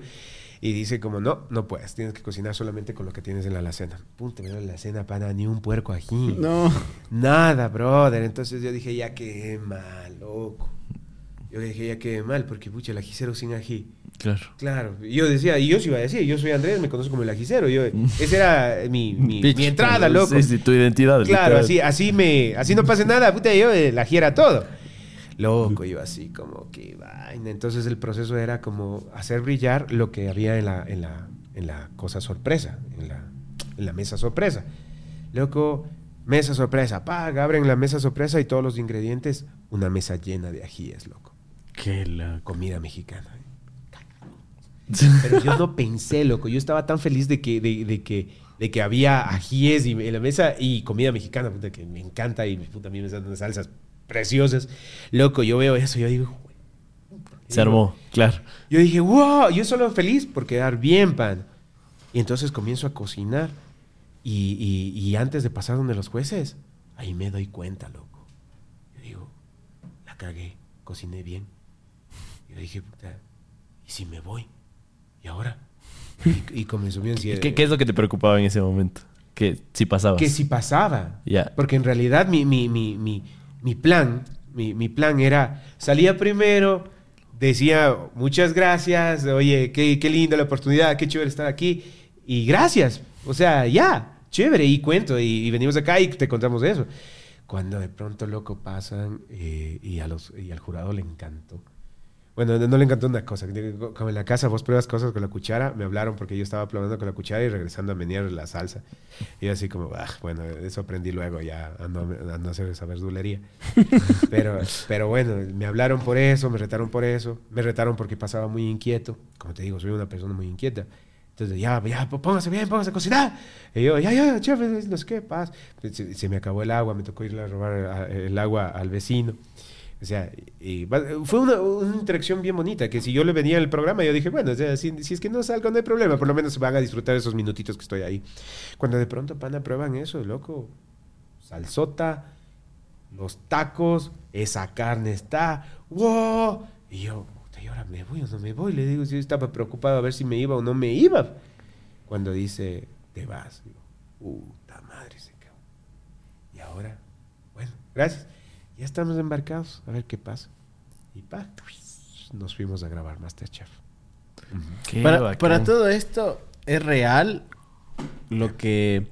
Y dice como, no, no puedes, tienes que cocinar solamente con lo que tienes en la alacena. Punto, en la alacena, pana, ni un puerco ají. No. Nada, brother. Entonces yo dije, ya que mal, loco. Yo dije, ya que mal, porque pucha, el ajicero sin ají. Claro. Claro. Yo decía, y yo sí iba a decir, yo soy Andrés, me conozco como el ajicero. Yo, esa era mi, mi, entrada, loco. Sí, sí, tu identidad. Claro, así, así me, así no pasa nada, puta, yo la giera todo. Loco, iba así como que vaina. Entonces el proceso era como hacer brillar lo que había en la, en la, en la cosa sorpresa, en la, en la mesa sorpresa. Loco, mesa sorpresa, paga, abren la mesa sorpresa y todos los ingredientes, una mesa llena de ajíes, loco. Qué la comida mexicana. Pero yo no pensé, loco. Yo estaba tan feliz de que, de, que, de que había ajíes y, en la mesa y comida mexicana, puta, que me encanta y puta, a mí me salen salsas preciosas. Loco, yo veo eso y yo digo... Se armó, claro. Yo dije, wow, yo solo feliz por quedar bien, pan. Y entonces comienzo a cocinar. Y, y, antes de pasar donde los jueces, ahí me doy cuenta, loco. Yo digo, la cagué, cociné bien. Yo dije, puta, ¿y si me voy? ¿y ahora? Y, comenzó mi ansiedad. ¿Qué, ¿Qué, es lo que te preocupaba en ese momento? Que si pasaba. Que si pasaba. Porque en realidad mi, mi, mi, mi plan, mi, plan era, salía primero, decía muchas gracias, oye, qué, qué linda la oportunidad, qué chévere estar aquí, y gracias. O sea, ya, chévere, y cuento, y, venimos acá y te contamos eso. Cuando de pronto, loco, pasan eh, y, a los, y al jurado le encantó bueno, no le encantó una cosa. Como en la casa vos pruebas cosas con la cuchara, me hablaron porque yo estaba probando con la cuchara y regresando a menear la salsa. Y así como, ah, bueno, eso aprendí luego ya a no, hacer esa verdulería. pero, pero bueno, me hablaron por eso, me retaron por eso. Me retaron porque pasaba muy inquieto. Como te digo, soy una persona muy inquieta. Entonces, ya, ya, póngase bien, póngase a cocinar. Y yo, ya, ya, chef, no sé qué, paz. Se, se, me acabó el agua, me tocó ir a robar el agua al vecino. O sea, fue una, interacción bien bonita, que si yo le venía el programa, yo dije, bueno, si, es que no salgo, no hay problema, por lo menos van a disfrutar esos minutitos que estoy ahí. Cuando de pronto, pana, prueban eso, loco, salsota, los tacos, esa carne está, wow, y yo, ¿y ahora me voy o no me voy? Le digo, si yo estaba preocupado a ver si me iba o no me iba. Cuando dice, te vas, digo, puta madre, se quedó. Y ahora, bueno, gracias ya estamos embarcados, a ver qué pasa. Y pa, nos fuimos a grabar Masterchef. Para, para todo esto, ¿es real lo que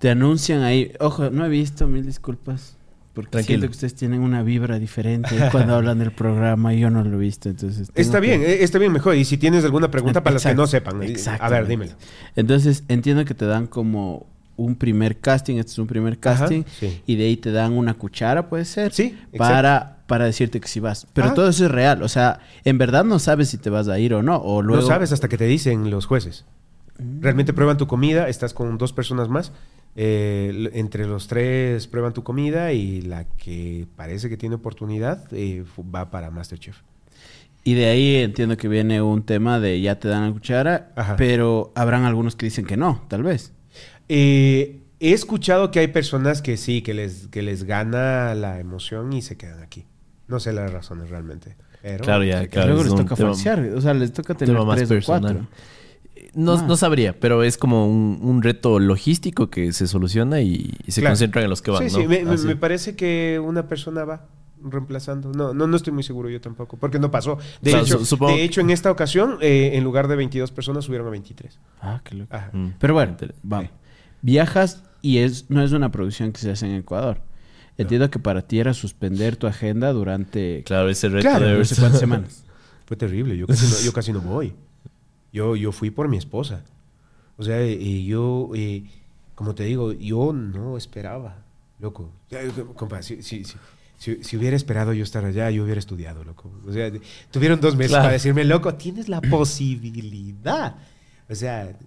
te anuncian ahí. Ojo, no he visto, mil disculpas. Porque Tranquilo. siento que ustedes tienen una vibra diferente cuando hablan del programa y yo no lo he visto. Entonces está bien, eh, está bien, mejor. Y si tienes alguna pregunta para los que no sepan, eh, a ver, dímelo. Entonces entiendo que te dan como un primer casting, este es un primer casting, y de ahí te dan una cuchara, puede ser, sí, para, para decirte que si vas. Pero todo eso es real, o sea, en verdad no sabes si te vas a ir o no. O luego... No sabes hasta que te dicen los jueces. Mm. Realmente prueban tu comida, estás con dos personas más. Eh, entre los tres prueban tu comida y la que parece que tiene oportunidad eh, va para Masterchef. Y de ahí entiendo que viene un tema de ya te dan la cuchara, pero habrán algunos que dicen que no, tal vez. Eh, he escuchado que hay personas que sí, que les, que les gana la emoción y se quedan aquí. No sé las razones realmente. claro, ya, claro. Luego les toca falsear, o sea, les toca tener tres o cuatro. No, no, sabría, pero es como un, reto logístico que se soluciona y, se concentran en los que van. Sí, sí, me, parece que una persona va reemplazando. No, no, no estoy muy seguro yo tampoco, porque no pasó. De, hecho, de hecho, en esta ocasión, eh, en lugar de 22 personas, subieron a 23. Ah, qué loco. Mm. Pero bueno, vamos viajas y es, no es una producción que se hace en Ecuador. Entiendo que para ti era suspender tu agenda durante... Claro, ese reto de no sé cuántas semanas. Fue terrible. Yo casi, no, yo casi no voy. Yo, yo fui por mi esposa. O sea, y yo, como te digo, yo no esperaba, loco. Compa, si, si, si, hubiera esperado yo estar allá, yo hubiera estudiado, loco. O sea, tuvieron dos meses para decirme, loco, tienes la posibilidad. O sea,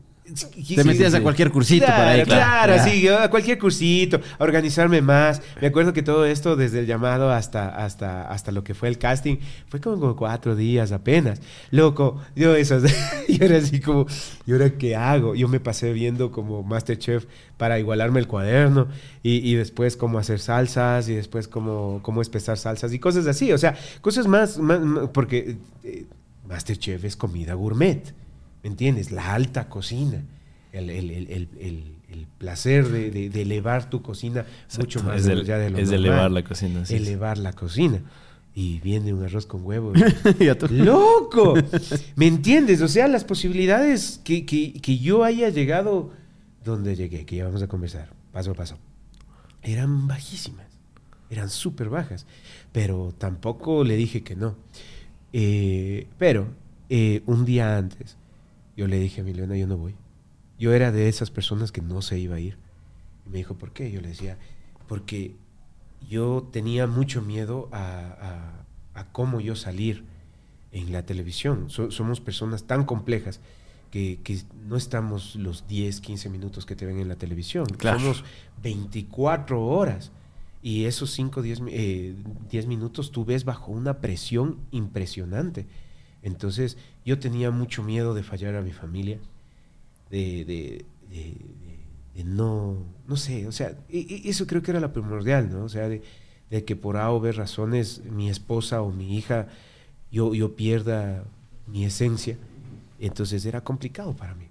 te metías a cualquier cursito claro, para ir. Claro, sí, a cualquier cursito, a organizarme más. Me acuerdo que todo esto, desde el llamado hasta, hasta, hasta lo que fue el casting, fue como cuatro días apenas. Loco, yo eso, yo era así como, ¿y ahora qué hago? Yo me pasé viendo como Masterchef para igualarme el cuaderno y, después cómo hacer salsas y después cómo, cómo espesar salsas y cosas así. O sea, cosas más, porque eh, Masterchef es comida gourmet. ¿Me entiendes? La alta cocina, el, placer de, elevar tu cocina mucho más es allá de lo Es elevar la cocina. Sí, elevar la cocina. Y viene un arroz con huevo. ¡Loco! ¿Me entiendes? O sea, las posibilidades que, que, yo haya llegado donde llegué, que ya vamos a conversar, paso a paso, eran bajísimas. Eran súper bajas. Pero tampoco le dije que no. Eh, pero eh, un día antes yo le dije a Milena, yo no voy. Yo era de esas personas que no se iba a ir. Y me dijo, ¿por qué? Yo le decía, porque yo tenía mucho miedo a, cómo yo salir en la televisión. somos personas tan complejas que, no estamos los 10, 15 minutos que te ven en la televisión. Somos 24 horas. Y esos 5, 10, eh, 10 minutos tú ves bajo una presión impresionante. Entonces yo tenía mucho miedo de fallar a mi familia, de, de, no, no sé, o sea, eso creo que era la primordial, ¿no? O sea, de, que por A o B razones mi esposa o mi hija, yo, yo pierda mi esencia. Entonces era complicado para mí.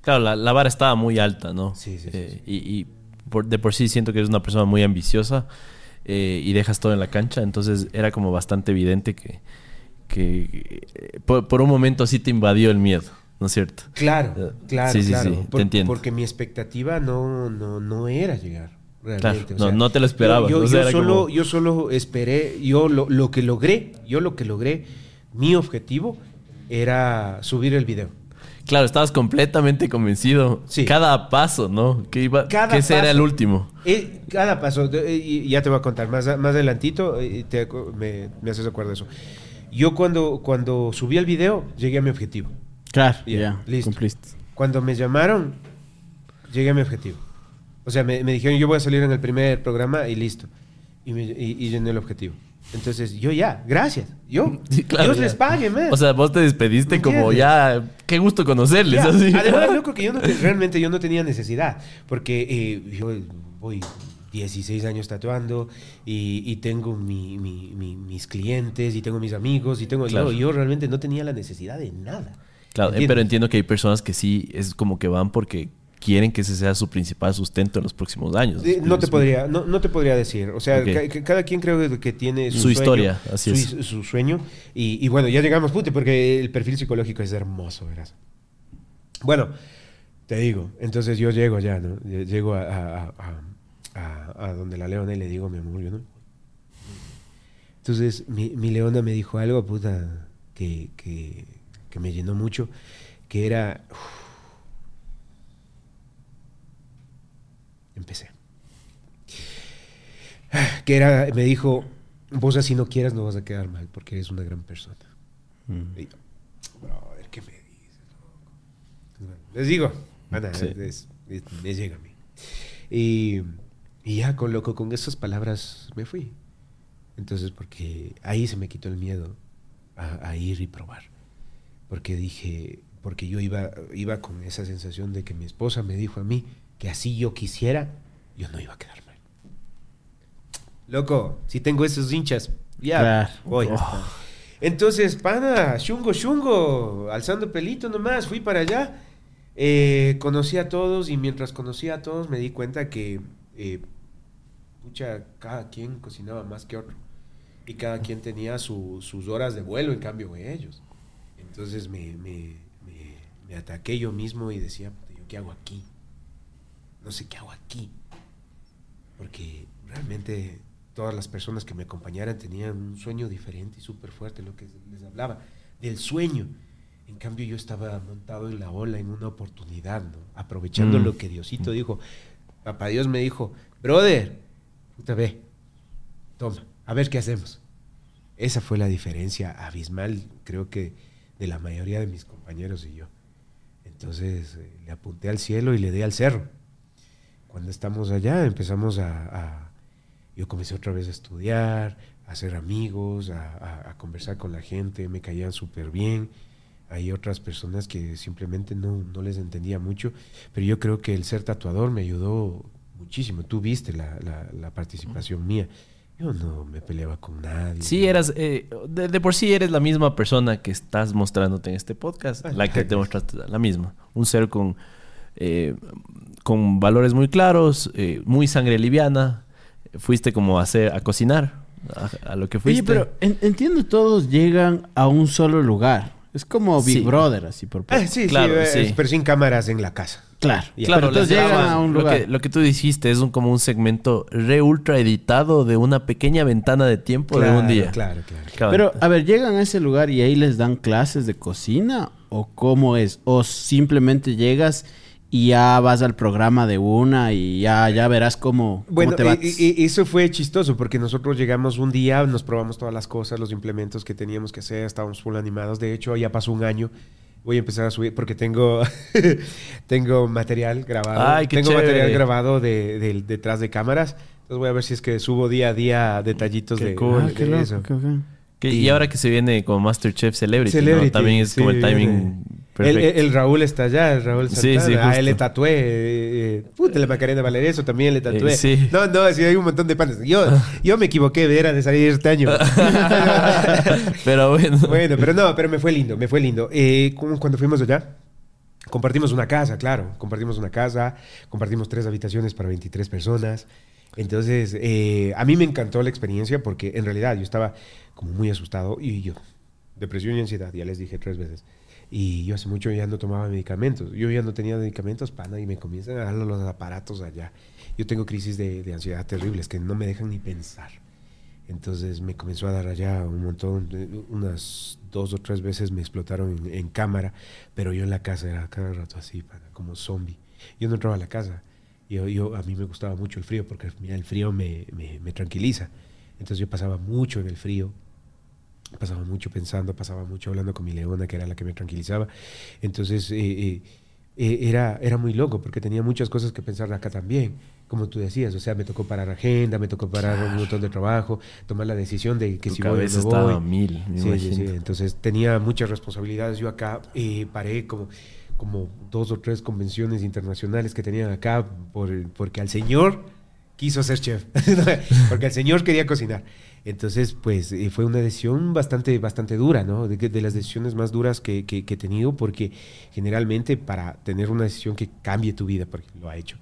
Claro, la, vara estaba muy alta, ¿no? Sí, sí. Eh, y, de por sí siento que eres una persona muy ambiciosa eh, y dejas todo en la cancha, entonces era como bastante evidente que que eh, por, un momento sí te invadió el miedo, ¿no es cierto? Claro, eh, claro, sí, sí, Sí, te entiendo. Porque mi expectativa no, no, no era llegar. Realmente. no, no te lo esperaba. Yo, solo, yo solo esperé, yo lo, lo, que logré, yo lo que logré, mi objetivo era subir el video. Claro, estabas completamente convencido. Sí. Cada paso, ¿no? Que, iba, que ese era el último. Eh, cada paso, y ya te voy a contar más, más adelantito, te, me, me haces acuerdo de eso. Yo cuando, cuando subí el video, llegué a mi objetivo. Claro, ya, listo. Cumpliste. Cuando me llamaron, llegué a mi objetivo. O sea, me, dijeron, yo voy a salir en el primer programa y listo. Y, me, y, llené el objetivo. Entonces, yo ya, gracias. Yo, Dios les pague, man. O sea, vos te despediste como ya, qué gusto conocerles. Además, loco que yo no realmente yo no tenía necesidad, porque eh, yo voy 16 años tatuando y, tengo mis clientes y tengo mis amigos y tengo... yo realmente no tenía la necesidad de nada. Claro, pero entiendo que hay personas que sí es como que van porque quieren que ese sea su principal sustento en los próximos años. no te podría, no, te podría decir. O sea, cada quien creo que tiene su, historia, así su, es. su sueño. Y, bueno, ya llegamos, pute, porque el perfil psicológico es hermoso, verás. Bueno, Te digo, entonces yo llego allá, ¿no? Llego a, a, donde la leona y le digo, mi amor, yo no. Entonces mi, mi leona me dijo algo, puta, que, que, que me llenó mucho, que era... Empecé. Que era, me dijo, vos así no quieras, no vas a quedar mal, porque eres una gran persona. Mm. Y yo, brother, ¿qué me dices? Les digo, me llega a mí. Y, y, ya, con loco, con esas palabras me fui. Entonces, porque ahí se me quitó el miedo a, ir y probar. Porque dije, porque yo iba, iba con esa sensación de que mi esposa me dijo a mí que así yo quisiera, yo no iba a quedar mal. Loco, si tengo esos hinchas, ya voy. Oh. Entonces, pana, chungo, chungo, alzando pelito nomás, fui para allá. Eh, conocí a todos y mientras conocía a todos me di cuenta que, eh, cada quien cocinaba más que otro y cada quien tenía sus horas de vuelo en cambio ellos. Entonces me, me, me, ataqué yo mismo y decía, ¿yo qué hago aquí? No sé qué hago aquí. Porque realmente todas las personas que me acompañaran tenían un sueño diferente y súper fuerte, lo que les hablaba, del sueño. En cambio yo estaba montado en la ola, en una oportunidad, ¿no? aprovechando mm. lo que Diosito dijo. Papá Dios me dijo, brother, puta ve, toma, a ver qué hacemos. Esa fue la diferencia abismal, creo que, de la mayoría de mis compañeros y yo. Entonces eh, le apunté al cielo y le di al cerro. Cuando estamos allá empezamos a, Yo comencé otra vez a estudiar, a hacer amigos, a, conversar con la gente, me caían súper bien. Hay otras personas que simplemente no, no, les entendía mucho, pero yo creo que el ser tatuador me ayudó muchísimo. Tú viste la, la participación mía. Yo no me peleaba con nadie. Sí, eras, eh, de, por sí eres la misma persona que estás mostrándote en este podcast, la que te mostraste, la misma. Un ser con, eh, con valores muy claros, eh, muy sangre liviana. Fuiste como a, hacer, a cocinar, a, lo que fuiste. Oye, pero entiendo, todos llegan a un solo lugar. Es como Big Brother, así por eh, sí, claro, sí, pero sin cámaras en la casa. Claro, claro. Entonces llegan a un lugar. Lo que, tú dijiste es un, como un segmento re ultra editado de una pequeña ventana de tiempo de un día. Claro, claro. Pero, a ver, llegan a ese lugar y ahí les dan clases de cocina o cómo es? O simplemente llegas y ya vas al programa de una y ya, ya verás cómo, bueno, te va. Y, eso fue chistoso porque nosotros llegamos un día, nos probamos todas las cosas, los implementos que teníamos que hacer, estábamos full animados. De hecho, ya pasó un año. Voy a empezar a subir porque tengo, tengo material grabado. tengo material grabado de, detrás de cámaras. Entonces voy a ver si es que subo día a día detallitos de, ah, eso. y, ahora que se viene como Masterchef Celebrity, también es como el timing el, Raúl está allá, el Raúl Santana. Sí, sí, a él le tatué. Eh, eh, puta, la Macarena Valeria, eso también le eh, tatué. sí. No, no, sí, hay un montón de panes. Yo, yo me equivoqué de era de salir este año. pero bueno. Bueno, pero no, pero me fue lindo, me fue lindo. cuando fuimos allá, compartimos una casa, claro. Compartimos una casa, compartimos tres habitaciones para 23 personas. Entonces, a mí me encantó la experiencia porque en realidad yo estaba como muy asustado y yo, depresión y ansiedad, ya les dije tres veces. Y yo hace mucho ya no tomaba medicamentos. Yo ya no tenía medicamentos, pana, y me comienzan a dar los aparatos allá. Yo tengo crisis de, de ansiedad terribles que no me dejan ni pensar. Entonces me comenzó a dar allá un montón, unas dos o tres veces me explotaron en, cámara, pero yo en la casa era cada rato así, pana, como zombie. Yo no entraba a la casa. Yo, yo, a mí me gustaba mucho el frío porque mira, el frío me, me, me tranquiliza. Entonces yo pasaba mucho en el frío pasaba mucho pensando, pasaba mucho hablando con mi leona, que era la que me tranquilizaba. Entonces, eh, eh, eh, era, era muy loco porque tenía muchas cosas que pensar acá también, como tú decías, o sea, me tocó parar agenda, me tocó parar un montón de trabajo, tomar la decisión de que si voy o no voy. mil, sí, sí, sí, entonces tenía muchas responsabilidades. Yo acá paré como como dos o tres convenciones internacionales que tenían acá por, porque al señor quiso ser chef, porque el señor quería cocinar. Entonces, pues eh, fue una decisión bastante, bastante dura, ¿no? De, las decisiones más duras que, que, he tenido, porque generalmente para tener una decisión que cambie tu vida, porque lo ha hecho,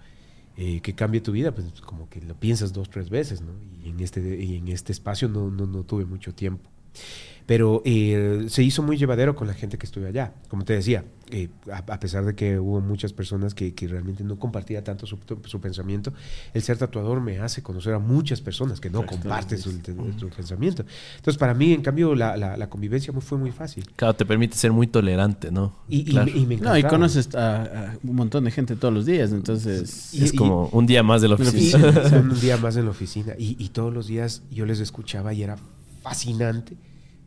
eh, que cambie tu vida, pues como que lo piensas dos, tres veces, ¿no? Y en este, y en este espacio no tuve mucho tiempo. Pero eh, se hizo muy llevadero con la gente que estuve allá. Como te decía, eh, a, pesar de que hubo muchas personas que, que realmente no compartía tanto su, su, pensamiento, el ser tatuador me hace conocer a muchas personas que no comparten su, pensamiento. Entonces, para mí, en cambio, la, la, convivencia fue muy fácil. Claro, te permite ser muy tolerante, ¿no? Y, y, me no, y conoces a, un montón de gente todos los días, entonces... es como un día más de la oficina. un día más en la oficina. Y, todos los días yo les escuchaba y era fascinante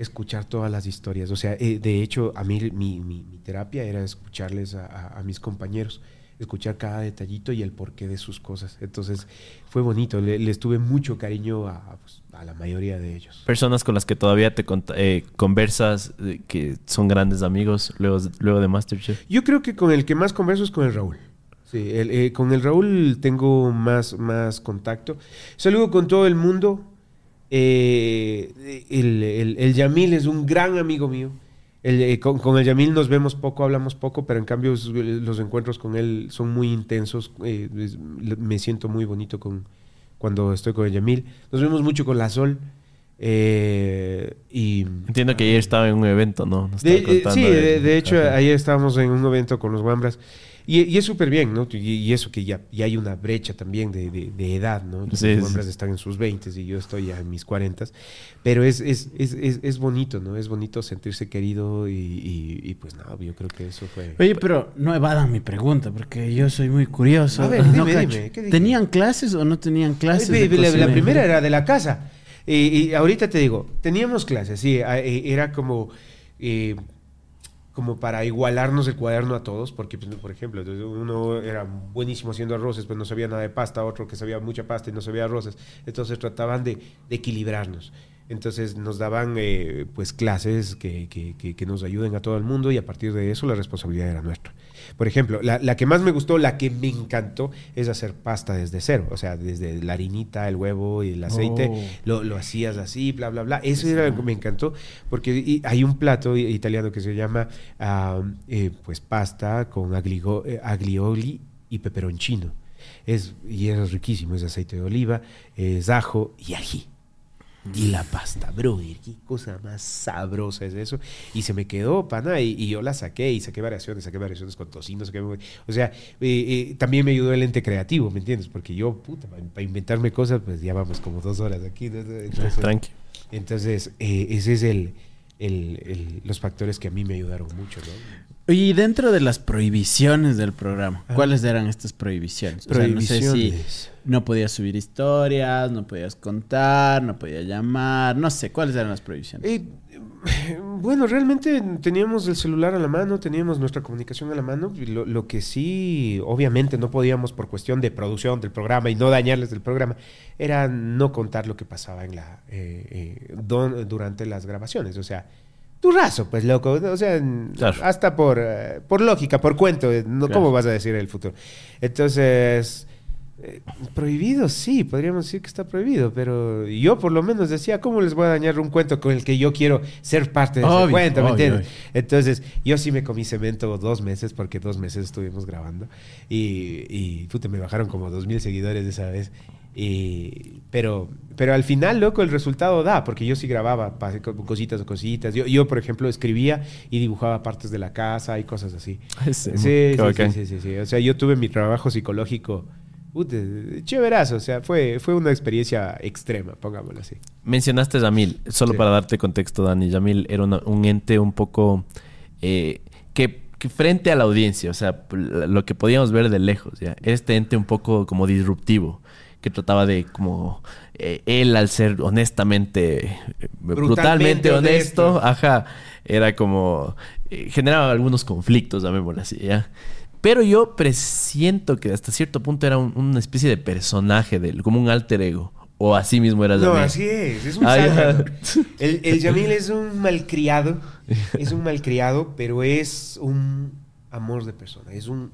escuchar todas las historias. O sea, eh, de hecho, a mí mi, mi, terapia era escucharles a, mis compañeros, escuchar cada detallito y el porqué de sus cosas. Entonces, fue bonito. Les tuve mucho cariño pues, a, la mayoría de ellos. Personas con las que todavía te eh, conversas, que son grandes amigos luego, luego de Masterchef. Yo creo que con el que más converso es con el Raúl. Sí, eh, con el Raúl tengo más, más contacto. Saludo con todo el mundo eh, el, Yamil es un gran amigo mío. Eh, con, el Yamil nos vemos poco, hablamos poco, pero en cambio los encuentros con él son muy intensos. Eh, me siento muy bonito con, cuando estoy con el Yamil. Nos vemos mucho con la Sol. y, Entiendo que ayer estaba en un evento, ¿no? sí, de, hecho, ayer estábamos en un evento con los Wambras. Y, es súper bien, ¿no? Y, eso que ya, ya, hay una brecha también de, de, edad, ¿no? Los hombres están en sus 20 y yo estoy ya en mis 40. Pero es, es, es, es, bonito, ¿no? Es bonito sentirse querido y, pues nada, yo creo que eso fue... Oye, pero no evadan mi pregunta porque yo soy muy curioso. A ver, dime, dime, ¿Tenían clases o no tenían clases? la, primera era de la casa. Y, ahorita te digo, teníamos clases, sí, eh, era como... Eh, como para igualarnos el cuaderno a todos, porque, pues, por ejemplo, uno era buenísimo haciendo arroces, pues no sabía nada de pasta, otro que sabía mucha pasta y no sabía arroces, entonces trataban de, de equilibrarnos. Entonces nos daban eh, pues clases que, que, que, nos ayuden a todo el mundo y a partir de eso la responsabilidad era nuestra. Por ejemplo, la, la, que más me gustó, la que me encantó, es hacer pasta desde cero. O sea, desde la harinita, el huevo y el aceite, oh. lo, lo, hacías así, bla, bla, bla. Eso era lo que me encantó, porque hay un plato italiano que se llama eh, pues pasta con eh, aglioli y peperoncino. Es, y es riquísimo, es aceite de oliva, es ajo y ají y la pasta, brother, qué cosa más sabrosa es eso. Y se me quedó, pana, y, yo la saqué y saqué variaciones, saqué variaciones con tocino, saqué, o sea, eh, eh, también me ayudó el ente creativo, ¿me entiendes? Porque yo, puta, para inventarme cosas, pues ya vamos como dos horas aquí. Entonces, Tranqui. Entonces, eh, ese es el, el, los factores que a mí me ayudaron mucho, ¿no? Y dentro de las prohibiciones del programa, ah. ¿cuáles eran estas prohibiciones? Prohibiciones. no sé si no podías subir historias, no podías contar, no podías llamar, no sé, ¿cuáles eran las prohibiciones? Eh, bueno, realmente teníamos el celular a la mano, teníamos nuestra comunicación a la mano. Lo, lo, que sí, obviamente, no podíamos por cuestión de producción del programa y no dañarles del programa, era no contar lo que pasaba en la eh, eh, durante las grabaciones. O sea, tu raso, pues loco. O sea, hasta por, eh, por lógica, por cuento. No, ¿Cómo vas a decir el futuro? Entonces, eh, prohibido, sí, podríamos decir que está prohibido, pero yo por lo menos decía, ¿cómo les voy a dañar un cuento con el que yo quiero ser parte de ese cuento? ¿Me entiendes? Entonces, yo sí me comí cemento dos meses, porque dos meses estuvimos grabando, y, y puta, me bajaron como dos mil seguidores de esa vez. Y, pero, pero al final, loco, el resultado da, porque yo sí grababa cositas o cositas. Yo, yo, por ejemplo, escribía y dibujaba partes de la casa y cosas así. Sí, sí, sí, sí, sí, O sea, yo tuve mi trabajo psicológico chéverazo, o sea, fue, fue una experiencia extrema, pongámoslo así. Mencionaste a Yamil, solo para darte contexto, Dani, Yamil era un ente un poco eh, que, que, frente a la audiencia, o sea, lo que podíamos ver de lejos, ¿ya? este ente un poco como disruptivo que trataba de como eh, él al ser honestamente, eh, brutalmente, honesto, ajá, era como eh, generaba algunos conflictos, llamémoslo así, ¿ya? Pero yo presiento que hasta cierto punto era una especie de personaje de él, como un alter ego. O así mismo era No, así es. Es un ah, el, el Yamil es un malcriado. Es un malcriado, pero es un amor de persona. Es un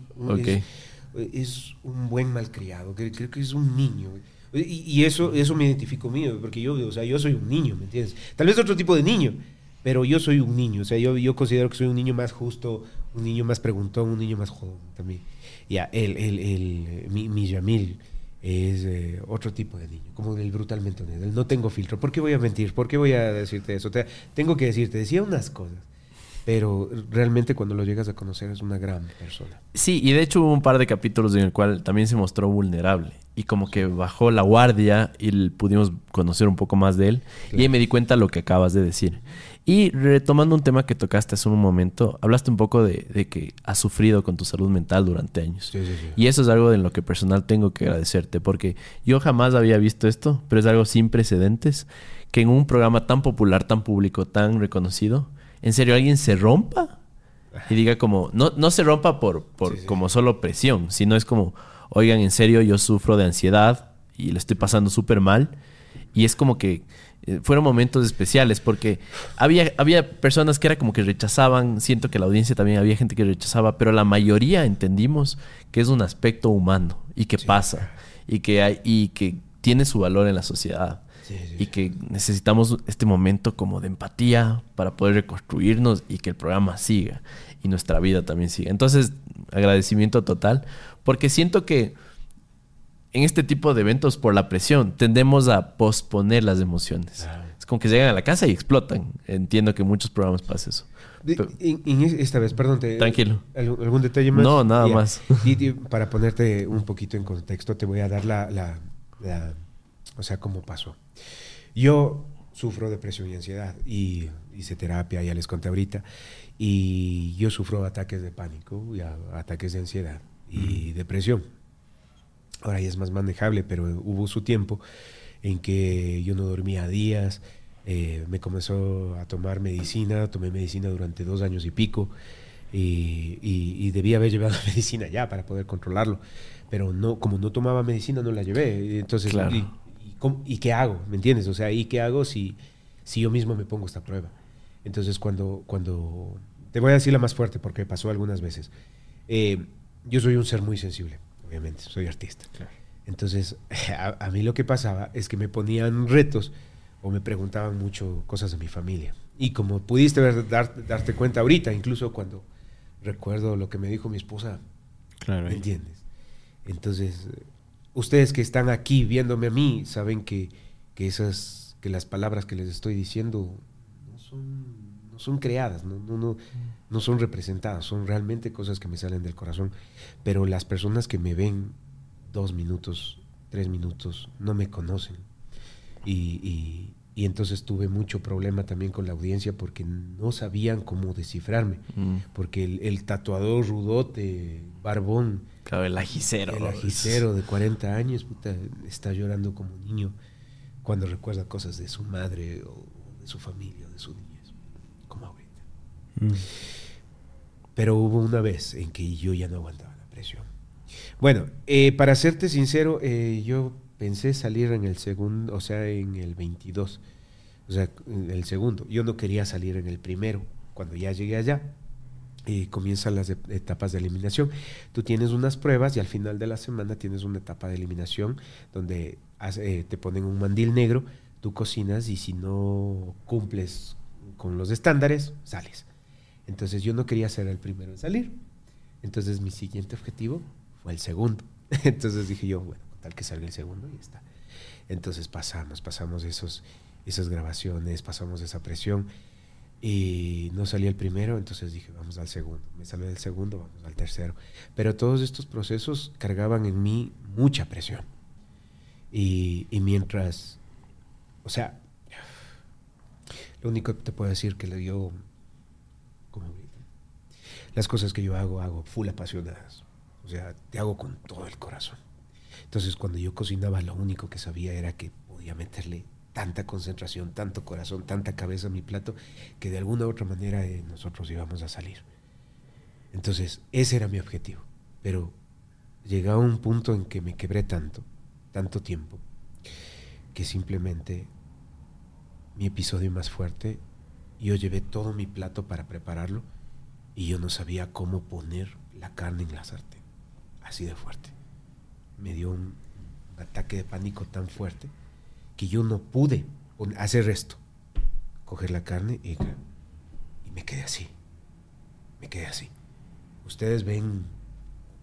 es un buen malcriado, creo que es un niño. Y, eso, eso me identifico mío, porque yo, o sea, yo soy un niño, ¿me entiendes? Tal vez otro tipo de niño, pero yo soy un niño, o sea, yo, yo considero que soy un niño más justo, un niño más preguntón, un niño más joven también. Ya, el, el, el, mi, mi Yamil es eh, otro tipo de niño, como el brutalmente honesto. no tengo filtro. ¿Por qué voy a mentir? ¿Por qué voy a decirte eso? tengo que decirte, decía unas cosas pero realmente cuando lo llegas a conocer es una gran persona. Sí, y de hecho hubo un par de capítulos en el cual también se mostró vulnerable y como que bajó la guardia y pudimos conocer un poco más de él y ahí me di cuenta lo que acabas de decir. Y retomando un tema que tocaste hace un momento, hablaste un poco de, que has sufrido con tu salud mental durante años. Sí, sí, sí. Y eso es algo en lo que personal tengo que agradecerte, porque yo jamás había visto esto, pero es algo sin precedentes, que en un programa tan popular, tan público, tan reconocido, en serio alguien se rompa y diga como, no, no se rompa por, por como solo presión, sino es como, oigan, en serio yo sufro de ansiedad y le estoy pasando súper mal. Y es como que eh, fueron momentos especiales porque había, había personas que era como que rechazaban, siento que la audiencia también había gente que rechazaba, pero la mayoría entendimos que es un aspecto humano y que pasa y que, hay, y que tiene su valor en la sociedad y que necesitamos este momento como de empatía para poder reconstruirnos y que el programa siga y nuestra vida también siga. Entonces, agradecimiento total, porque siento que en este tipo de eventos, por la presión, tendemos a posponer las emociones. Es como que llegan a la casa y explotan. Entiendo que en muchos programas pasa eso. esta vez, perdón, tranquilo. ¿Algún detalle más? No, nada más. Y, para ponerte un poquito en contexto, te voy a dar la, la o sea, cómo pasó. Yo sufro depresión y ansiedad y hice terapia, ya les conté ahorita, y yo sufro ataques de pánico, y ataques de ansiedad y depresión. Ahora ya es más manejable, pero hubo su tiempo en que yo no dormía días, eh, me comenzó a tomar medicina, tomé medicina durante dos años y pico, y, debía haber llevado medicina ya para poder controlarlo, pero no, como no tomaba medicina no la llevé, entonces ¿y qué hago? ¿Me entiendes? O sea, ¿y qué hago si, si yo mismo me pongo esta prueba? Entonces, cuando, cuando... Te voy a decir la más fuerte porque pasó algunas veces. Eh, yo soy un ser muy sensible, obviamente, soy artista. Entonces, a, mí lo que pasaba es que me ponían retos o me preguntaban mucho cosas de mi familia. Y como pudiste ver, darte cuenta ahorita, incluso cuando recuerdo lo que me dijo mi esposa, claro, ¿me entiendes? Entonces, ustedes que están aquí viéndome a mí saben que, esas, que las palabras que les estoy diciendo no son, son creadas, no, no, no, son representadas, son realmente cosas que me salen del corazón. Pero las personas que me ven dos minutos, tres minutos, no me conocen. Y, entonces tuve mucho problema también con la audiencia porque no sabían cómo descifrarme. Mm. Porque el, el, tatuador rudote, barbón, Claro, el ajicero. El ajicero de 40 años, puta, está llorando como niño cuando recuerda cosas de su madre o de su familia o de su ahorita. Mm. Pero hubo una vez en que yo ya no aguantaba la presión. Bueno, eh, para serte sincero, eh, yo pensé salir en el segundo, o sea, en el 22, o sea, en el segundo. Yo no quería salir en el primero. Cuando ya llegué allá, comienzan las etapas de eliminación. Tú tienes unas pruebas y al final de la semana tienes una etapa de eliminación donde eh, te ponen un mandil negro, tú cocinas y si no cumples con los estándares, sales. Entonces yo no quería ser el primero en salir. Entonces mi siguiente objetivo fue el segundo. Entonces dije yo, bueno, tal que salga el segundo y está. Entonces pasamos, pasamos esos, esas grabaciones, pasamos esa presión y no salía el primero, entonces dije, vamos al segundo. Me salió del segundo, vamos al tercero. Pero todos estos procesos cargaban en mí mucha presión. Y, mientras, o sea, lo único que te puedo decir que le dio, las cosas que yo hago, hago full apasionadas. O sea, te hago con todo el corazón. Entonces, cuando yo cocinaba, lo único que sabía era que podía meterle tanta concentración, tanto corazón, tanta cabeza en mi plato, que de alguna u otra manera eh, nosotros íbamos a salir. Entonces, ese era mi objetivo. Pero llegaba un punto en que me quebré tanto, tanto tiempo, que simplemente mi episodio más fuerte, yo llevé todo mi plato para prepararlo y yo no sabía cómo poner la carne en la sartén. Así de fuerte. Me dio un ataque de pánico tan fuerte que yo no pude hacer esto. Coger la carne y, me quedé así. Me quedé así. Ustedes ven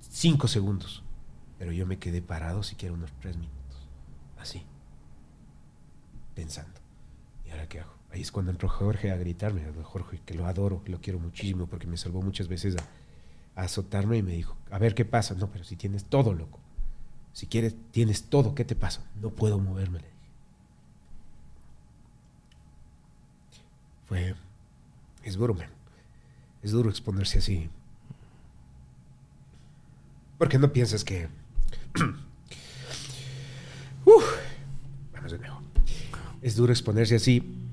cinco segundos Pero yo me quedé parado siquiera unos tres minutos. Así. Pensando. ¿Y ahora qué hago? Ahí es cuando entró Jorge a gritarme. Jorge, que lo adoro, que lo quiero muchísimo porque me salvó muchas veces a, a azotarme y me dijo, a ver qué pasa. No, pero si tienes todo, loco. Si quieres, tienes todo. ¿Qué te pasa? No puedo moverme, le dije. Fue... Es duro, man. Es duro exponerse así. Porque no piensas que... Vamos de nuevo. Es duro exponerse así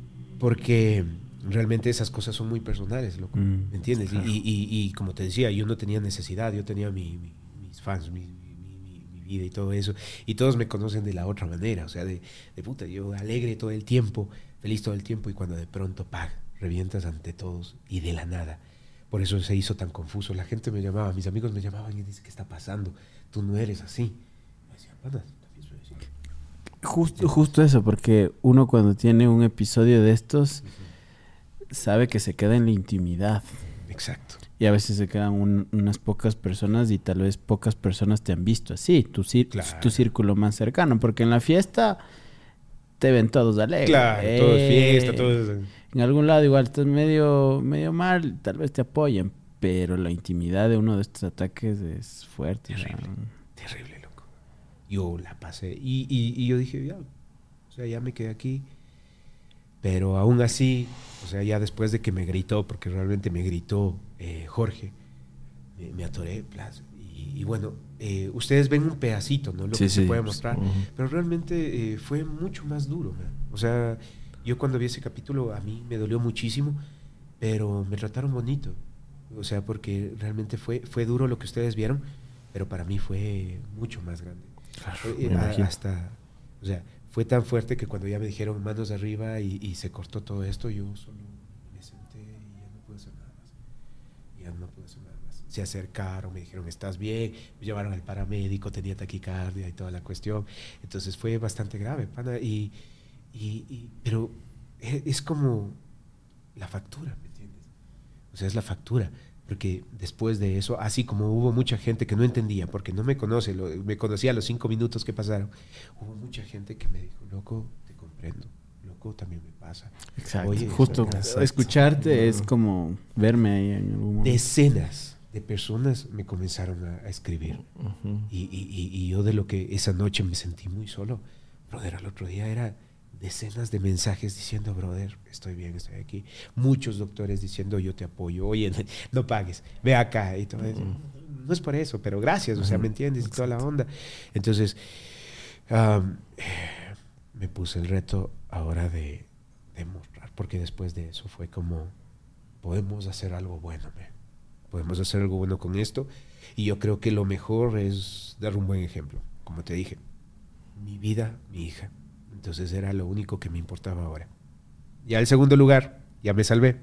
porque realmente esas cosas son muy personales, loco. Mm, ¿Me entiendes? Y, como te decía, yo no tenía necesidad, yo tenía mis fans, mi, vida y todo eso. Y todos me conocen de la otra manera, o sea, de, puta, yo alegre todo el tiempo, feliz todo el tiempo y cuando de pronto, pag, revientas ante todos y de la nada. Por eso se hizo tan confuso. La gente me llamaba, mis amigos me llamaban y dicen, ¿qué está pasando? Tú no eres así. Justo, justo eso, porque uno cuando tiene un episodio de estos sabe que se queda en la intimidad. Exacto. Y a veces se quedan unas pocas personas y tal vez pocas personas te han visto así, tu, tu círculo más cercano, porque en la fiesta te ven todos alegres. Claro, todo es fiesta, todo es... En algún lado igual estás medio, medio mal, tal vez te apoyen, pero la intimidad de uno de estos ataques es fuerte. Terrible, terrible. Yo la pasé y, y yo dije, ya, o sea, ya me quedé aquí. Pero aún así, o sea, ya después de que me gritó, porque realmente me gritó eh, Jorge, me, atoré. y, bueno, eh, ustedes ven un pedacito, ¿no? Lo que se puede mostrar. Pero realmente eh, fue mucho más duro. O sea, yo cuando vi ese capítulo, a mí me dolió muchísimo, pero me trataron bonito. O sea, porque realmente fue, fue duro lo que ustedes vieron, pero para mí fue mucho más grande. Hasta, o sea, fue tan fuerte que cuando ya me dijeron manos arriba y, se cortó todo esto, yo solo me senté y ya no pude hacer nada más. Ya no pude hacer nada más. Se acercaron, me dijeron, ¿estás bien? Me llevaron al paramédico, tenía taquicardia y toda la cuestión. Entonces fue bastante grave, pana. Y, y, pero e, es como la factura, ¿me entiendes? O sea, es la factura porque después de eso, así como hubo mucha gente que no entendía, porque no me conoce, me conocía a los cinco minutos que pasaron, hubo mucha gente que me dijo, loco, te comprendo, loco, también me pasa. Exacto, justo escucharte es como verme ahí en algún momento. Decenas de personas me comenzaron a, escribir. Y, y, yo de lo que esa noche me sentí muy solo, brother, al otro día era decenas de mensajes diciendo, brother, estoy bien, estoy aquí. Muchos doctores diciendo, yo te apoyo, oye, no pagues, ve acá. Y todo No es por eso, pero gracias, o sea, ¿me entiendes? Y toda la onda. Entonces, me puse el reto ahora de, mostrar, porque después de eso fue como, podemos hacer algo bueno, podemos hacer algo bueno con esto. Y yo creo que lo mejor es dar un buen ejemplo. Como te dije, mi vida, mi hija, entonces era lo único que me importaba ahora. Ya el segundo lugar, ya me salvé.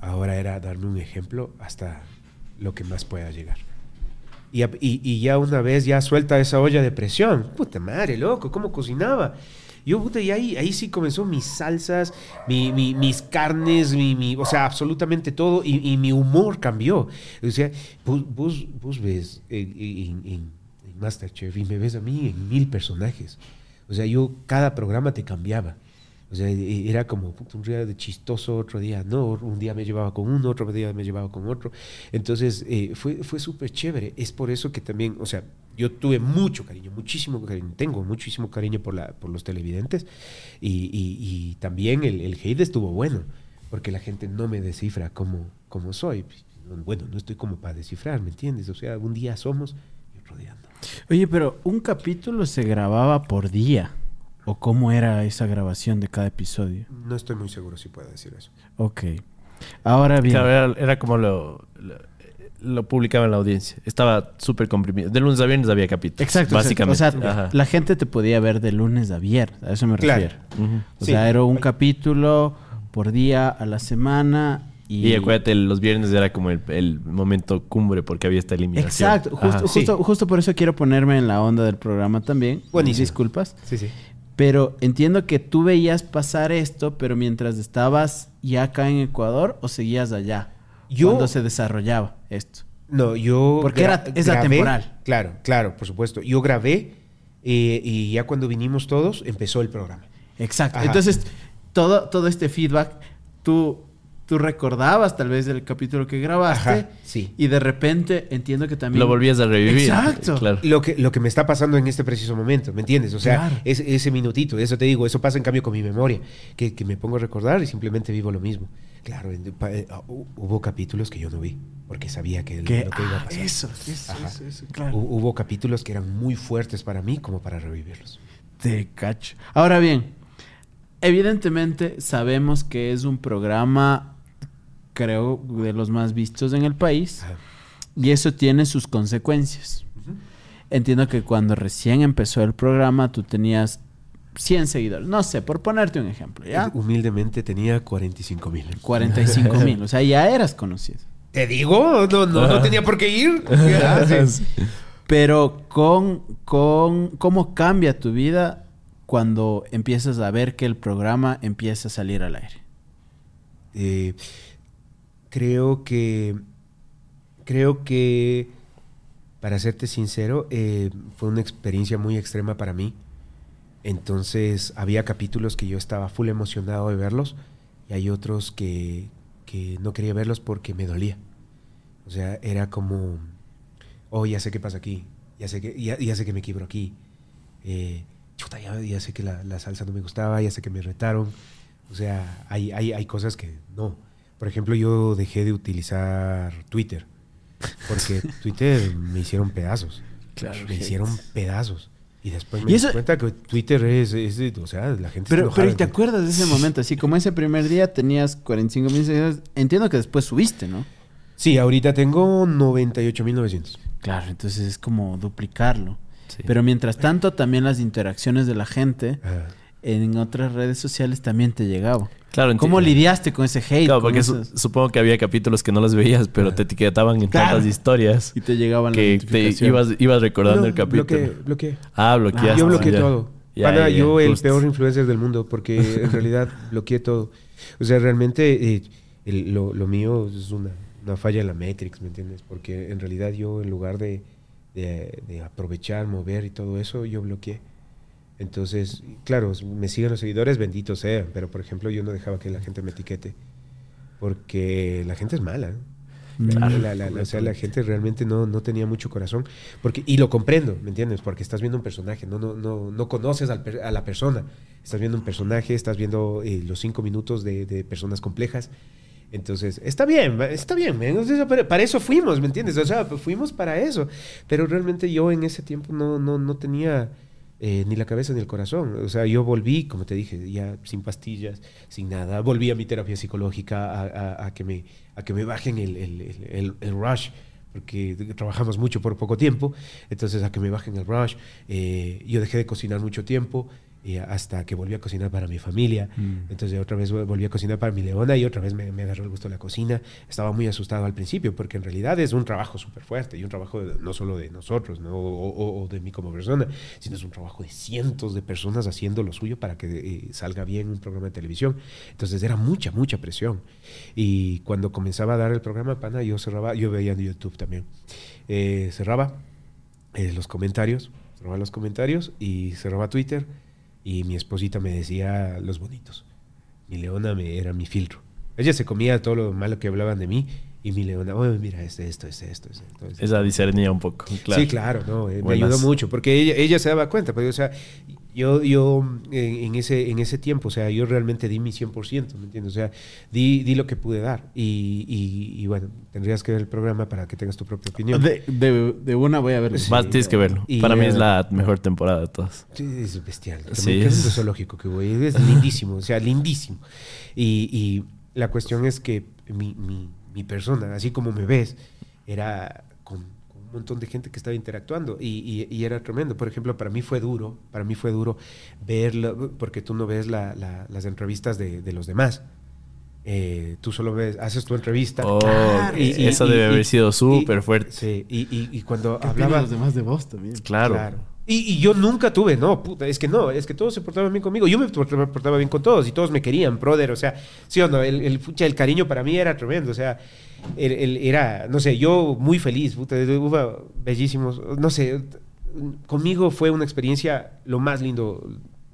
Ahora era darme un ejemplo hasta lo que más pueda llegar. Y, y, ya una vez ya suelta esa olla de presión. Puta madre, loco, ¿cómo cocinaba? Yo, puta, y ahí, ahí sí comenzó mis salsas, mi, mis carnes, mi, o sea, absolutamente todo, y, mi humor cambió. O sea, vos, vos, ves en, en Masterchef y me ves a mí en mil personajes. O sea, yo cada programa te cambiaba. O sea, era como un día de chistoso, otro día no, un día me llevaba con uno, otro día me llevaba con otro. Entonces, eh, fue, fue súper chévere. Es por eso que también, o sea, yo tuve mucho cariño, muchísimo cariño, tengo muchísimo cariño por, la, por los televidentes y, y, también el, el, hate estuvo bueno, porque la gente no me descifra como, como soy. Bueno, no estoy como para descifrar, ¿me entiendes? O sea, un día somos y otro día no. Oye, pero un capítulo se grababa por día. ¿O cómo era esa grabación de cada episodio? No estoy muy seguro si puedo decir eso. Ok. Ahora bien. era, como lo, lo, publicaba en la audiencia. Estaba súper comprimido. De lunes a viernes había capítulos. Exacto. Básicamente. O sea, la gente te podía ver de lunes a viernes. A eso me refiero. O sea, era un capítulo por día a la semana y, acuérdate, los viernes era como el, momento cumbre porque había esta eliminación. Exacto, justo, justo, por eso quiero ponerme en la onda del programa también. Bueno, disculpas. Sí, sí. Pero entiendo que tú veías pasar esto, pero mientras estabas ya acá en Ecuador o seguías allá. Yo, cuando se desarrollaba esto. No, yo. Porque era, es la temporal. Claro, claro, por supuesto. Yo grabé eh, y ya cuando vinimos todos, empezó el programa. Exacto. Entonces, todo, todo este feedback, tú tú recordabas tal vez el capítulo que grabaste. sí. Y de repente entiendo que también. Lo volvías a revivir. Exacto. Lo, que, lo que me está pasando en este preciso momento, ¿me entiendes? O sea, ese minutito, eso te digo, eso pasa en cambio con mi memoria, que, me pongo a recordar y simplemente vivo lo mismo. Claro, eh, ah, hubo capítulos que yo no vi, porque sabía que lo que iba a pasar. Eso, eso, eso, claro. Hubo capítulos que eran muy fuertes para mí como para revivirlos. Te cacho. Ahora bien, evidentemente sabemos que es un programa creo, de los más vistos en el país. Y eso tiene sus consecuencias. Entiendo que cuando recién empezó el programa tú tenías 100 seguidores. No sé, por ponerte un ejemplo, ¿ya? Humildemente tenía 45 mil. 45 mil, o sea, ya eras conocido. Te digo, no, no, tenía por qué ir. Pero con, con cómo cambia tu vida cuando empiezas a ver que el programa empieza a salir al aire. Eh, creo que, creo que, para serte sincero, eh, fue una experiencia muy extrema para mí. Entonces había capítulos que yo estaba full emocionado de verlos y hay otros que, que no quería verlos porque me dolía. O sea, era como, oh, ya sé qué pasa aquí, ya sé que, ya, sé que me quiebro aquí. Eh, chuta, ya, sé que la, la, salsa no me gustaba, ya sé que me retaron. O sea, hay, hay, hay cosas que no. Por ejemplo, yo dejé de utilizar Twitter. Porque Twitter me hicieron pedazos. Claro. Me hicieron pedazos. Y después me di cuenta que Twitter es, o sea, la gente Pero, pero ¿te acuerdas de ese momento? Así como ese primer día tenías 45 mil seguidores. Entiendo que después subiste, ¿no? Sí, ahorita tengo 98 mil 900. Claro, entonces es como duplicarlo. Pero mientras tanto, también las interacciones de la gente en otras redes sociales también te llegaba. Claro, ¿Cómo lidiaste con ese hate? Claro, porque supongo que había capítulos que no los veías, pero te etiquetaban en tantas historias. Y te llegaban que te ibas, ibas recordando el capítulo. Bloqueé, bloqueé. Ah, bloqueaste. yo bloqueé todo. Para yo el peor influencer del mundo, porque en realidad bloqueé todo. O sea, realmente eh, lo, mío es una, falla en la Matrix, ¿me entiendes? Porque en realidad yo en lugar de, de aprovechar, mover y todo eso, yo bloqueé. Entonces, claro, me siguen los seguidores, bendito sea, pero por ejemplo yo no dejaba que la gente me etiquete, porque la gente es mala. o sea, la gente realmente no, no, tenía mucho corazón. Porque, y lo comprendo, ¿me entiendes? Porque estás viendo un personaje, no, no, no, no conoces a la persona. Estás viendo un personaje, estás viendo eh, los cinco minutos de, de, personas complejas. Entonces, está bien, está bien. para eso fuimos, ¿me entiendes? O sea, fuimos para eso. Pero realmente yo en ese tiempo no, no, no tenía eh, ni la cabeza ni el corazón. O sea, yo volví, como te dije, ya sin pastillas, sin nada. Volví a mi terapia psicológica a, que, me, a que me bajen el, el, el, rush, porque trabajamos mucho por poco tiempo. Entonces, a que me bajen el rush. Eh, yo dejé de cocinar mucho tiempo hasta que volví a cocinar para mi familia. Mm. Entonces otra vez volví a cocinar para mi leona y otra vez me, agarró el gusto de la cocina. Estaba muy asustado al principio porque en realidad es un trabajo súper fuerte y un trabajo no solo de nosotros ¿no? o, de mí como persona, sino es un trabajo de cientos de personas haciendo lo suyo para que eh, salga bien un programa de televisión. Entonces era mucha, mucha presión. Y cuando comenzaba a dar el programa, pana, yo cerraba, yo veía en YouTube también, eh, cerraba eh, los comentarios, cerraba los comentarios y cerraba Twitter y mi esposita me decía los bonitos. Mi leona me, era mi filtro. Ella se comía todo lo malo que hablaban de mí y mi leona, oye, mira, este, esto, este, esto, esto. Entonces, Esa discernía un poco, claro. Sí, claro, no, eh, me ayudó mucho, porque ella, ella se daba cuenta, porque, o sea, yo, yo en, ese, en ese tiempo, o sea, yo realmente di mi 100%, ¿me entiendes? O sea, di, di lo que pude dar. Y, y, bueno, tendrías que ver el programa para que tengas tu propia opinión. De, de, una voy a verlo. Más tienes que verlo. para mí es la mejor temporada de todas. Sí, es bestial. Sí, es un zoológico que voy. Es lindísimo, o sea, lindísimo. Y, y la cuestión es que mi, mi, mi persona, así como me ves, era con montón de gente que estaba interactuando y, y, era tremendo. Por ejemplo, para mí fue duro, para mí fue duro verlo, porque tú no ves las entrevistas de, de los demás. Eh, tú solo ves, haces tu entrevista. Oh, y, eso debe haber sido súper fuerte. Sí, y, y, cuando hablaba... los demás de vos también. Claro. claro. Y, yo nunca tuve, no, puta, es que no, es que todos se portaban bien conmigo. Yo me portaba bien con todos y todos me querían, brother. O sea, sí o no, el, el, el cariño para mí era tremendo. O sea, el, era, no sé, yo muy feliz, puta, bellísimos. No sé, conmigo fue una experiencia lo más lindo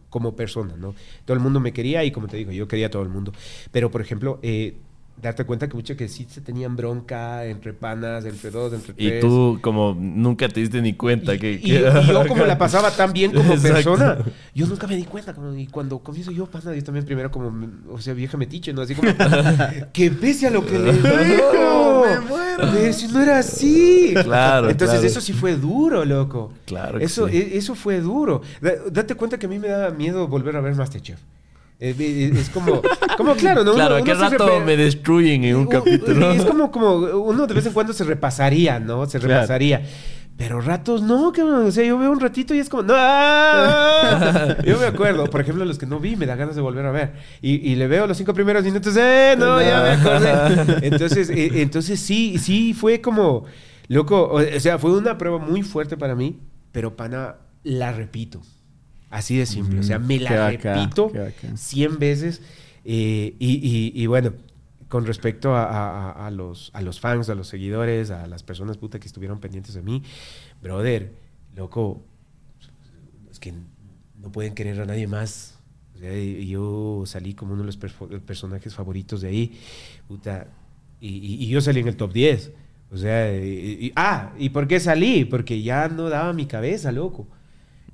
como persona, ¿no? Todo el mundo me quería y como te digo, yo quería a todo el mundo. Pero, por ejemplo, eh, darte cuenta que mucho que sí se tenían bronca entre panas, entre dos, entre tres. Y tú como nunca te diste ni cuenta que... Y, yo como la pasaba tan bien como persona, yo nunca me di cuenta. y cuando comienzo yo, pana, yo también primero como, o sea, vieja metiche, ¿no? Así como, que pese a lo que le digo, me muero. Si no era así. Claro, Entonces eso sí fue duro, loco. Claro. eso, e, eso fue duro. Date cuenta que a mí me daba miedo volver a ver Masterchef. Es, como, como claro, ¿no? Claro, ¿a qué rato me destruyen en un capítulo? Es como, como uno de vez en cuando se repasaría, ¿no? Se repasaría. Pero ratos no, que o sea, yo veo un ratito y es como, no, yo me acuerdo, por ejemplo, los que no vi, me da ganas de volver a ver. Y, le veo los cinco primeros minutos, eh, no, ya me acordé. Entonces, eh, entonces sí, sí fue como, loco, o sea, fue una prueba muy fuerte para mí, pero pana, la repito. Así de simple. o sea, me la repito 100 veces. Eh, y, bueno, con respecto a, los, a los fans, a los seguidores, a las personas puta que estuvieron pendientes de mí, brother, loco, es que no pueden querer a nadie más. O sea, yo salí como uno de los personajes favoritos de ahí, puta, y, yo salí en el top 10. O sea, ah, ¿y por qué salí? Porque ya no daba mi cabeza, loco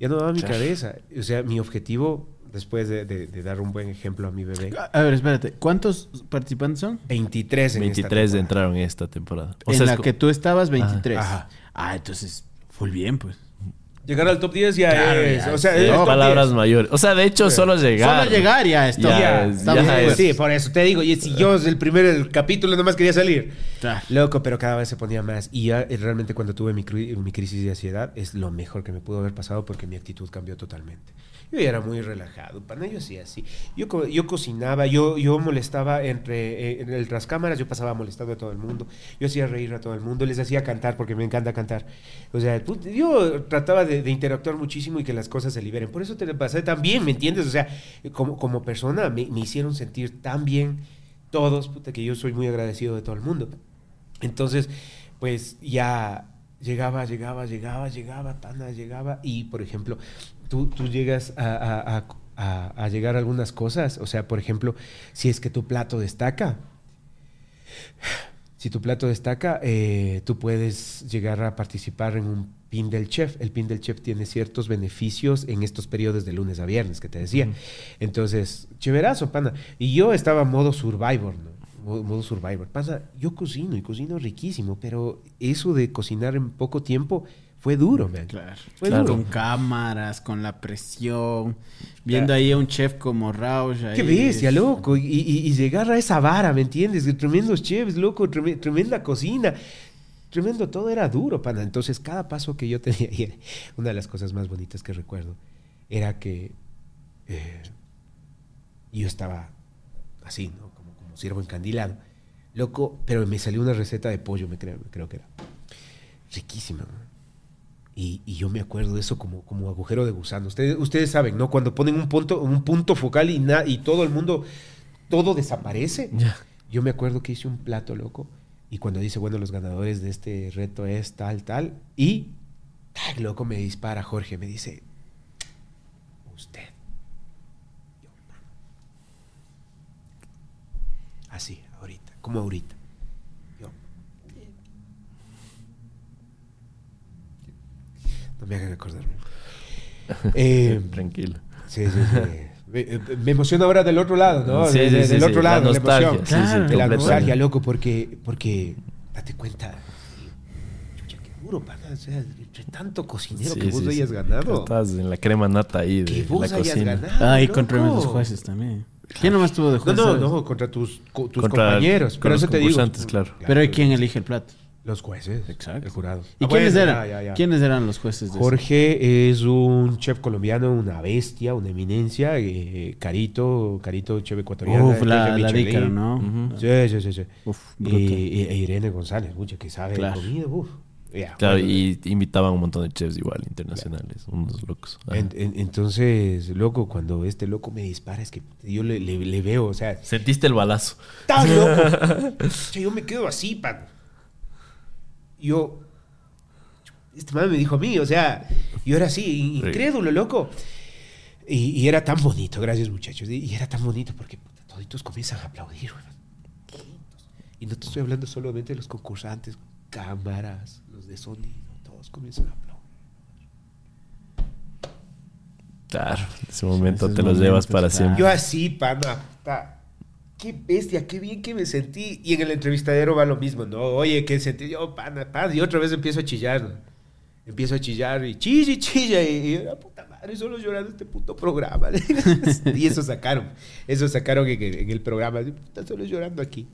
ya no daba mi cabeza. O sea, mi objetivo, después de, dar un buen ejemplo a mi bebé. A ver, espérate, ¿cuántos participantes son? 23 en 23 entraron en esta temporada. en la que tú estabas, 23. Ajá. Ah, entonces, full bien, pues. Llegar al top 10 ya es. o sea, no, palabras mayores. O sea, de hecho, solo llegar. Solo llegar ya es Ya, Sí, por eso te digo. Y si yo el primer el capítulo nomás quería salir. Loco, pero cada vez se ponía más. Y ya eh, realmente cuando tuve mi, mi crisis de ansiedad, es lo mejor que me pudo haber pasado porque mi actitud cambió totalmente. Yo era muy relajado, para yo sí así. Yo, yo cocinaba, yo, yo molestaba entre eh, en el cámaras, yo pasaba molestando a todo el mundo. Yo hacía reír a todo el mundo, les hacía cantar porque me encanta cantar. O sea, yo trataba de, interactuar muchísimo y que las cosas se liberen. Por eso te pasé tan bien, ¿me entiendes? O sea, como, como persona me, me hicieron sentir tan bien todos, puta, que yo soy muy agradecido de todo el mundo. Entonces, pues ya llegaba, llegaba, llegaba, llegaba, pana, llegaba. Y, por ejemplo, tú, tú llegas a, a, llegar a algunas cosas. O sea, por ejemplo, si es que tu plato destaca. Si tu plato destaca, eh, tú puedes llegar a participar en un pin del chef. El pin del chef tiene ciertos beneficios en estos periodos de lunes a viernes que te decía. Entonces, chéverazo, pana. Y yo estaba modo survivor, ¿no? modo survivor. Pasa, yo cocino y cocino riquísimo, pero eso de cocinar en poco tiempo fue duro, man. Claro. Fue duro. Con cámaras, con la presión, viendo ahí a un chef como Rausch. Qué bestia, loco. Y, llegar a esa vara, ¿me entiendes? De tremendos chefs, loco, tremenda cocina. Tremendo, todo era duro, pana. Entonces, cada paso que yo tenía, una de las cosas más bonitas que recuerdo, era que eh, yo estaba así, ¿no? siervo encandilado. Loco, pero me salió una receta de pollo, me creo, creo que era. Riquísima. Y, yo me acuerdo de eso como, como agujero de gusano. Ustedes, ustedes saben, ¿no? Cuando ponen un punto, un punto focal y, y todo el mundo, todo desaparece. Yo me acuerdo que hice un plato, loco. Y cuando dice, bueno, los ganadores de este reto es tal, tal. Y, loco, me dispara Jorge, me dice, usted Así, ahorita, como ahorita. Yo. No me hagan acordarme. Eh, Tranquilo. Sí, sí, sí. Eh, me, emociona ahora del otro lado, ¿no? Sí, sí, del otro lado, la, emoción. Claro, la nostalgia, loco, porque, porque date cuenta, qué duro, pana. O sea, entre tanto cocinero que vos hayas ganado. Estás en la crema nata ahí de que vos la hayas cocina. Ganado, ah, y con tremendos jueces también. ¿Quién nomás tuvo de juez? No, no, no, contra tus, tus compañeros. Pero eso te digo. Claro. Pero ¿quién elige el plato? Los jueces. Exacto. El jurado. ¿Y ah, quiénes, eran? ¿quiénes eran los jueces? De Jorge es un chef colombiano, una bestia, una eminencia. Eh, Carito, Carito, chef ecuatoriano. Uf, la, la ¿no? Sí, sí, sí. sí. Uf, y, e Irene González, mucha que sabe de comida. Uf. claro, y invitaban un montón de chefs igual, internacionales, unos locos. entonces, loco, cuando este loco me dispara, es que yo le, veo, o sea... Sentiste el balazo. ¡Estás loco! yo me quedo así, pan. Yo... Este man me dijo a mí, o sea, yo era así, incrédulo, loco. Y, era tan bonito, gracias muchachos. Y, era tan bonito porque toditos comienzan a aplaudir. Y no te estoy hablando solamente de los concursantes, cámaras, los de sonido, todos comienzan a aplaudir. Claro, en ese momento te los llevas para siempre. Yo así, pana, qué bestia, qué bien que me sentí. Y en el entrevistadero va lo mismo, ¿no? Oye, ¿qué sentí? Yo, pana, pana. Y otra vez empiezo a chillar, Empiezo a chillar y chilla y chilla. Y, y puta madre, solo llorando este puto programa. y eso sacaron. Eso sacaron en, el programa. Puta, solo llorando aquí.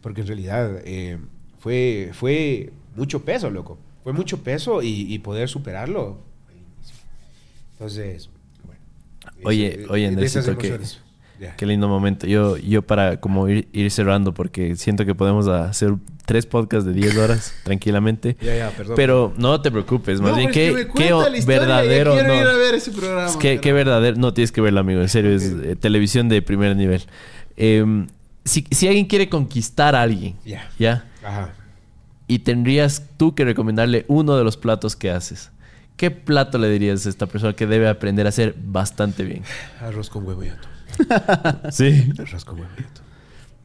Porque en realidad... Eh, fue, fue mucho peso, loco. Fue mucho peso y, poder superarlo. Entonces, bueno. Oye, oye, necesito que... Qué lindo momento. Yo, yo para como ir, cerrando, porque siento que podemos hacer tres podcasts de 10 horas tranquilamente. Ya, ya, perdón. Pero no te preocupes, más bien, qué, qué verdadero. Quiero ir a ver ese programa. Qué, qué, verdadero. No tienes que verlo, amigo. En serio, es eh, televisión de primer nivel. Eh, si, si alguien quiere conquistar a alguien, ¿ya? Ajá. Y tendrías tú que recomendarle uno de los platos que haces. ¿Qué plato le dirías a esta persona que debe aprender a hacer bastante bien? Arroz con huevo y atún. sí. Arroz con huevo y atún.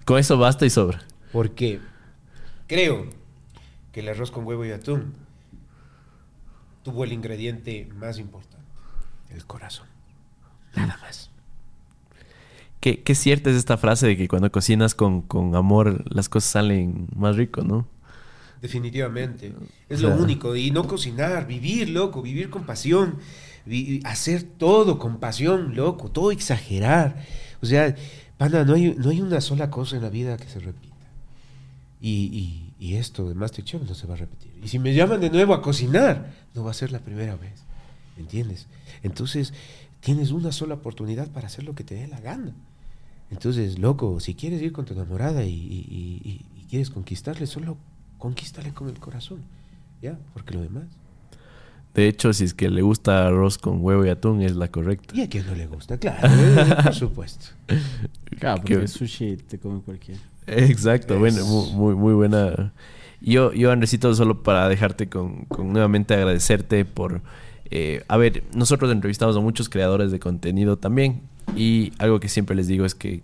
Con eso basta y sobra. Porque creo que el arroz con huevo y atún tuvo el ingrediente más importante, el corazón. Nada más. Qué, cierta es esta frase de que cuando cocinas con, amor las cosas salen más rico, ¿no? Definitivamente. Es lo único. Y no cocinar, vivir, loco, vivir con pasión, hacer todo con pasión, loco, todo exagerar. O sea, pana, no hay, no hay una sola cosa en la vida que se repita. Y, y, y esto de Masterchef no se va a repetir. Y si me llaman de nuevo a cocinar, no va a ser la primera vez. ¿Me entiendes? Entonces, tienes una sola oportunidad para hacer lo que te dé la gana. Entonces, loco, si quieres ir con tu enamorada y, quieres conquistarle, solo conquístale con el corazón. ¿Ya? Porque lo demás. De hecho, si es que le gusta arroz con huevo y atún, es la correcta. Y a quien no le gusta, claro, por supuesto. Claro, porque sushi te come cualquiera. Exacto, bueno, muy, muy, buena. Yo, yo, Andresito, solo para dejarte con, con nuevamente agradecerte por eh, a ver, nosotros entrevistamos a muchos creadores de contenido también y algo que siempre les digo es que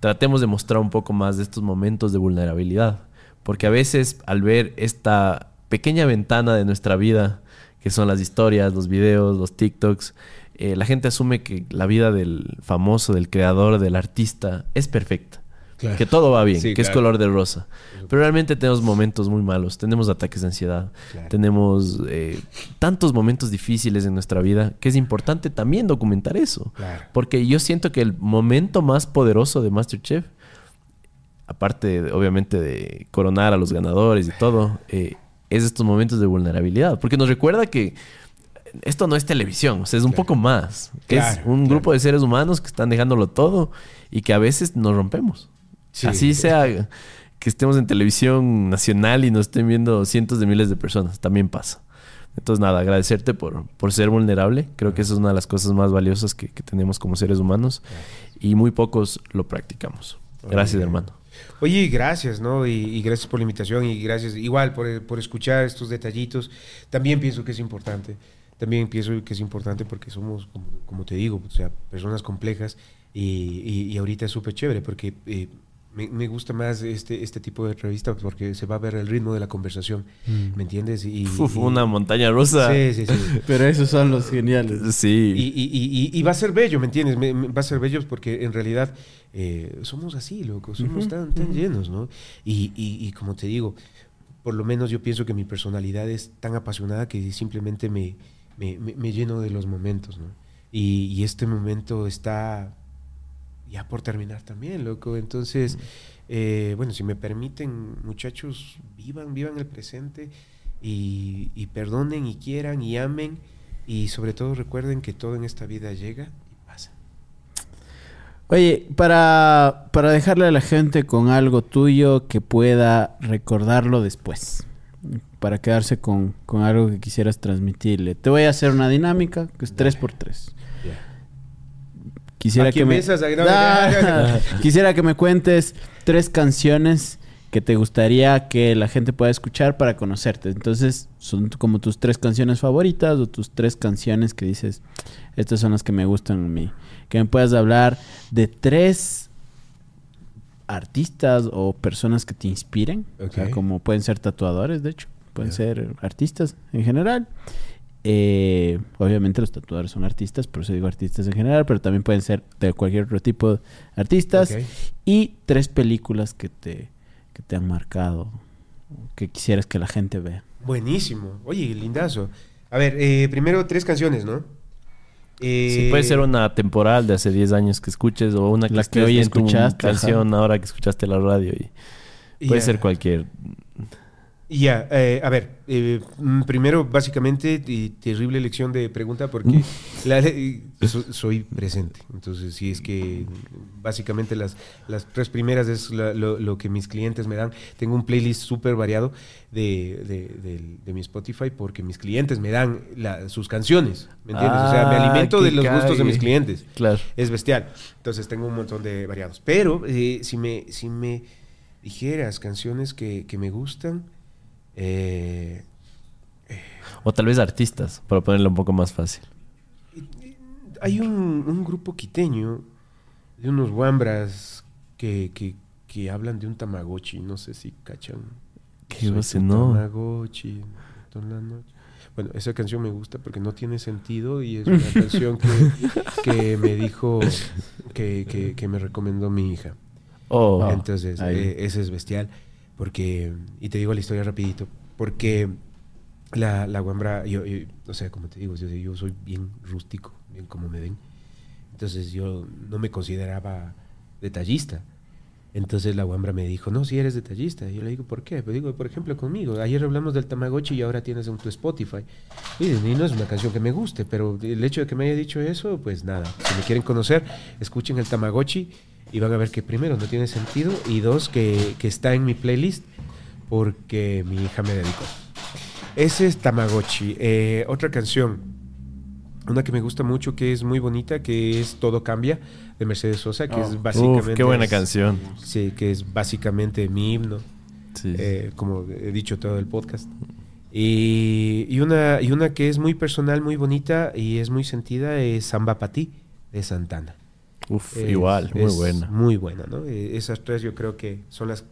tratemos de mostrar un poco más de estos momentos de vulnerabilidad, porque a veces al ver esta pequeña ventana de nuestra vida, que son las historias, los videos, los TikToks, eh, la gente asume que la vida del famoso, del creador, del artista es perfecta. Que todo va bien, que es color de rosa. Pero realmente tenemos momentos muy malos, tenemos ataques de ansiedad, tenemos eh, tantos momentos difíciles en nuestra vida que es importante también documentar eso. Porque yo siento que el momento más poderoso de Masterchef, aparte obviamente de coronar a los ganadores y todo, eh, es estos momentos de vulnerabilidad. Porque nos recuerda que esto no es televisión, o sea, es un poco más. Que es un grupo de seres humanos que están dejándolo todo y que a veces nos rompemos. Así sea que estemos en televisión nacional y nos estén viendo cientos de miles de personas, también pasa. Entonces, nada, agradecerte por, por ser vulnerable. Creo que esa es una de las cosas más valiosas que, tenemos como seres humanos y muy pocos lo practicamos. Gracias, hermano. Oye, gracias, ¿no? Y, gracias por la invitación y gracias igual por, por, escuchar estos detallitos. También pienso que es importante. También pienso que es importante porque somos, como, te digo, o sea, personas complejas y, y, ahorita es súper chévere porque... Eh, me, gusta más este, este tipo de entrevista porque se va a ver el ritmo de la conversación, mm. ¿me entiendes? Y, una montaña rusa. Sí, sí, sí. Pero esos son los geniales. Sí. Y, va a ser bello, ¿me entiendes? va a ser bello porque en realidad eh, somos así, loco, somos tan, tan llenos, ¿no? Y, como te digo, por lo menos yo pienso que mi personalidad es tan apasionada que simplemente me, me, me lleno de los momentos, ¿no? y este momento está ya por terminar también, loco. Entonces, eh, bueno, si me permiten, muchachos, vivan, vivan el presente y, perdonen y quieran y amen y sobre todo recuerden que todo en esta vida llega y. Oye, para, para dejarle a la gente con algo tuyo que pueda recordarlo después para quedarse con, algo que quisieras transmitirle. Te voy a hacer una dinámica que es 3 por 3 Quisiera que me... Quisiera que me cuentes tres canciones que te gustaría que la gente pueda escuchar para conocerte. Entonces, son como tus tres canciones favoritas o tus tres canciones que dices, estas son las que me gustan a mí. Que me puedas hablar de tres artistas o personas que te inspiren, como pueden ser tatuadores, de hecho, pueden ser artistas en general. Eh, obviamente los tatuadores son artistas, por eso digo artistas en general, pero también pueden ser de cualquier otro tipo de artistas. Y tres películas que te, que te han marcado, que quisieras que la gente vea. Buenísimo. Oye, lindazo. A ver, eh, primero tres canciones, ¿no? Eh, puede ser una temporal de hace 10 años que escuches o una que, que hoy escuchaste. canción ahora que escuchaste la radio. y Puede ser cualquier. Ya, eh, a ver, eh, mm, primero, básicamente, terrible elección de pregunta porque la, soy presente. Entonces, sí es que básicamente las, las tres primeras es lo, que mis clientes me dan. Tengo un playlist súper variado de, mi Spotify porque mis clientes me dan sus canciones. ¿Me entiendes? o sea, me ah, alimento de los gustos de mis clientes. Claro. Es bestial. Entonces, tengo un montón de variados. Pero, eh, si, me, si me dijeras canciones que, que me gustan eh, o tal vez artistas, para ponerlo un poco más fácil. Hay un, grupo quiteño de unos guambras que, que, hablan de un Tamagotchi, no sé si cachan. ¿Qué no? Tamagotchi, Bueno, esa canción me gusta porque no tiene sentido y es una canción que, me dijo, que, que, me recomendó mi hija. Oh, Entonces, eh, ese es bestial. Porque, y te digo la historia rapidito, porque la, la guambra, yo, o sea, como te digo, yo, soy bien rústico, bien como me ven. Entonces yo no me consideraba detallista. Entonces la guambra me dijo, no, si eres detallista. Y yo le digo, ¿por qué? Pues digo, por ejemplo, conmigo. Ayer hablamos del Tamagotchi y ahora tienes en tu Spotify. Y, no es una canción que me guste, pero el hecho de que me haya dicho eso, pues nada. Si me quieren conocer, escuchen el Tamagotchi y van a ver que primero no tiene sentido y dos que, que está en mi playlist porque mi hija me dedicó. Ese es Tamagotchi. Eh, otra canción, una que me gusta mucho, que es muy bonita, que es Todo Cambia, de Mercedes Sosa, que es oh. básicamente... qué buena canción. Sí, que es básicamente mi himno, eh, como he dicho todo el podcast. Y, y, una, y una que es muy personal, muy bonita y es muy sentida es Samba Patí, de Santana. Uf, igual, muy buena. Muy buena, ¿no? Eh, esas tres yo creo que son las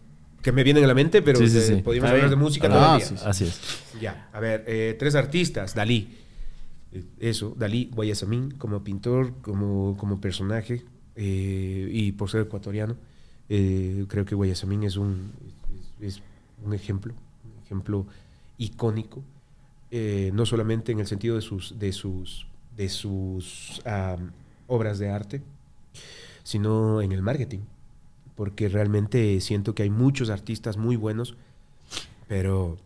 que me vienen a la mente, pero podríamos hablar de música ah, todavía. así es. Ya, a ver, eh, tres artistas, Dalí. Eh, eso, Dalí, Guayasamín, como pintor, como, como personaje, y por ser ecuatoriano, creo que Guayasamín es un, es, un ejemplo, un ejemplo icónico, no solamente en el sentido de sus, de sus, de sus obras de arte, sino en el marketing. Porque realmente siento que hay muchos artistas muy buenos, pero...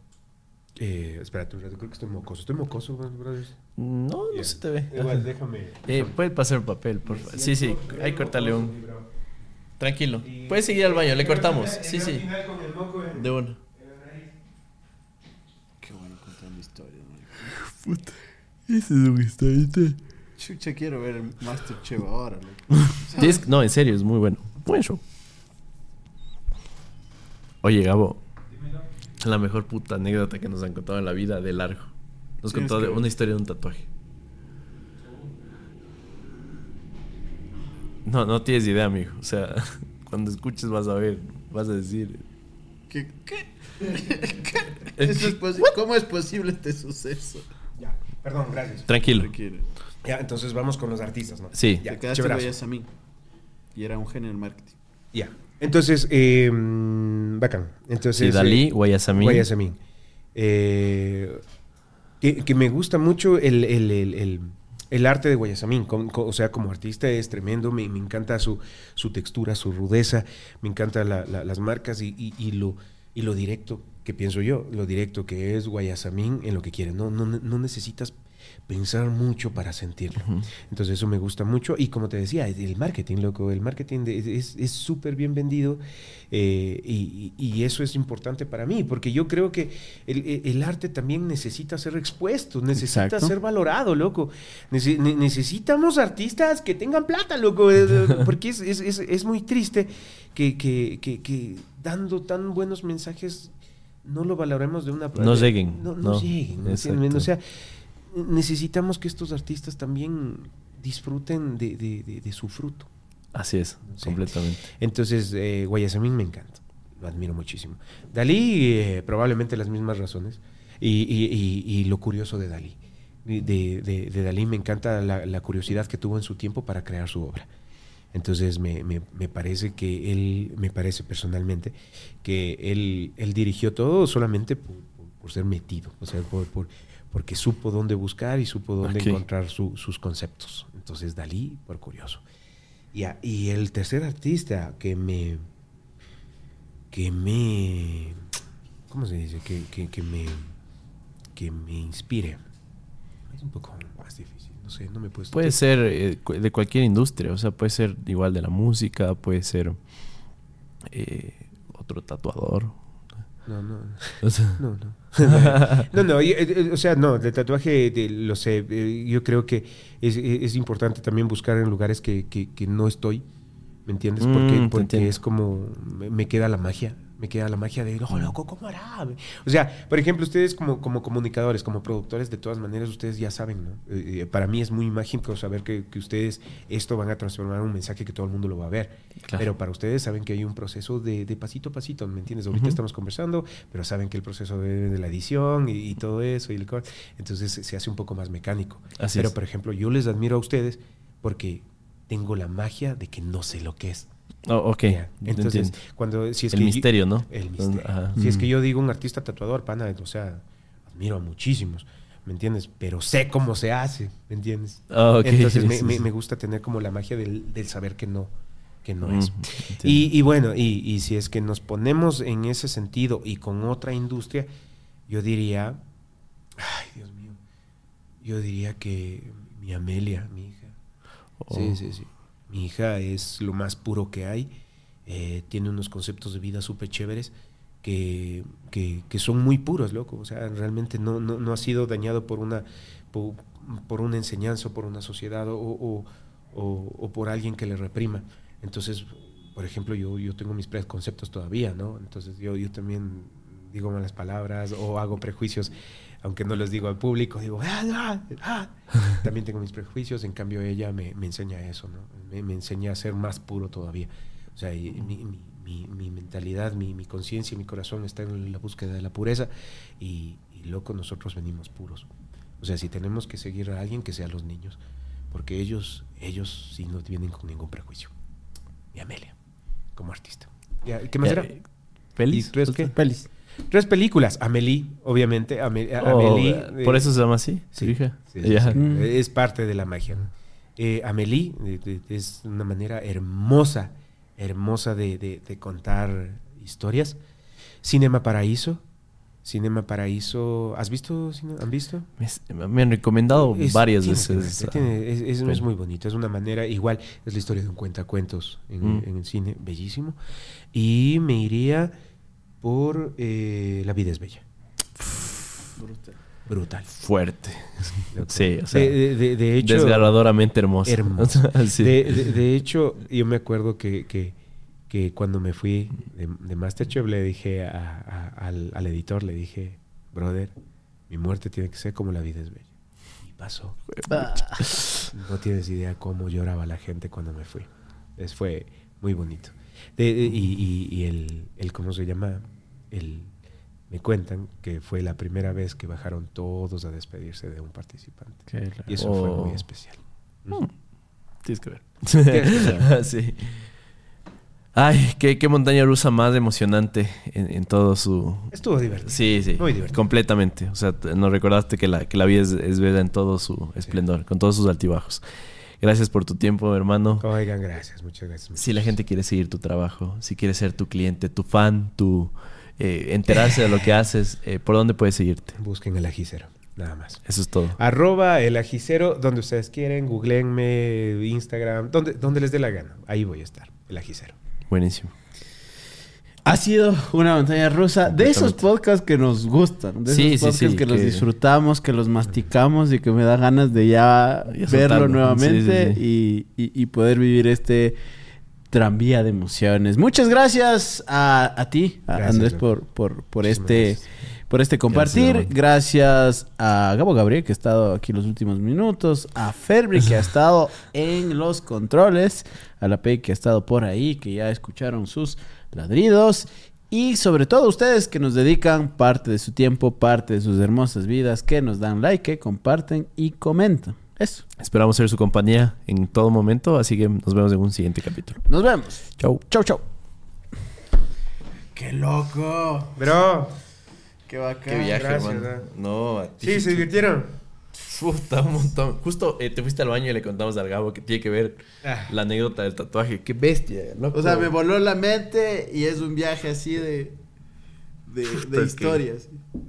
Eh, espérate un rato, creo que estoy mocoso. ¿Estoy mocoso, brothers? No, no se te ve. Igual, déjame. Eh, puede pasar el papel, por favor. Sí, sí, hay que cortarle un... Tranquilo. Puedes seguir al baño, le cortamos. Sí, sí. De uno. Qué bueno contando historias, Puta. Ese es un historieta. Chucha, quiero ver el Masterchef ahora. no, en serio, es muy bueno. Buen show. Oye, Gabo. La mejor puta anécdota que nos han contado en la vida de largo. Nos contó una historia de un tatuaje. No, no tienes idea, amigo. O sea, cuando escuches vas a ver, vas a decir. ¿Qué? ¿Qué? ¿Cómo es posible este suceso? Ya, perdón, gracias. Tranquilo. Ya, entonces vamos con los artistas, ¿no? Sí. Ya, quedaste a mí. Y era un del marketing. Ya. Entonces, eh, bacán. Entonces, sí, Dalí, eh, Guayasamín. Guayasamín. Eh, que, me gusta mucho el, el, arte de Guayasamín. o sea, como artista es tremendo. Me, encanta su, su, textura, su rudeza. Me encantan las marcas y, y, lo, y lo directo que pienso yo. Lo directo que es Guayasamín en lo que quiere. No, no, no necesitas pensar mucho para sentirlo. Entonces eso me gusta mucho. Y como te decía, el marketing, loco, el marketing es súper bien vendido eh, y, eso es importante para mí, porque yo creo que el, arte también necesita ser expuesto, necesita ser valorado, loco. necesitamos artistas que tengan plata, loco, eh, porque es, muy triste que, que, dando tan buenos mensajes no lo valoremos de una No lleguen. No, no, lleguen. O sea, necesitamos que estos artistas también disfruten de, su fruto. Así es, completamente. Entonces, eh, Guayasamín me encanta, lo admiro muchísimo. Dalí, eh, probablemente las mismas razones, y, lo curioso de Dalí. De, Dalí me encanta la, curiosidad que tuvo en su tiempo para crear su obra. Entonces me, parece que él, me parece personalmente, que él, él dirigió todo solamente por, ser metido, o sea, por, porque supo dónde buscar y supo dónde encontrar sus conceptos. Entonces Dalí, por curioso. Y, y, el tercer artista que me, que me, ¿cómo se dice? Que, que, me, que me inspire. Es un poco más difícil, no sé, no me puedo... Puede ser eh, de cualquier industria, o sea, puede ser igual de la música, puede ser eh, otro tatuador, no, no. no, no. no, no, eh, eh, o sea, no, el tatuaje, lo sé, eh, yo creo que es, importante también buscar en lugares que, que, no estoy, ¿me entiendes? Porque, mm, porque es como, me queda la magia, me queda la magia de, oh, loco, ¿cómo hará? O sea, por ejemplo, ustedes como, como comunicadores, como productores, de todas maneras, ustedes ya saben, ¿no? Eh, eh, para mí es muy mágico saber que, que, ustedes esto van a transformar en un mensaje que todo el mundo lo va a ver. Pero para ustedes saben que hay un proceso de, de pasito a pasito, ¿me entiendes? Ahorita estamos conversando, pero saben que el proceso de, de la edición y, todo eso, y el, entonces se hace un poco más mecánico. pero, por ejemplo, yo les admiro a ustedes porque tengo la magia de que no sé lo que es. Oh, ok. Entonces, cuando si es el misterio, ¿no? El misterio. Si es que mm. yo digo un artista tatuador, pana, o sea, admiro a muchísimos, ¿me entiendes? Pero sé cómo se hace, ¿me entiendes? Ah, Entonces me, gusta tener como la magia del, saber que no, que no es. Y, bueno, y, y, si es que nos ponemos en ese sentido y con otra industria, yo diría, ay, Dios mío, yo diría que mi Amelia, mi hija. Sí, oh. sí, sí. Mi hija es lo más puro que hay, eh, tiene unos conceptos de vida súper chéveres que, que, son muy puros, loco. O sea, realmente no, no, ha sido dañado por una, por, una enseñanza, por una sociedad o, o, por alguien que le reprima. Entonces, por ejemplo, yo, yo tengo mis preconceptos todavía, ¿no? Entonces yo, yo también digo malas palabras o hago prejuicios aunque no les digo al público, digo, ah, ah, ah". también tengo mis prejuicios, en cambio ella me, enseña eso, ¿no? Me, enseña a ser más puro todavía. O sea, mi, mentalidad, mi, conciencia, mi corazón está en la búsqueda de la pureza y, loco, nosotros venimos puros. O sea, si tenemos que seguir a alguien, que sea los niños, porque ellos, ellos sí no vienen con ningún prejuicio. Y Amelia, como artista. ¿Qué más era? ¿Feliz? ¿Y qué? Feliz. Tres películas. Amelie, obviamente. Oh, Amelie, ¿Por eso se llama así? Sí, mm. Es parte de la magia. Eh, Amelie es una manera hermosa, hermosa de, contar historias. Cinema Paraíso. Cinema Paraíso. ¿Has visto? ¿Han visto? Me, han recomendado varias veces. es, muy bonito. Es una manera, igual, es la historia de un cuentacuentos en, mm. en el cine, bellísimo. Y me iría por eh, La vida es bella. Brutal. Brutal. Fuerte. Sí, o sea, de, hecho... Desgarradoramente hermoso. de, hecho, yo me acuerdo que, que, cuando me fui de, Masterchef le dije al, al, editor, le dije, brother, mi muerte tiene que ser como la vida es bella. Y pasó. No tienes idea cómo lloraba la gente cuando me fui. Es, fue muy bonito y, el, el, ¿cómo se llama? El, me cuentan que fue la primera vez que bajaron todos a despedirse de un participante. Y eso fue muy oh. especial. Mm. Tienes que ver. sí. Ay, qué, qué, montaña rusa más emocionante en, todo su... Estuvo divertido. Sí, sí. Muy divertido. Completamente. O sea, nos recordaste que la, que la vida es, es en todo su esplendor, con todos sus altibajos. Gracias por tu tiempo, hermano. Oigan, gracias, muchas gracias. Si la gente quiere seguir tu trabajo, si quiere ser tu cliente, tu fan, tu eh, enterarse de lo que haces, eh, ¿por dónde puedes seguirte? Busquen el ajicero. Nada más. Eso es todo. Arroba el ajicero, donde ustedes quieren, googleenme, Instagram, donde, donde les dé la gana. Ahí voy a estar, el ajicero. Buenísimo. Ha sido una montaña rusa de esos podcasts que nos gustan, de esos podcasts que, los disfrutamos, que los masticamos y que me da ganas de ya, verlo nuevamente y, poder vivir este tranvía de emociones. Muchas gracias a, ti, Andrés, por, por, por este por este compartir. Gracias, a Gabo Gabriel, que ha estado aquí los últimos minutos. A Ferbri, que ha estado en los controles. A la P, que ha estado por ahí, que ya escucharon sus ladridos. Y sobre todo ustedes que nos dedican parte de su tiempo, parte de sus hermosas vidas, que nos dan like, que comparten y comentan. Eso. Esperamos ser su compañía en todo momento, así que nos vemos en un siguiente capítulo. Nos vemos. Chau. Chau, chau. ¡Qué loco! Bro. Qué bacán. Qué viaje, hermano. No, a ti. Sí, se divirtieron. Puta, un montón. Justo eh, te fuiste al baño y le contamos al Gabo que tiene que ver ah. la anécdota del tatuaje. Qué bestia, loco. O sea, me voló la mente y es un viaje así de. de, de historias.